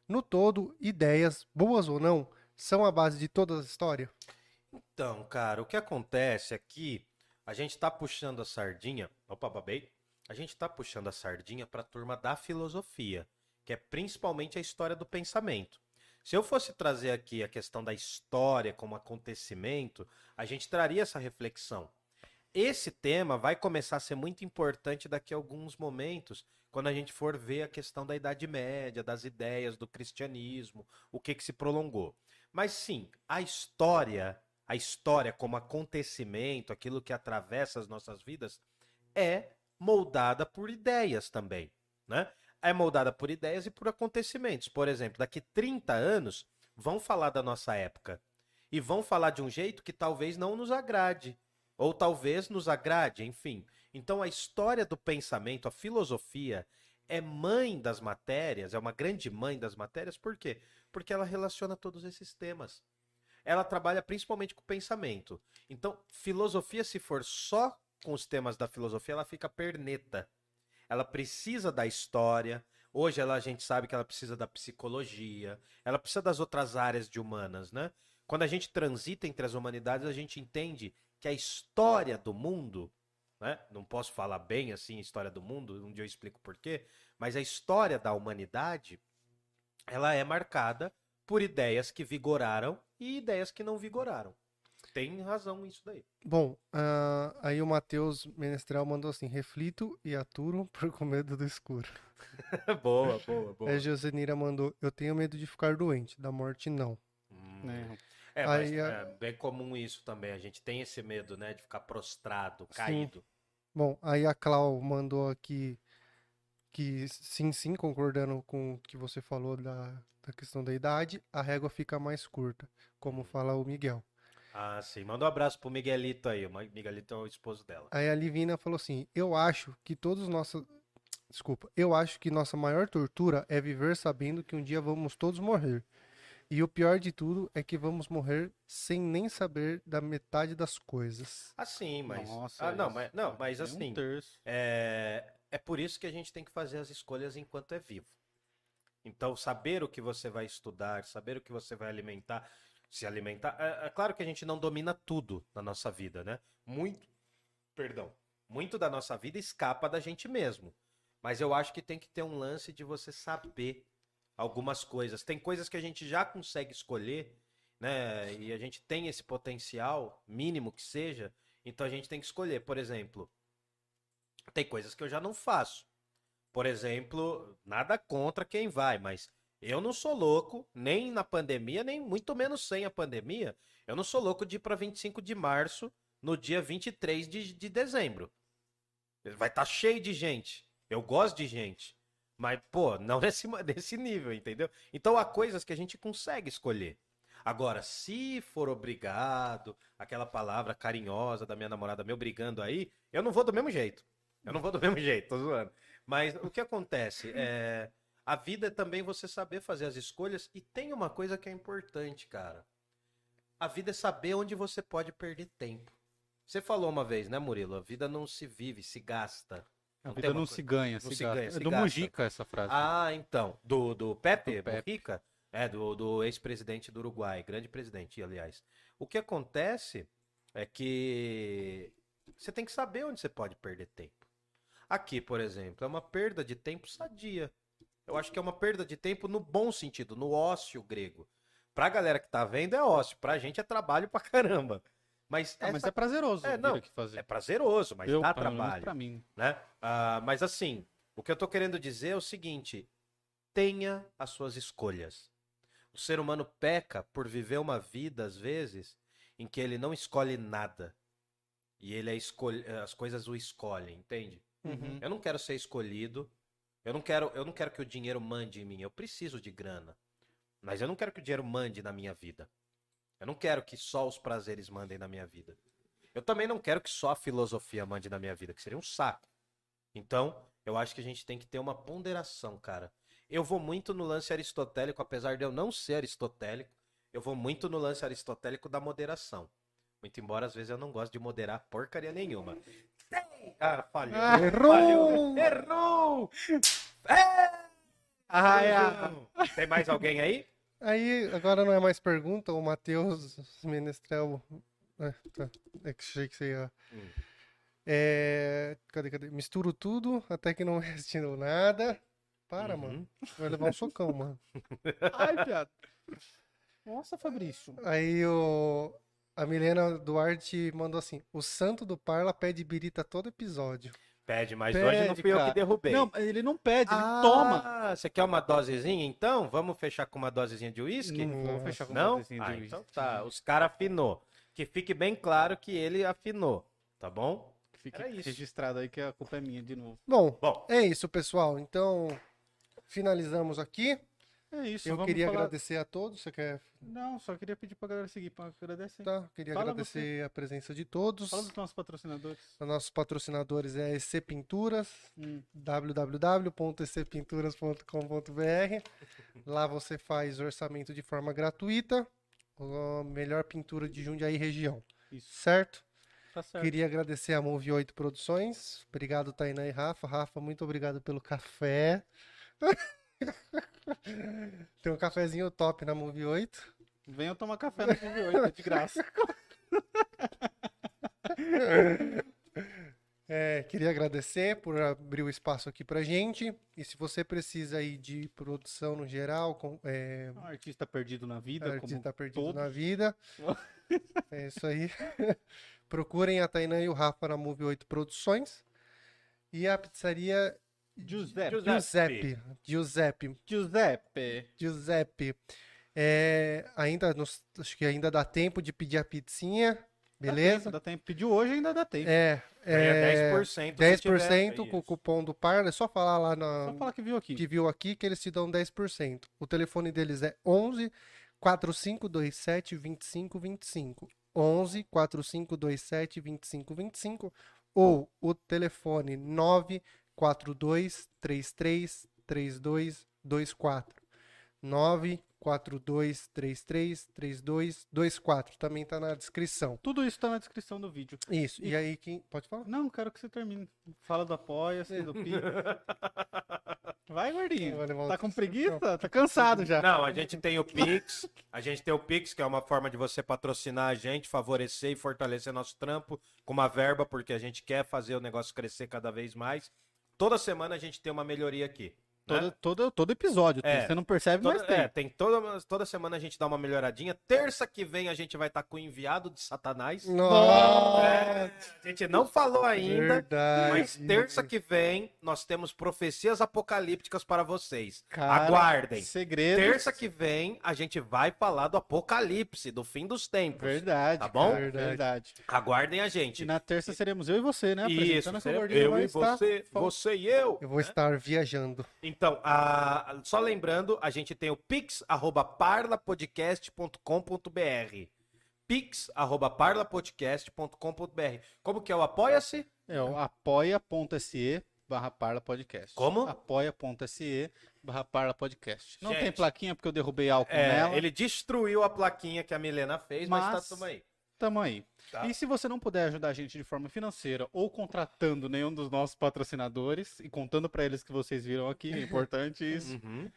No todo, ideias, boas ou não, são a base de toda a história? Então, cara, o que acontece aqui, a gente tá puxando a sardinha. Opa, babei. A gente tá puxando a sardinha pra turma da filosofia, que é principalmente a história do pensamento. Se eu fosse trazer aqui a questão da história como acontecimento, a gente traria essa reflexão. Esse tema vai começar a ser muito importante daqui a alguns momentos, quando a gente for ver a questão da Idade Média, das ideias do cristianismo, o que que se prolongou. Mas sim, a história, a história como acontecimento, aquilo que atravessa as nossas vidas, é moldada por ideias também, né? É moldada por ideias e por acontecimentos. Por exemplo, daqui 30 anos vão falar da nossa época e vão falar de um jeito que talvez não nos agrade, ou talvez nos agrade, enfim. Então a história do pensamento, a filosofia é mãe das matérias, é uma grande mãe das matérias, por quê? Porque ela relaciona todos esses temas. Ela trabalha principalmente com o pensamento. Então, filosofia, se for só com os temas da filosofia, ela fica perneta. Ela precisa da história. Hoje ela, a gente sabe que ela precisa da psicologia. Ela precisa das outras áreas de humanas, né? Quando a gente transita entre as humanidades, a gente entende que a história do mundo, né? Não posso falar bem assim história do mundo, um dia eu explico por quê, mas a história da humanidade, ela é marcada por ideias que vigoraram e ideias que não vigoraram. Tem razão isso daí. Bom, ah, aí o Matheus Menestrel mandou assim: reflito e aturo por com medo do escuro. boa, boa, boa. A Josenira mandou: eu tenho medo de ficar doente, da morte não. Hum. Né? É, Aí, é bem comum isso também. A gente tem esse medo, né, de ficar prostrado, caído. Bom, aí a Clau mandou aqui que sim, sim, concordando com o que você falou da, da questão da idade, a régua fica mais curta, como fala o Miguel. Ah, sim. Manda um abraço pro Miguelito aí. O Miguelito é o esposo dela. Aí a Livina falou assim: Eu acho que todos nossa. Desculpa, eu acho que nossa maior tortura é viver sabendo que um dia vamos todos morrer. E o pior de tudo é que vamos morrer sem nem saber da metade das coisas. Ah, sim, mas. Nossa, ah, não, isso mas, não, mas é um assim. terço. É, é por isso que a gente tem que fazer as escolhas enquanto é vivo. Então, saber o que você vai estudar, saber o que você vai alimentar, se alimentar. É, é claro que a gente não domina tudo na nossa vida, né? Muito. Perdão. Muito da nossa vida escapa da gente mesmo. Mas eu acho que tem que ter um lance de você saber algumas coisas. Tem coisas que a gente já consegue escolher, né? E a gente tem esse potencial, mínimo que seja, então a gente tem que escolher. Por exemplo, tem coisas que eu já não faço. Por exemplo, nada contra quem vai, mas eu não sou louco, nem na pandemia, nem muito menos sem a pandemia. Eu não sou louco de ir para 25 de março no dia 23 de, de dezembro. Vai estar tá cheio de gente. Eu gosto de gente. Mas, pô, não nesse, nesse nível, entendeu? Então há coisas que a gente consegue escolher. Agora, se for obrigado, aquela palavra carinhosa da minha namorada me obrigando aí, eu não vou do mesmo jeito. Eu não vou do mesmo jeito, tô zoando. Mas o que acontece? É, a vida é também você saber fazer as escolhas. E tem uma coisa que é importante, cara. A vida é saber onde você pode perder tempo. Você falou uma vez, né, Murilo? A vida não se vive, se gasta. A vida não, não se ganha, não se, se ganha. É do gasta. Mujica essa frase. Ah, então. Do, do Pepe, do Pepe. Mujica? É, do, do ex-presidente do Uruguai. Grande presidente, aliás. O que acontece é que você tem que saber onde você pode perder tempo. Aqui, por exemplo, é uma perda de tempo sadia. Eu acho que é uma perda de tempo no bom sentido, no ócio grego. Pra galera que tá vendo é ócio, pra gente é trabalho pra caramba. Mas, ah, essa... mas é prazeroso é, não, fazer. É prazeroso, mas eu, dá trabalho. Pra mim. Né? Uh, mas assim, o que eu tô querendo dizer é o seguinte: tenha as suas escolhas. O ser humano peca por viver uma vida, às vezes, em que ele não escolhe nada. E ele é escolhe... as coisas o escolhem, entende? Uhum. Eu não quero ser escolhido. Eu não quero, eu não quero que o dinheiro mande em mim. Eu preciso de grana. Mas eu não quero que o dinheiro mande na minha vida. Eu não quero que só os prazeres mandem na minha vida. Eu também não quero que só a filosofia mande na minha vida, que seria um saco. Então, eu acho que a gente tem que ter uma ponderação, cara. Eu vou muito no lance aristotélico, apesar de eu não ser aristotélico, eu vou muito no lance aristotélico da moderação. Muito embora às vezes eu não gosto de moderar porcaria nenhuma. Ah, falhou. Ah, errou! Falhou. Errou! É! Ah, é. Tem mais alguém aí? Aí, agora não é mais pergunta, o Matheus Menestrel. É, tá. é que achei que você ia. Hum. É, cadê, cadê? Misturo tudo até que não reste nada. Para, uhum. mano. Vai levar um socão, mano. Ai, piada. Nossa, Fabrício. Aí o. A Milena Duarte mandou assim: o santo do Parla pede birita todo episódio. Pede, mas pede, hoje não fui cara. eu que derrubei. Não, ele não pede, ah, ele toma. Você quer uma dosezinha então? Vamos fechar com uma dosezinha de uísque? Não vou fechar com não? uma dosezinha ah, de uísque. Então tá, os caras afinou. Que fique bem claro que ele afinou, tá bom? Fique registrado aí que a culpa é minha de novo. Bom, bom, é isso, pessoal. Então, finalizamos aqui. É isso. Eu queria falar... agradecer a todos. Você quer. Não, só queria pedir pra galera seguir para agradecer. Tá, queria Fala agradecer você. a presença de todos. Fala dos nossos patrocinadores. Os nossos patrocinadores é EC Pinturas, hum. www.ecpinturas.com.br. Lá você faz orçamento de forma gratuita. A melhor pintura de Jundiaí região. Isso. Certo? Tá certo. Queria agradecer a Move 8 Produções. Obrigado, Tainá e Rafa. Rafa, muito obrigado pelo café. Tem um cafezinho top na Move 8. Venha tomar café na Move 8, é de graça. É, queria agradecer por abrir o espaço aqui pra gente. E se você precisa aí de produção no geral, com, é... um artista perdido na vida, artista perdido todos. na vida. é isso aí. Procurem a Tainã e o Rafa na Move 8 Produções. E a pizzaria Giuseppe. Giuseppe. Giuseppe. Giuseppe. Giuseppe. É, ainda nos, acho que ainda dá tempo de pedir a pizzinha. Beleza? Dá tempo. Pediu hoje ainda dá tempo. É. É, é 10%. 10% tiver, com o cupom do Parla. É só falar lá na. Só falar que viu aqui. Que viu aqui que eles te dão 10%. O telefone deles é 11 4527 2525. 11 4527 2525 ou o telefone 9 4233 3224 94233 3224 também tá na descrição. Tudo isso tá na descrição do vídeo. Isso. E, e aí quem pode falar? Não, quero que você termine. Fala do apoia, assim, do Pi. Vai, gordinho. Tá com preguiça? Tá cansado já. Não, a gente tem o Pix. A gente tem o Pix, que é uma forma de você patrocinar a gente, favorecer e fortalecer nosso trampo com uma verba, porque a gente quer fazer o negócio crescer cada vez mais. Toda semana a gente tem uma melhoria aqui. Todo, todo, todo episódio. tem. É. Você não percebe, Toda, mas tem. é, tem toda, toda semana a gente dá uma melhoradinha. Terça que vem a gente vai estar com o enviado de Satanás. Nossa, É, a gente não falou ainda, verdade. mas terça que vem nós temos profecias apocalípticas para vocês. Cara, Aguardem. Segredos. Terça que vem a gente vai falar do apocalipse, do fim dos tempos. Verdade. Tá bom? cara, Verdade. Verdade. Aguardem a E gente. na terça seremos eu e você, né? Isso, apresentando essa será- gordinha eu e estar- você, você e eu. Eu vou estar viajando. Então, a- só lembrando, a gente tem o pix@parlapodcast.com.br. pix@parlapodcast.com.br. Como que é o apoia-se? É o apoia.se barra Parla Podcast. Como? Apoia.se barra Parla Podcast. Não Gente. tem plaquinha porque eu derrubei álcool É, nela. ele destruiu a plaquinha que a Milena fez, mas, Mas- tá tudo aí. Tamo aí. Tá. E se você não puder ajudar a gente de forma financeira ou contratando nenhum dos nossos patrocinadores e contando pra eles que vocês viram aqui, é importante isso. Uhum.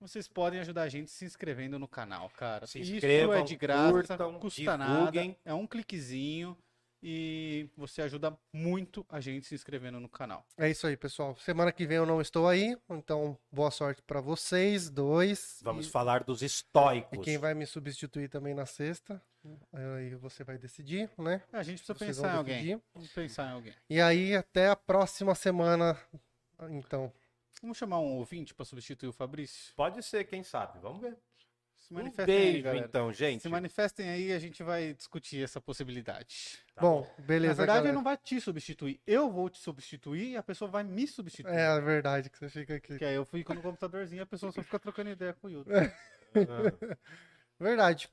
Vocês podem ajudar a gente se inscrevendo no canal, cara. Se Isso inscrevam, é de graça, curtam, custa divulguem. nada. É um cliquezinho e você ajuda muito a gente se inscrevendo no canal. É isso aí, pessoal. Semana que vem eu não estou aí, então boa sorte pra vocês dois. Vamos E- falar dos E estoicos. quem vai me substituir também na sexta, aí você vai decidir, né? A gente precisa Vocês pensar em alguém. decidir. Vamos pensar em alguém. E aí, até a próxima semana, então. Vamos chamar um ouvinte pra substituir o Fabrício? Pode ser, quem sabe. Vamos ver. Se Um manifestem aí, beijo, galera. então, gente. Se manifestem aí, a gente vai discutir essa possibilidade. Tá bom, beleza, Na verdade, galera. não vai te substituir. Eu vou te substituir e a pessoa vai me substituir. É a verdade que você fica aqui. Porque aí eu fico no computadorzinho e a pessoa só fica trocando ideia com o Yuto. Ah. Verdade.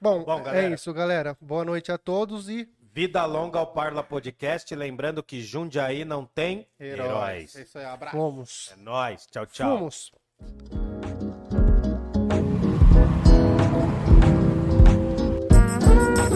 Bom, Bom, é isso, galera. Boa noite a todos e Vida longa ao Parla Podcast. Lembrando que Jundiaí não tem heróis. É isso aí, abraço. fomos. É nóis. Tchau, tchau. Fomos.